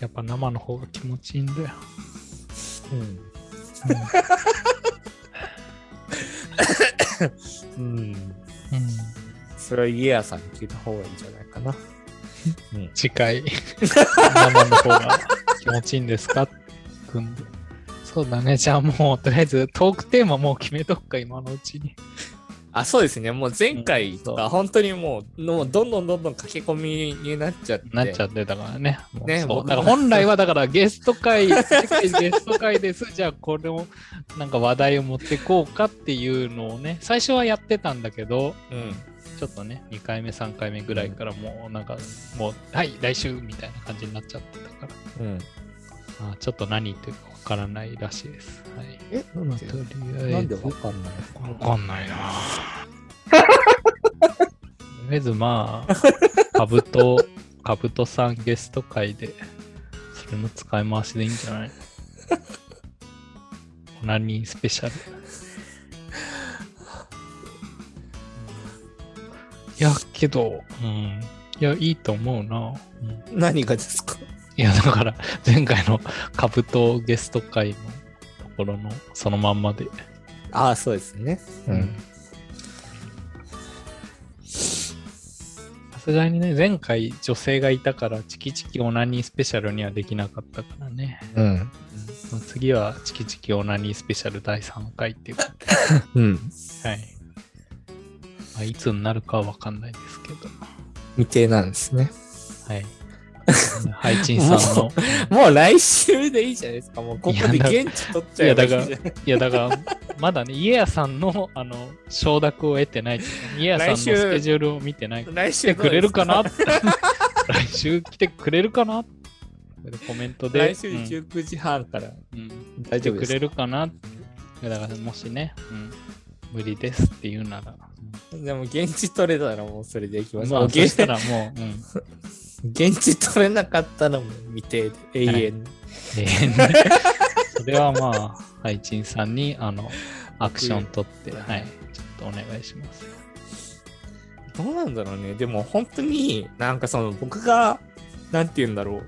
Speaker 1: やっぱ生の方が気持ちいいんだよ、
Speaker 2: うん。
Speaker 1: うん
Speaker 2: それは家屋さんに聞いた方がいいんじゃないかな。うん。
Speaker 1: 次回 生の方が気持ちいいんですか？組んでそうだねじゃあもうとりあえずトークテーマもう決めとくか今のうちに
Speaker 2: あ、そうですね。もう前回とか、
Speaker 1: うん
Speaker 2: 本当にもう、もうどんどんどんどん駆け込みになっちゃって。
Speaker 1: なっちゃってたからね
Speaker 2: ね僕も
Speaker 1: だから本来はだからゲスト会 ゲスト会ですじゃあこれをなんか話題を持ってこうかっていうのをね最初はやってたんだけど
Speaker 2: うん。
Speaker 1: ちょっとね2回目3回目ぐらいからもうなんかもうはい来週みたいな感じになっちゃってたから
Speaker 2: うん。
Speaker 1: あちょっと何言ってるかわからないらしいです。はい。
Speaker 2: え、なん
Speaker 1: まあ、
Speaker 2: で
Speaker 1: とりあえず。
Speaker 2: なんでわかんない
Speaker 1: わかんないな。とりあえずまあ、カブト、カブトさんゲスト会で、それの使い回しでいいんじゃない？オナニースペシャル？いや、けど、うん。いや、いいと思うな。うん
Speaker 2: 何がですか？
Speaker 1: いや、だから、前回のカブトゲスト会のところのそのまんまで。
Speaker 2: ああ、そうですね。うん。
Speaker 1: さすがにね、前回女性がいたから、チキチキオナニースペシャルにはできなかったからね。
Speaker 2: うん。
Speaker 1: 次はチキチキオナニースペシャル第3回っていうことで。
Speaker 2: うん。
Speaker 1: はい。まあ、いつになるかはわかんないですけど。
Speaker 2: 未定なんですね。
Speaker 1: はい。ハイチンさんの。
Speaker 2: もう来週でいいじゃないですか。もうここで現地取っちゃえばいいじゃない
Speaker 1: いや、だから、まだね、家屋さんの、あの、承諾を得てない。家屋さんのスケジュールを見てない。
Speaker 2: 来週
Speaker 1: 来てくれるかな？来週来てくれるかな？コメントで。
Speaker 2: 来週
Speaker 1: うん
Speaker 2: 19時半から
Speaker 1: うん
Speaker 2: 大丈夫です
Speaker 1: 来てくれるかな？だからもしね、うん、無理ですって言うなら。
Speaker 2: でも現地取れたらもうそれでいきましょう。
Speaker 1: まあ、
Speaker 2: もう現
Speaker 1: そしたらもう、うん。
Speaker 2: 現地取れなかったらもう未定で永遠に。
Speaker 1: えーねそれはまあ、ハイチンさんに、あの、アクション取って、
Speaker 2: 僕
Speaker 1: はい、ちょっとお願いします。
Speaker 2: どうなんだろうね。でも本当になんかその僕が、なんて言うんだろ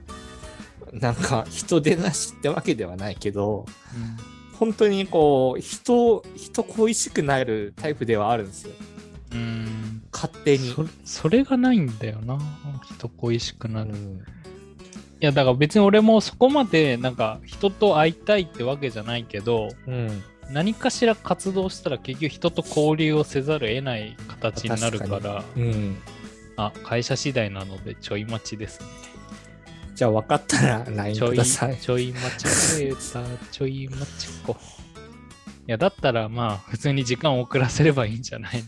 Speaker 2: う。なんか人出なしってわけではないけど、本当にこう、人、人恋しくなるタイプではあるんですよ。
Speaker 1: うん。うん
Speaker 2: 勝手に。
Speaker 1: そそれがないんだよな。人恋しくなる。い
Speaker 2: うん
Speaker 1: や、だから別に俺もそこまで、なんか、人と会いたいってわけじゃないけど、
Speaker 2: うん。
Speaker 1: 何かしら活動したら結局人と交流をせざるを得ない形になるから、
Speaker 2: うん。
Speaker 1: あ、会社次第なのでちょい待ちですね。
Speaker 2: じゃあ分かったら LINE ください。
Speaker 1: ちょい待ちレーター、ちょい待ちこ。いや、だったらまあ、普通に時間を遅らせればいいんじゃない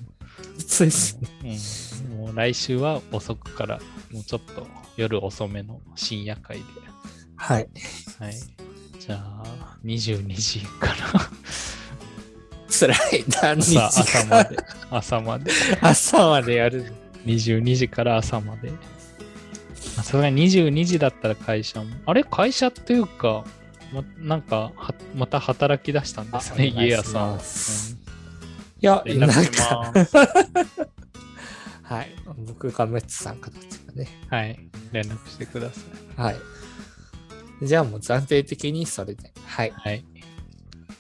Speaker 2: そうです。
Speaker 1: のうん。もう来週は遅くから、もうちょっと夜遅めの深夜会で。
Speaker 2: はい。
Speaker 1: はい。じゃあ、22時から
Speaker 2: 辛い。何日
Speaker 1: 朝朝まで、朝まで、
Speaker 2: 朝までやる。
Speaker 1: 22時から朝まで。さすがに22時だったら会社も。あれ？会社っていうか、ま、なんかは、また働き出したんですね、家屋さん
Speaker 2: や、なんか。はい。僕がメッツさん形がね。
Speaker 1: はい。連絡してください。
Speaker 2: はい。じゃあもう暫定的にそれで。はい。
Speaker 1: はい。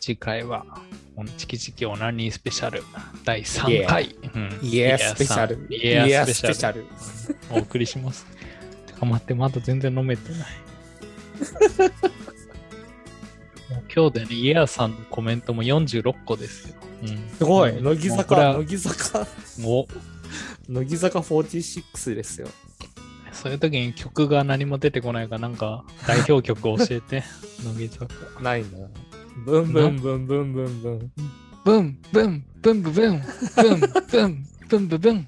Speaker 1: 次回は、チキチキオナニースペシャル第3回。うん
Speaker 2: イエースペシャル。
Speaker 1: イエースペシャル。
Speaker 2: ル。
Speaker 1: お送りします。てか待って、まだ全然飲めてない。もう今日でね、イエアさんのコメントも46個ですよ。うん、
Speaker 2: すごい。乃木坂、
Speaker 1: は
Speaker 2: 乃木坂、
Speaker 1: お
Speaker 2: 乃木坂46ですよ。
Speaker 1: そういう時に曲が何も出てこないから、なんか代表曲教えて、乃木坂。
Speaker 2: ないな。ブンブンブンブンブンブン。
Speaker 1: ブン、ブン、ブンブブン、ブン、ブン、ブンブブン。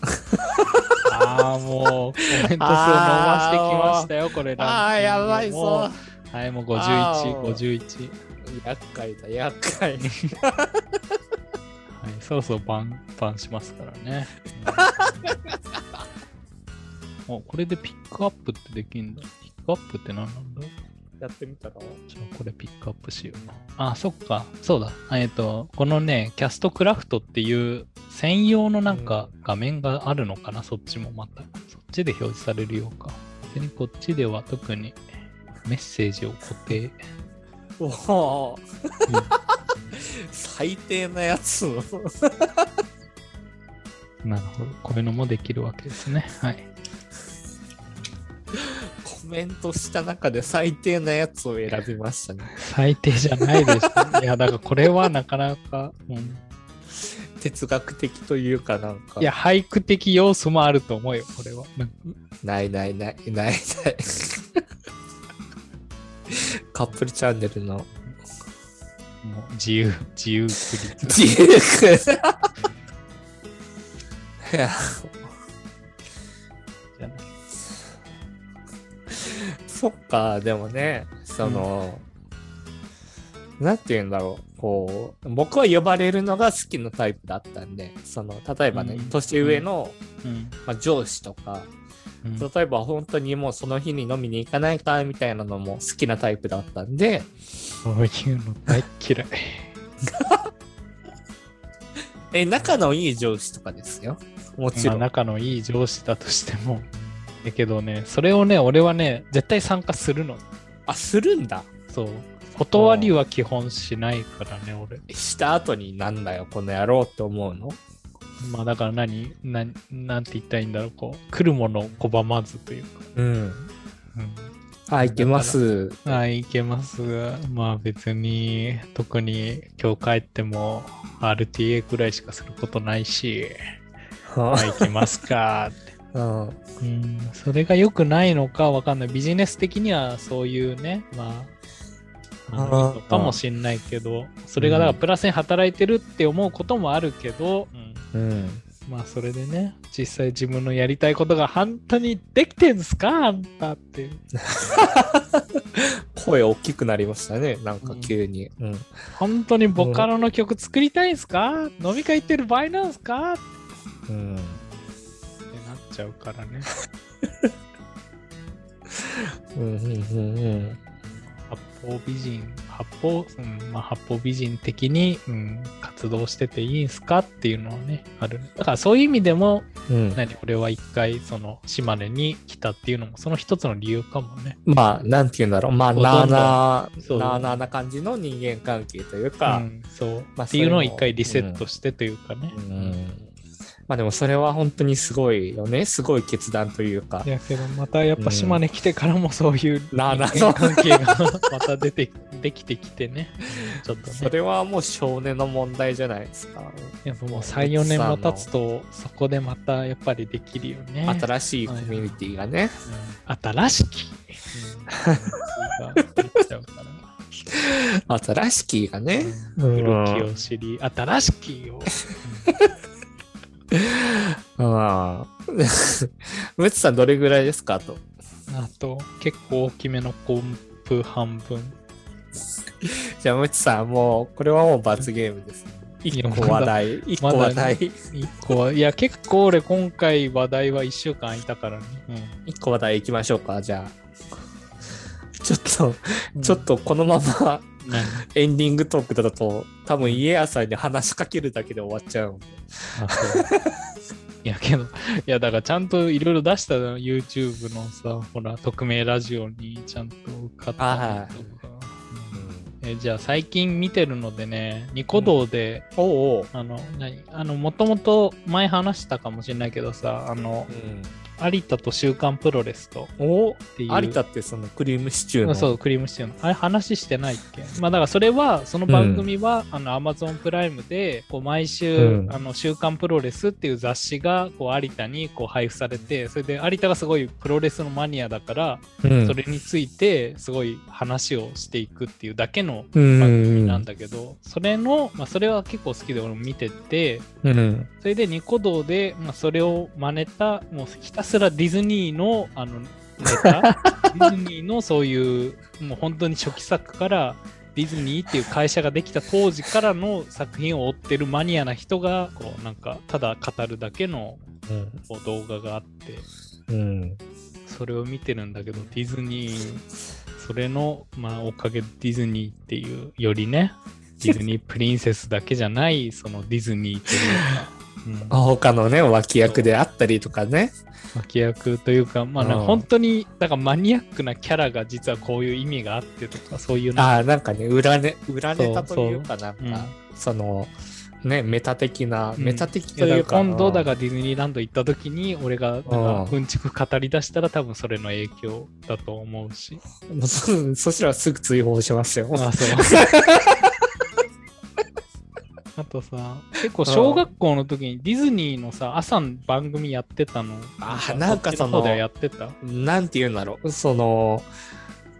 Speaker 1: ああ、もうコメント数伸ばしてきましたよ、これ。
Speaker 2: ああ、やばい
Speaker 1: も
Speaker 2: ぞ。
Speaker 1: う。はい、もう
Speaker 2: あ
Speaker 1: 51、
Speaker 2: ー
Speaker 1: 51。
Speaker 2: 厄介だ、厄介。
Speaker 1: はい、そろそろバン、バンしますからね。うん お、これでピックアップってできんだ。ピックアップって何なんだ？
Speaker 2: やってみたら
Speaker 1: じゃあこれピックアップしよう。あ、そっか。そうだ。えっ、と、このね、キャストクラフトっていう専用のなんか画面があるのかな、そっちもまた。そっちで表示されるようか。別にこっちでは特にメッセージを固定。
Speaker 2: おお、最低なやつ。
Speaker 1: なるほど。こういうのもできるわけですね。はい。
Speaker 2: コメントした中で最低なやつを選びましたね。
Speaker 1: 最低じゃないです、いや、だからこれはなかなか、うん
Speaker 2: 哲学的というかなんか。
Speaker 1: いや、、俳句的要素もあると思うよ、これは。な
Speaker 2: いないないないない。カップルチャンネルの。
Speaker 1: もう自由、自由クリ
Speaker 2: 自由くいや、そっか、でもね、その、なんて言うんだろう。こう、僕は呼ばれるのが好きなタイプだったんで、その、例えばね、
Speaker 1: うん
Speaker 2: 年上の、
Speaker 1: うん
Speaker 2: まあ、上司とか、
Speaker 1: うん
Speaker 2: 例えば本当にもうその日に飲みに行かないかみたいなのも好きなタイプだったんで、
Speaker 1: そういうの大っ嫌い。
Speaker 2: え、仲のいい上司とかですよ。もち
Speaker 1: まあ、
Speaker 2: ろん。
Speaker 1: 仲のいい上司だとしても。だけどね、それをね、俺はね、絶対参加するの。
Speaker 2: あ、するんだ。
Speaker 1: そう。断りは基本しないからね、俺。
Speaker 2: した後になんだよ、この野郎って思うの？
Speaker 1: まあだから何、何なんて言ったらいいんだろう、こう、来るものを拒まずというか。
Speaker 2: うん。
Speaker 1: うん
Speaker 2: あ、いけます。
Speaker 1: はい、いけますが、まあ別に、特に今日帰っても RTA くらいしかすることないし、まあ行きますかって。
Speaker 2: うん。
Speaker 1: うん、それが良くないのかわかんない。ビジネス的にはそういうね、まあ、あの
Speaker 2: あー
Speaker 1: いいのかもしんないけど、それがだからプラスに働いてるって思うこともあるけど、うん
Speaker 2: うん。
Speaker 1: まあそれでね、実際自分のやりたいことが本当にできてんすかあんたっていう。
Speaker 2: 声大きくなりましたね。なんか急に。うん。
Speaker 1: 本当にボカロの曲作りたいんすか？飲み会行ってる場合なんすか？って
Speaker 2: うん。
Speaker 1: なっちゃうからね。
Speaker 2: うん。うん。うん。
Speaker 1: 八方美人、八方、うん、まあ八方美人的に、うん、活動してていいんすかっていうのはね、ある。だからそういう意味でも、
Speaker 2: うん。
Speaker 1: 何、俺は一回その島根に来たっていうのもその一つの理由かもね。
Speaker 2: まあ、なんて言うんだろう。まあ、なあなあ、なあなあな感じの人間関係というか、
Speaker 1: うん、そう。
Speaker 2: まあ
Speaker 1: っていうのを一回リセットしてというかね。
Speaker 2: うん。まあでもそれは本当にすごいよね。すごい決断というか。
Speaker 1: い。やけどまたやっぱ島根来てからもそういう
Speaker 2: なあなあ。
Speaker 1: 人間関係がまた出てできてきてね。ちょっとね。
Speaker 2: それはもう少年の問題じゃないですか。
Speaker 1: やっぱもう34年も経つとそこでまたやっぱりできるよね。
Speaker 2: 新しいコミュニティがね。
Speaker 1: うん。新しき、
Speaker 2: 新しきがね。
Speaker 1: 古きを知り新しきを
Speaker 2: ああ。ムツさんどれぐらいですか？と。
Speaker 1: あと結構大きめのコンプ半分
Speaker 2: じゃあムツさんもう、これはもう罰ゲームですね。一個話題。一個
Speaker 1: まだ
Speaker 2: 話題。
Speaker 1: 一個はいや結構俺今回話題は1週間空いたからね、
Speaker 2: 一個話題いきましょうか、じゃあ。ちょっと、
Speaker 1: うん
Speaker 2: ちょっとこのまま
Speaker 1: 何
Speaker 2: エンディングトークだと、多分家屋さんに話しかけるだけで終わっちゃう
Speaker 1: いやけど、いやだからちゃんといろいろ出したの YouTube のさ、ほら、匿名ラジオにちゃんと買ったりとか。えじゃあ最近見てるのでね、ニコ動で、
Speaker 2: おうおう。
Speaker 1: あの、何あの、もともと前話したかもしれないけどさ、あの、有田と週刊プロレスと
Speaker 2: お？
Speaker 1: っていう。
Speaker 2: 有田ってそのクリームシチューの？
Speaker 1: そう、クリームシチューの。あれ話してないっけ？まあだからそれは、その番組は、あの、アマゾンプライムで、こう毎週、
Speaker 2: うん
Speaker 1: あの、週刊プロレスっていう雑誌が、こう、有田にこう配布されて、それで有田がすごいプロレスのマニアだから、
Speaker 2: うん
Speaker 1: それについて、すごい話をしていくっていうだけの
Speaker 2: うん
Speaker 1: 番組なんだけど、それの、まあそれは結構好きで俺も見てて、
Speaker 2: うん。
Speaker 1: それでニコ動で、まあ、それを真似た、もうひたすらディズニーのあのネタ、ディズニーのそういう、もう本当に初期作から、ディズニーっていう会社ができた当時からの作品を追ってるマニアな人が、こうなんか、ただ語るだけのこう動画があって、
Speaker 2: うん。
Speaker 1: それを見てるんだけど、ディズニー、それの、まあ、おかげでディズニーっていう、よりね、ディズニープリンセスだけじゃない、そのディズニーというか、うん
Speaker 2: 他のね、脇役であったりとかね。
Speaker 1: 脇役というか、まあ、本当に、だからマニアックなキャラが実はこういう意味があってとか、そういうの
Speaker 2: ああ、なんかね、裏ね、裏ネタというか、なんか、
Speaker 1: うん
Speaker 2: その、ね、メタ的な、
Speaker 1: うん
Speaker 2: メタ的というか。
Speaker 1: 今度、だ
Speaker 2: か
Speaker 1: からディズニーランド行った時に、俺がなんかうんちく語り出したら多分それの影響だと思うし。
Speaker 2: ら、そそしたらすぐ追放しますよ。
Speaker 1: あ、そう。あとさ、結構小学校の時にディズニーのさ、朝の番組やってたの。
Speaker 2: あなんかその
Speaker 1: やってた？
Speaker 2: なんて言うんだろう。その、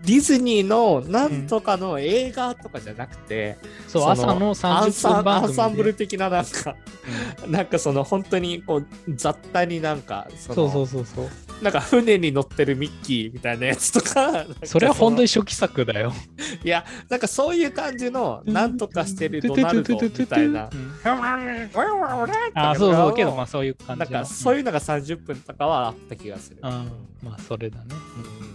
Speaker 2: ディズニーのなんとかの映画とかじゃなくて、
Speaker 1: そう、
Speaker 2: そ
Speaker 1: 朝の
Speaker 2: アン
Speaker 1: 30
Speaker 2: サンアン
Speaker 1: 分番組で。
Speaker 2: サンブル的ななんか、なんかその本当にこう雑多になんかその
Speaker 1: そうそうそうそう。
Speaker 2: なんか船に乗ってるミッキーみたいなやつとか
Speaker 1: それは本当
Speaker 2: に
Speaker 1: に初期作だよ。
Speaker 2: いやなんかそういう感じのなんとかしてるドナルドみたいな
Speaker 1: うんあ、そうそう、けどまあそういう感じの。
Speaker 2: なんかそういうのが30分とかはあった気がする。
Speaker 1: うん、まあそれだね。
Speaker 2: うん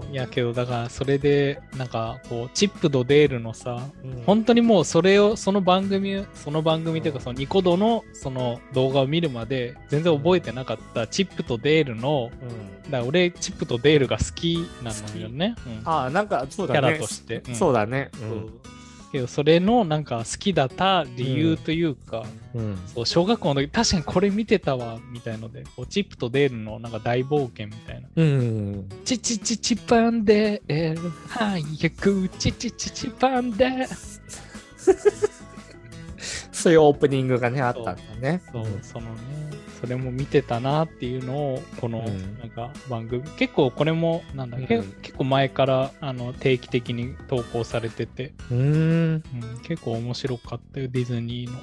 Speaker 1: そう。いやけどだからそれでなんかこうチップとデールのさ
Speaker 2: うん。
Speaker 1: 本当にもうそれをその番組その番組というかそのニコ動のその動画を見るまで全然覚えてなかったチップとデールの
Speaker 2: うん。
Speaker 1: だから俺チップとデールが好きなのよね、うん。
Speaker 2: ああなんかそうだね。
Speaker 1: キャラとして。うん。
Speaker 2: そうだね。
Speaker 1: そうけどそれのなんか好きだった理由というか、
Speaker 2: うん。
Speaker 1: そう小学校の時確かにこれ見てたわみたいのでこうチップとデールのなんか大冒険みたいな。
Speaker 2: うん。
Speaker 1: チチチチパンでエル早く。チチチチパンで。
Speaker 2: そういうオープニングがねあったんだね。
Speaker 1: そうそのねそれも見てたなっていうのをこの
Speaker 2: うん。
Speaker 1: なんか番組、結構これもなんだ、け
Speaker 2: うん。
Speaker 1: 結構前からあの定期的に投稿されてて、
Speaker 2: うん。
Speaker 1: うん、結構面白かったよディズニーの。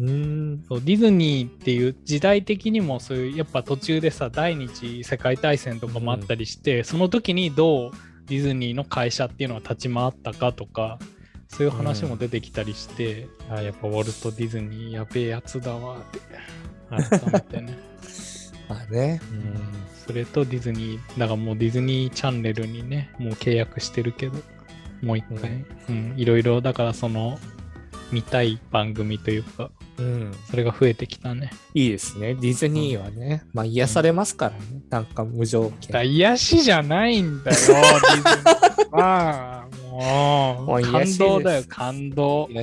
Speaker 2: うん。
Speaker 1: そうディズニーっていう時代的にもそういうやっぱ途中でさ第二次世界大戦とかもあったりして、その時にどうディズニーの会社っていうのが立ち回ったかとかそういう話も出てきたりして、あやっぱウォルト・ディズニーやべえやつだわって改めてね、
Speaker 2: まあね。
Speaker 1: それとディズニーだからもうディズニーチャンネルにねもう契約してるけどもう一回、うんいろいろだからその見たい番組というか
Speaker 2: うん。
Speaker 1: それが増えてきたね
Speaker 2: いいですね。ディズニーはね。まあ癒されますからね。なんか無条
Speaker 1: だ
Speaker 2: 件。
Speaker 1: 癒しじゃないんだよ、ディズニーまあ、もう、
Speaker 2: もう
Speaker 1: 感動だよ、感動。祈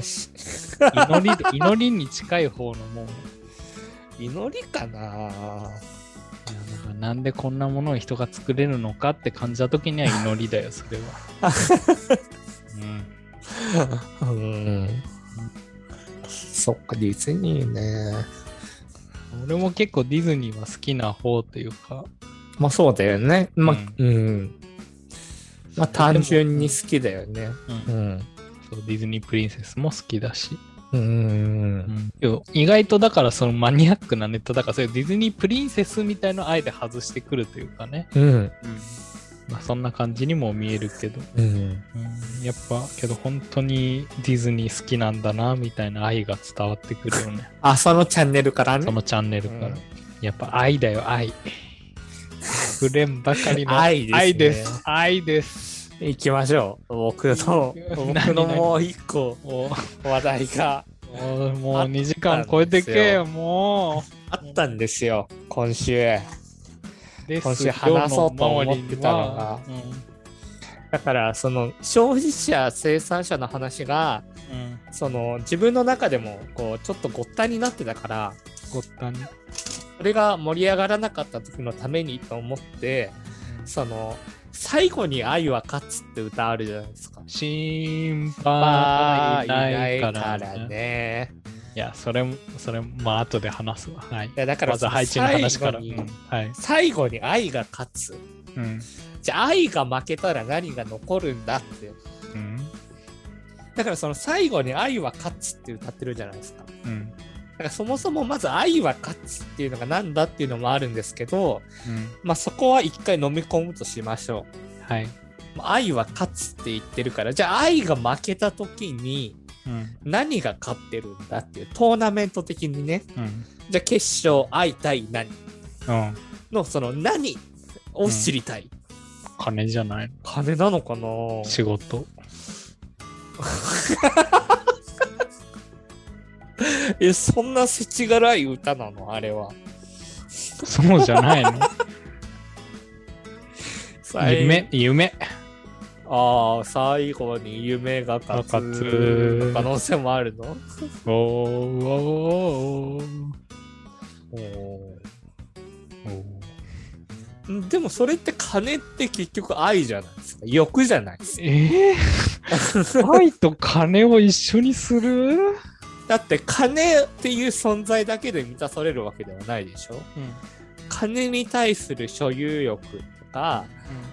Speaker 1: りで、祈りに近い方のもう、
Speaker 2: 祈りかない
Speaker 1: やだからなんでこんなものを人が作れるのかって感じた時には祈りだよ、それは。うん
Speaker 2: うん。そっか、ディズニーね。
Speaker 1: 俺も結構ディズニーは好きな方というか、
Speaker 2: まあそうだよね。まあ、
Speaker 1: う
Speaker 2: うん。まあ単純に好きだよね。
Speaker 1: うん
Speaker 2: うん。
Speaker 1: そうディズニープリンセスも好きだし、
Speaker 2: うん。
Speaker 1: けど意外とだからそのマニアックなネタだからそういうディズニープリンセスみたいのをあえて外してくるというかね、
Speaker 2: うん。
Speaker 1: まあ、そんな感じにも見えるけど、
Speaker 2: うん。
Speaker 1: うん、やっぱけど本当にディズニー好きなんだなみたいな愛が伝わってくるよね。
Speaker 2: あ、そのチャンネルからね。
Speaker 1: そのチャンネルから、
Speaker 2: うん。
Speaker 1: やっぱ愛だよ愛。溢れんばかりの
Speaker 2: 愛ですね。
Speaker 1: 愛です。愛です
Speaker 2: 行きましょう。僕の、僕
Speaker 1: 何？
Speaker 2: のもう一個
Speaker 1: も
Speaker 2: 話題が。
Speaker 1: うもうもう
Speaker 2: あ
Speaker 1: 2時間超えてけよも
Speaker 2: あったんですよ、今週。今週話そうと思ってたのが。だから、その消費者、生産者の話が、その自分の中でもこうちょっとごったになってたから、
Speaker 1: ごったに。
Speaker 2: それが盛り上がらなかった時のためにと思って、その最後に愛は勝つって歌あるじゃないですか。
Speaker 1: 心
Speaker 2: まあ
Speaker 1: 配ないからね。
Speaker 2: ね。
Speaker 1: いや、それも、それも、まあ、後で話すわ。はい。
Speaker 2: いやだから
Speaker 1: まず配置の話から。
Speaker 2: 最後に
Speaker 1: うんはい。
Speaker 2: 最後に愛が勝つ。
Speaker 1: うん。
Speaker 2: じゃあ愛が負けたら何が残るんだって。
Speaker 1: うん。
Speaker 2: だからその最後に愛は勝つって歌ってるじゃないですか。
Speaker 1: うん。
Speaker 2: そもそもまず愛は勝つっていうのが何だっていうのもあるんですけど、
Speaker 1: うん。
Speaker 2: まあそこは一回飲み込むとしましょ
Speaker 1: はい。
Speaker 2: う。まあ愛は勝つって言ってるから、じゃあ愛が負けた時に
Speaker 1: うん。
Speaker 2: 何が勝ってるんだっていうトーナメント的にね、
Speaker 1: うん。
Speaker 2: じゃあ決勝愛対何？
Speaker 1: うん。
Speaker 2: のその何を知りたい？
Speaker 1: 金じゃない？
Speaker 2: 金なのかな？
Speaker 1: の仕事。
Speaker 2: え、そんな世知辛い歌なの？あれは。
Speaker 1: そうじゃないの？
Speaker 2: 最
Speaker 1: 夢、夢？
Speaker 2: ああ、最後に夢が勝つ可能性もあるの？
Speaker 1: おーおーおー。
Speaker 2: おでもそれって金って結局愛じゃないですか。欲じゃないですか。
Speaker 1: えー、愛と金を一緒にする？
Speaker 2: だって金っていう存在だけで満たされるわけではないでしょ？
Speaker 1: うん。
Speaker 2: 金に対する所有欲とか、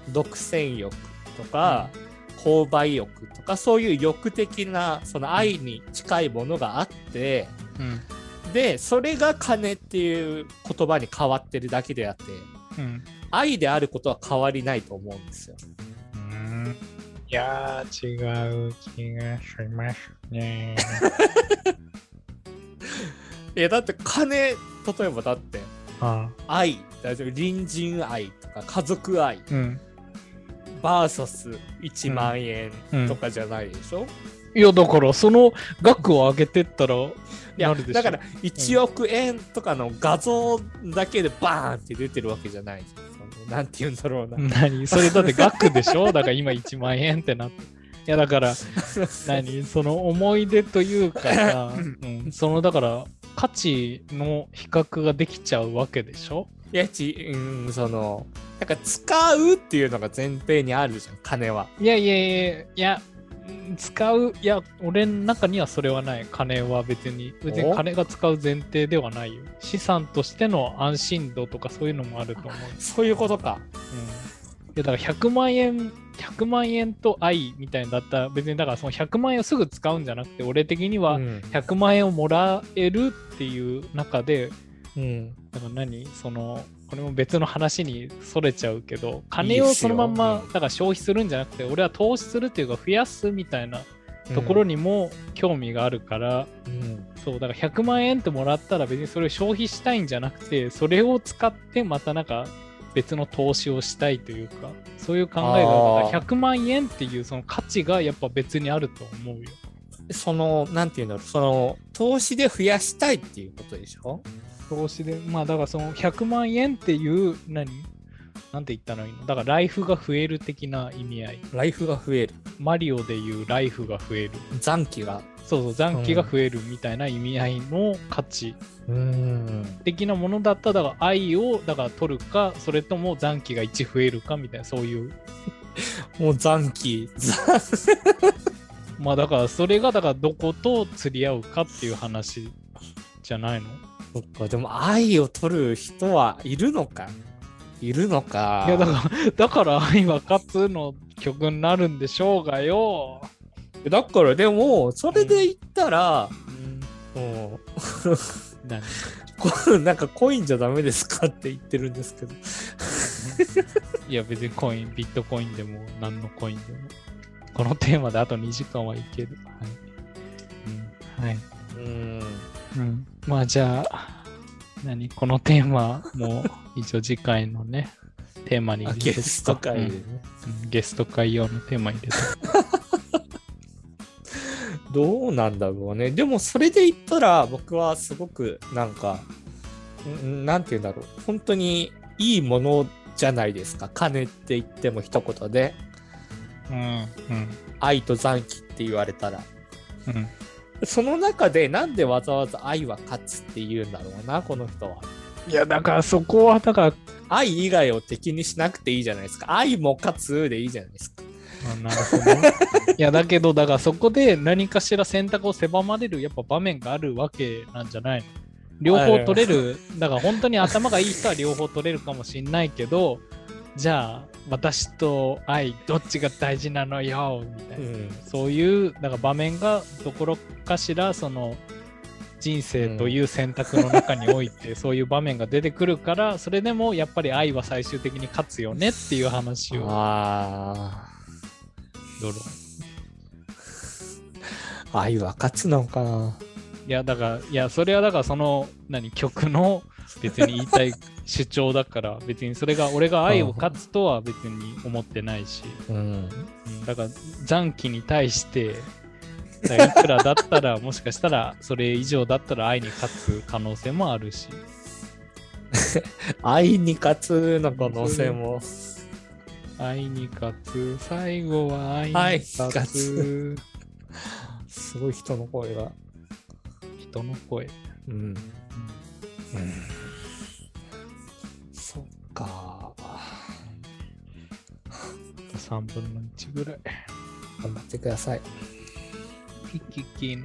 Speaker 2: 独占欲とか、購買欲とか、そういう欲的な、その愛に近いものがあって、
Speaker 1: うん。
Speaker 2: で、それが金っていう言葉に変わってるだけであって、
Speaker 1: うん。
Speaker 2: 愛であることは変わりないと思うんですよ。
Speaker 1: うん。いやー、違う気がしますね。
Speaker 2: いや、だって金、例えばだって、
Speaker 1: あ
Speaker 2: 愛、大丈夫隣人愛とか家族愛、
Speaker 1: うん。
Speaker 2: バーサス1万円
Speaker 1: うん
Speaker 2: とかじゃないでしょ、
Speaker 1: いや、だから、その額を上げてったら、
Speaker 2: いや
Speaker 1: なるでしょ
Speaker 2: だから1億円とかの画像だけでバーンって出てるわけじゃないじゃん。なんて言うんだろうな。
Speaker 1: 何？それだって額でしょ？だから今1万円ってなって。いやだから 何？その思い出というかさ、うん、そのだから価値の比較ができちゃうわけでしょ？
Speaker 2: いやち、うん、その、なんか使うっていうのが前提にあるじゃん、金は。
Speaker 1: いやいやいやいやうん使ういや俺の中にはそれはない。金は別に。別に
Speaker 2: お？
Speaker 1: 金が使う前提ではないよ。資産としての安心度とかそういうのもあると思う。
Speaker 2: そういうことか。
Speaker 1: うん、いやだから100万円100万円と愛みたいんだったら別にだからその100万円をすぐ使うんじゃなくて俺的には
Speaker 2: うん。
Speaker 1: 100万円をもらえるっていう中で
Speaker 2: うん。
Speaker 1: だから何？そのこれも別の話にそれちゃうけど金をそのまんま
Speaker 2: うん。
Speaker 1: だから消費するんじゃなくて俺は投資するっていうか増やすみたいなところにも興味があるから、
Speaker 2: うん。
Speaker 1: そうだから100万円ってもらったら別にそれを消費したいんじゃなくてそれを使ってまたなんか別の投資をしたいというかそういう考えがある
Speaker 2: あー。
Speaker 1: から100万円っていうその価値がやっぱ別にあると思うよ。
Speaker 2: その、なんていうんだろう、その、投資で増やしたいっていうことでしょ？
Speaker 1: 投資でまあだからその100万円っていう何？なんて言ったらいいの？だからライフが増える的な意味合い。
Speaker 2: ライフが増える。
Speaker 1: マリオでいうライフが増える。
Speaker 2: 残機が
Speaker 1: そうそう残機が増えるみたいな意味合いの価値
Speaker 2: うん。
Speaker 1: 的なものだったらだから愛をだから取るかそれとも残機が1増えるかみたいなそういう
Speaker 2: もう残機。
Speaker 1: まあだからそれがだからどこと釣り合うかっていう話じゃないの？
Speaker 2: そっか、でも愛を取る人はいるのか？いるのか？
Speaker 1: いやだからだから愛は勝つの曲になるんでしょうがよ。
Speaker 2: だからでも、それで言ったら、も
Speaker 1: 何
Speaker 2: う、こなんかコインじゃダメですかって言ってるんですけど。
Speaker 1: いや別にコイン、ビットコインでも何のコインでも。このテーマであと2時間はいける。はい。うん、はい。
Speaker 2: うん。
Speaker 1: うん、まあじゃあ、何このテーマも一応次回のね、テーマに
Speaker 2: ゲスト会でね。
Speaker 1: うんうんゲスト会用のテーマに入れとく。
Speaker 2: どうなんだろうね。でもそれで言ったら僕はすごくなんか、んなんて言うんだろう。本当にいいものじゃないですか。金って言っても一言で。
Speaker 1: うん。うん。
Speaker 2: 愛と残機って言われたら。
Speaker 1: うん。
Speaker 2: その中でなんでわざわざ愛は勝つって言うんだろうな、この人は。
Speaker 1: いやだからそこはだから、
Speaker 2: 愛以外を敵にしなくていいじゃないですか。愛も勝つでいいじゃないですか。
Speaker 1: あなるほどね。いやだけどだからそこで何かしら選択を狭まれるやっぱ場面があるわけなんじゃないの両方取れる、だから本当に頭がいい人は両方取れるかもしんないけど、じゃあ私と愛どっちが大事なのよみたいな、
Speaker 2: ん。
Speaker 1: そういうだから場面がどころかしらその人生という選択の中においてそういう場面が出てくるからそれでもやっぱり愛は最終的に勝つよねっていう話を。
Speaker 2: あ。愛は勝つのかな。い
Speaker 1: やだからいやそれはだからその何曲の別に言いたい主張だから別にそれが俺が愛を勝つとは別に思ってないし、
Speaker 2: うん。
Speaker 1: うんだから残機に対していくらだったらもしかしたらそれ以上だったら愛に勝つ可能性もあるし
Speaker 2: 愛に勝つの可能性も。
Speaker 1: 愛に勝つ最後は愛に勝
Speaker 2: 勝
Speaker 1: つ
Speaker 2: すごい人の声が。
Speaker 1: 人の声、
Speaker 2: うん。そ
Speaker 1: 3分の1ぐらい。
Speaker 2: 頑張ってください。
Speaker 1: ヒキキはい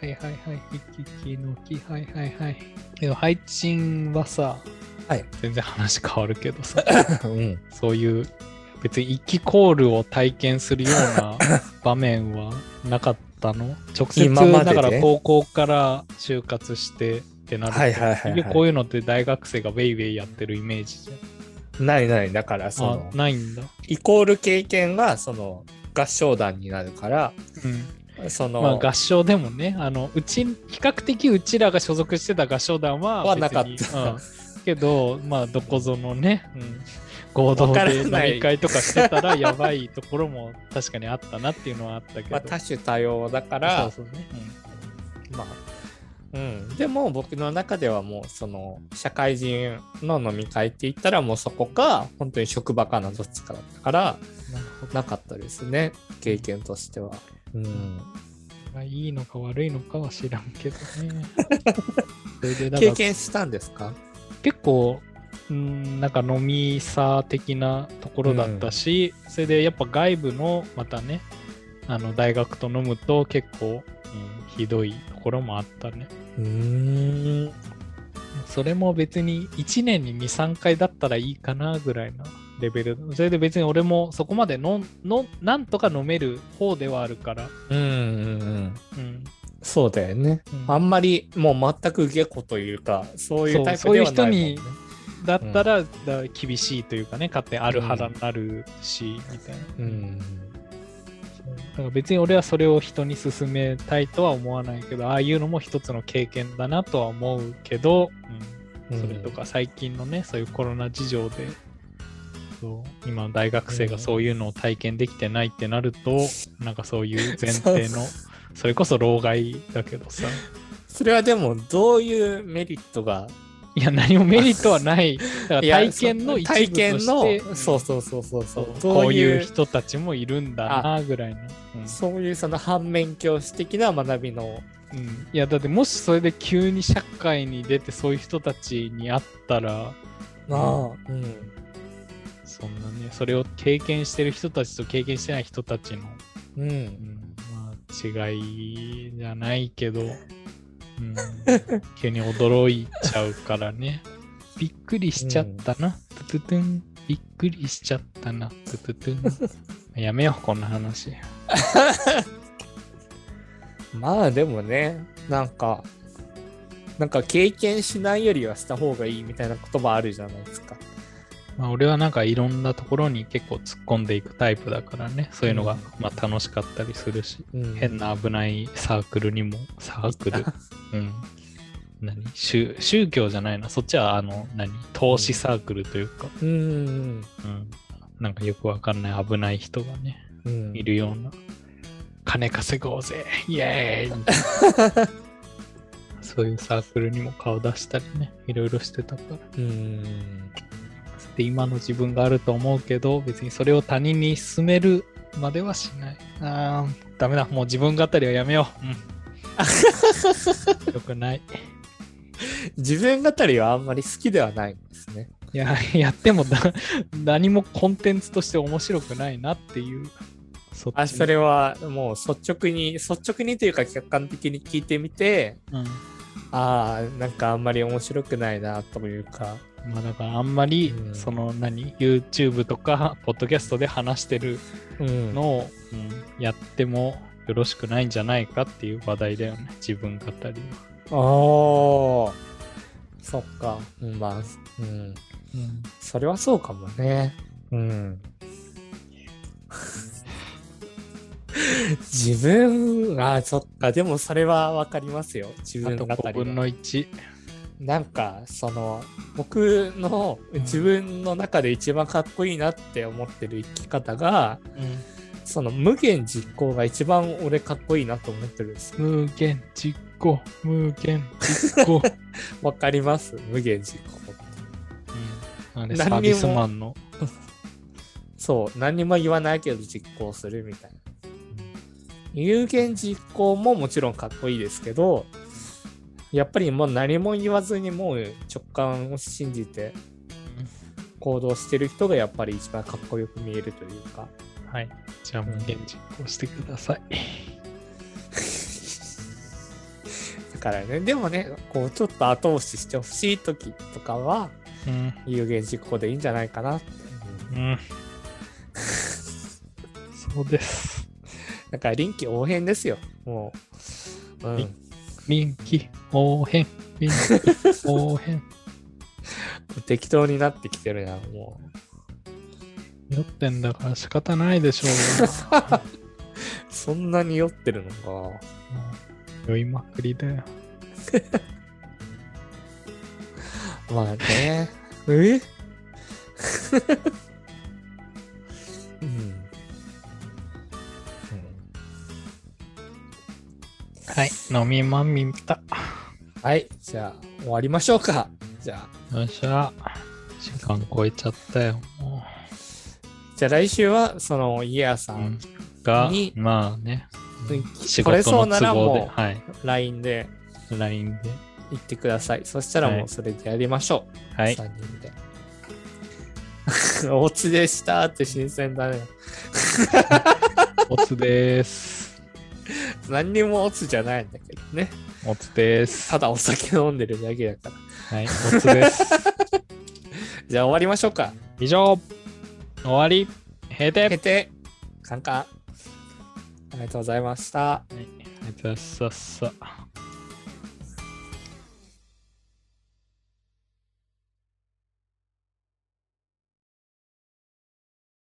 Speaker 1: はいはい、ヒキキはいはいはい。けど配信はさ、
Speaker 2: はい。
Speaker 1: 全然話変わるけどさ、
Speaker 2: うん。
Speaker 1: そういう別に一気コールを体験するような 場面はなかったの？直接だから高校から就活してってなると、
Speaker 2: はいはいはいはい。
Speaker 1: こういうのって大学生がウェイウェイやってるイメージじ
Speaker 2: ないない。だから。その
Speaker 1: あ、、ないんだ。
Speaker 2: イコール経験が、その、合唱団になるから、
Speaker 1: うん。
Speaker 2: その、
Speaker 1: まあ合唱でもね、あの、うち、比較的うちらが所属してた合唱団は
Speaker 2: はなかった
Speaker 1: うんけど、まあどこぞのね、うん、合同で
Speaker 2: ない
Speaker 1: 飲み会とかしてたらやばいところも確かにあったなっていうのはあったけど。
Speaker 2: まあ、多種多様だから、
Speaker 1: そうそうね。
Speaker 2: まあ、うん。でも僕の中ではもうその社会人の飲み会って言ったらもうそこか本当に職場かのどっちかだったから
Speaker 1: うん、なるほど。
Speaker 2: なかったですね経験としては。うん、
Speaker 1: まあいいのか悪いのかは知らんけどね。
Speaker 2: 経験したんですか？
Speaker 1: 結構、うん、なんか飲みさ的なところだったし、それでやっぱ外部のまたね、あの大学と飲むと結構、うん、ひどいところもあったね。
Speaker 2: うーん。
Speaker 1: それも別に1年に2、3回だったらいいかなぐらいなレベル。それで別に俺もそこまでののなんとか飲める方ではあるから。
Speaker 2: うんうんうん。
Speaker 1: うん。
Speaker 2: そうだよね。
Speaker 1: うん
Speaker 2: あんまりもう全く下戸というかそういうタイプではないもんね。
Speaker 1: そういう人だったら、厳しいというかね、勝手にある腹になるし、みたいな。
Speaker 2: うん。
Speaker 1: だから別に俺はそれを人に勧めたいとは思わないけど、ああいうのも一つの経験だなとは思うけど、うん、それとか最近のね、そういうコロナ事情で、そう今の大学生がそういうのを体験できてないってなると、なんかそういう前提の、それこそ老害だけどさ、
Speaker 2: それはでもどういうメリットが
Speaker 1: いや、何もメリットはない。だから体験の一
Speaker 2: 体
Speaker 1: 部と
Speaker 2: 験の
Speaker 1: して、
Speaker 2: そうそうそうそうそう。
Speaker 1: こういう人たちもいるんだな、ぐらいの。うん。
Speaker 2: そういうその反面教師的な学びの。
Speaker 1: うん。いや、だってもしそれで急に社会に出てそういう人たちに会ったら、
Speaker 2: ああうん。
Speaker 1: そんなね、それを経験してる人たちと経験してない人たちの、
Speaker 2: う
Speaker 1: うんん、まあ、違いじゃないけど、うん、急に驚いちゃうからね。びっくりしちゃったな。トゥトゥトゥン。びっくりしちゃったな。トゥトゥトゥン。やめよう、こんな話。
Speaker 2: まあでもねなんかなんか経験しないよりはした方がいいみたいな言葉あるじゃないですか
Speaker 1: まあ、俺はなんかいろんなところに結構突っ込んでいくタイプだからね。そういうのが
Speaker 2: うん
Speaker 1: まあ楽しかったりするし。
Speaker 2: うん
Speaker 1: 変な危ないサークルにも、サークル うん。何？宗宗教じゃないな。そっちはあの、何？投資サークルというか、
Speaker 2: うん
Speaker 1: うん。なんかよくわかんない危ない人がね、
Speaker 2: うん
Speaker 1: いるような。金稼ごうぜイエーイみたいなそういうサークルにも顔出したりね、いろいろしてたから。
Speaker 2: うん
Speaker 1: で今の自分があると思うけど、別にそれを他人に勧めるまではしない。あー、ダメだ。もう自分語りはやめよう。うん。よくない。
Speaker 2: 自分語りはあんまり好きではないんですね
Speaker 1: いや、やってもだ何もコンテンツとして面白くないなっていう。そ
Speaker 2: あそれはもう率直に率直にというか客観的に聞いてみて
Speaker 1: うん。
Speaker 2: ああなんかあんまり面白くないなというか
Speaker 1: まあだからあんまり、
Speaker 2: うん
Speaker 1: その何、YouTube とか、ポッドキャストで話してる
Speaker 2: うん
Speaker 1: のを、うんやってもよろしくないんじゃないかっていう話題だよね。自分語りは。
Speaker 2: ああそっかうんまあうん
Speaker 1: うん。
Speaker 2: それはそうかもねうん 自分あそっかでもそれはわかりますよ自分語
Speaker 1: 5分の1。
Speaker 2: なんかその僕の自分の中で一番かっこいいなって思ってる生き方が、その無限実行が一番俺かっこいいなと思ってるんですよ。
Speaker 1: 無限実行、無限実行。
Speaker 2: わかります？無限実行。
Speaker 1: うん、サービスマンの？
Speaker 2: そう、何にも言わないけど実行するみたいな。有限実行ももちろんかっこいいですけど、やっぱりもう何も言わずにもう直感を信じて行動してる人がやっぱり一番かっこよく見えるというか。
Speaker 1: はい。じゃあ、無限実行してください。
Speaker 2: だからね、でもね、こうちょっと後押ししてほしい時とかは
Speaker 1: うん。
Speaker 2: 有限実行でいいんじゃないかなって。
Speaker 1: うん。そうです。
Speaker 2: だから臨機応変ですよ、もう。うん
Speaker 1: り臨機応変。臨機応変。
Speaker 2: 適当になってきてるな、もう。
Speaker 1: 酔ってんだから仕方ないでしょう
Speaker 2: そんなに酔ってるのか。
Speaker 1: が。酔いまくりだよ。
Speaker 2: まあね。え？うん。
Speaker 1: はい。飲みまみた。
Speaker 2: はい、じゃあ終わりましょうか。じゃあ、
Speaker 1: よっしゃ。時間超えちゃったよ。も
Speaker 2: じゃあ来週はそのイヤーさ
Speaker 1: う。うんん。が
Speaker 2: に、
Speaker 1: まあね。仕
Speaker 2: これそうなら
Speaker 1: 都合で。
Speaker 2: も
Speaker 1: はい。
Speaker 2: う LINE で
Speaker 1: LINE で。
Speaker 2: 言ってください。そしたらもうそれでやりましょう。
Speaker 1: はい。
Speaker 2: 3人で。おつでしたって新鮮だね。
Speaker 1: おつです。
Speaker 2: 何にもおつじゃないんだけどね。
Speaker 1: おつです。
Speaker 2: ただお酒飲んでるだけだから。
Speaker 1: はい。おつです。
Speaker 2: じゃあ終わりましょうか。
Speaker 1: 以上。終わり。閉店。
Speaker 2: 決定。カンカン。ありがとうございました。
Speaker 1: はい。ありがとうございます。さっさ。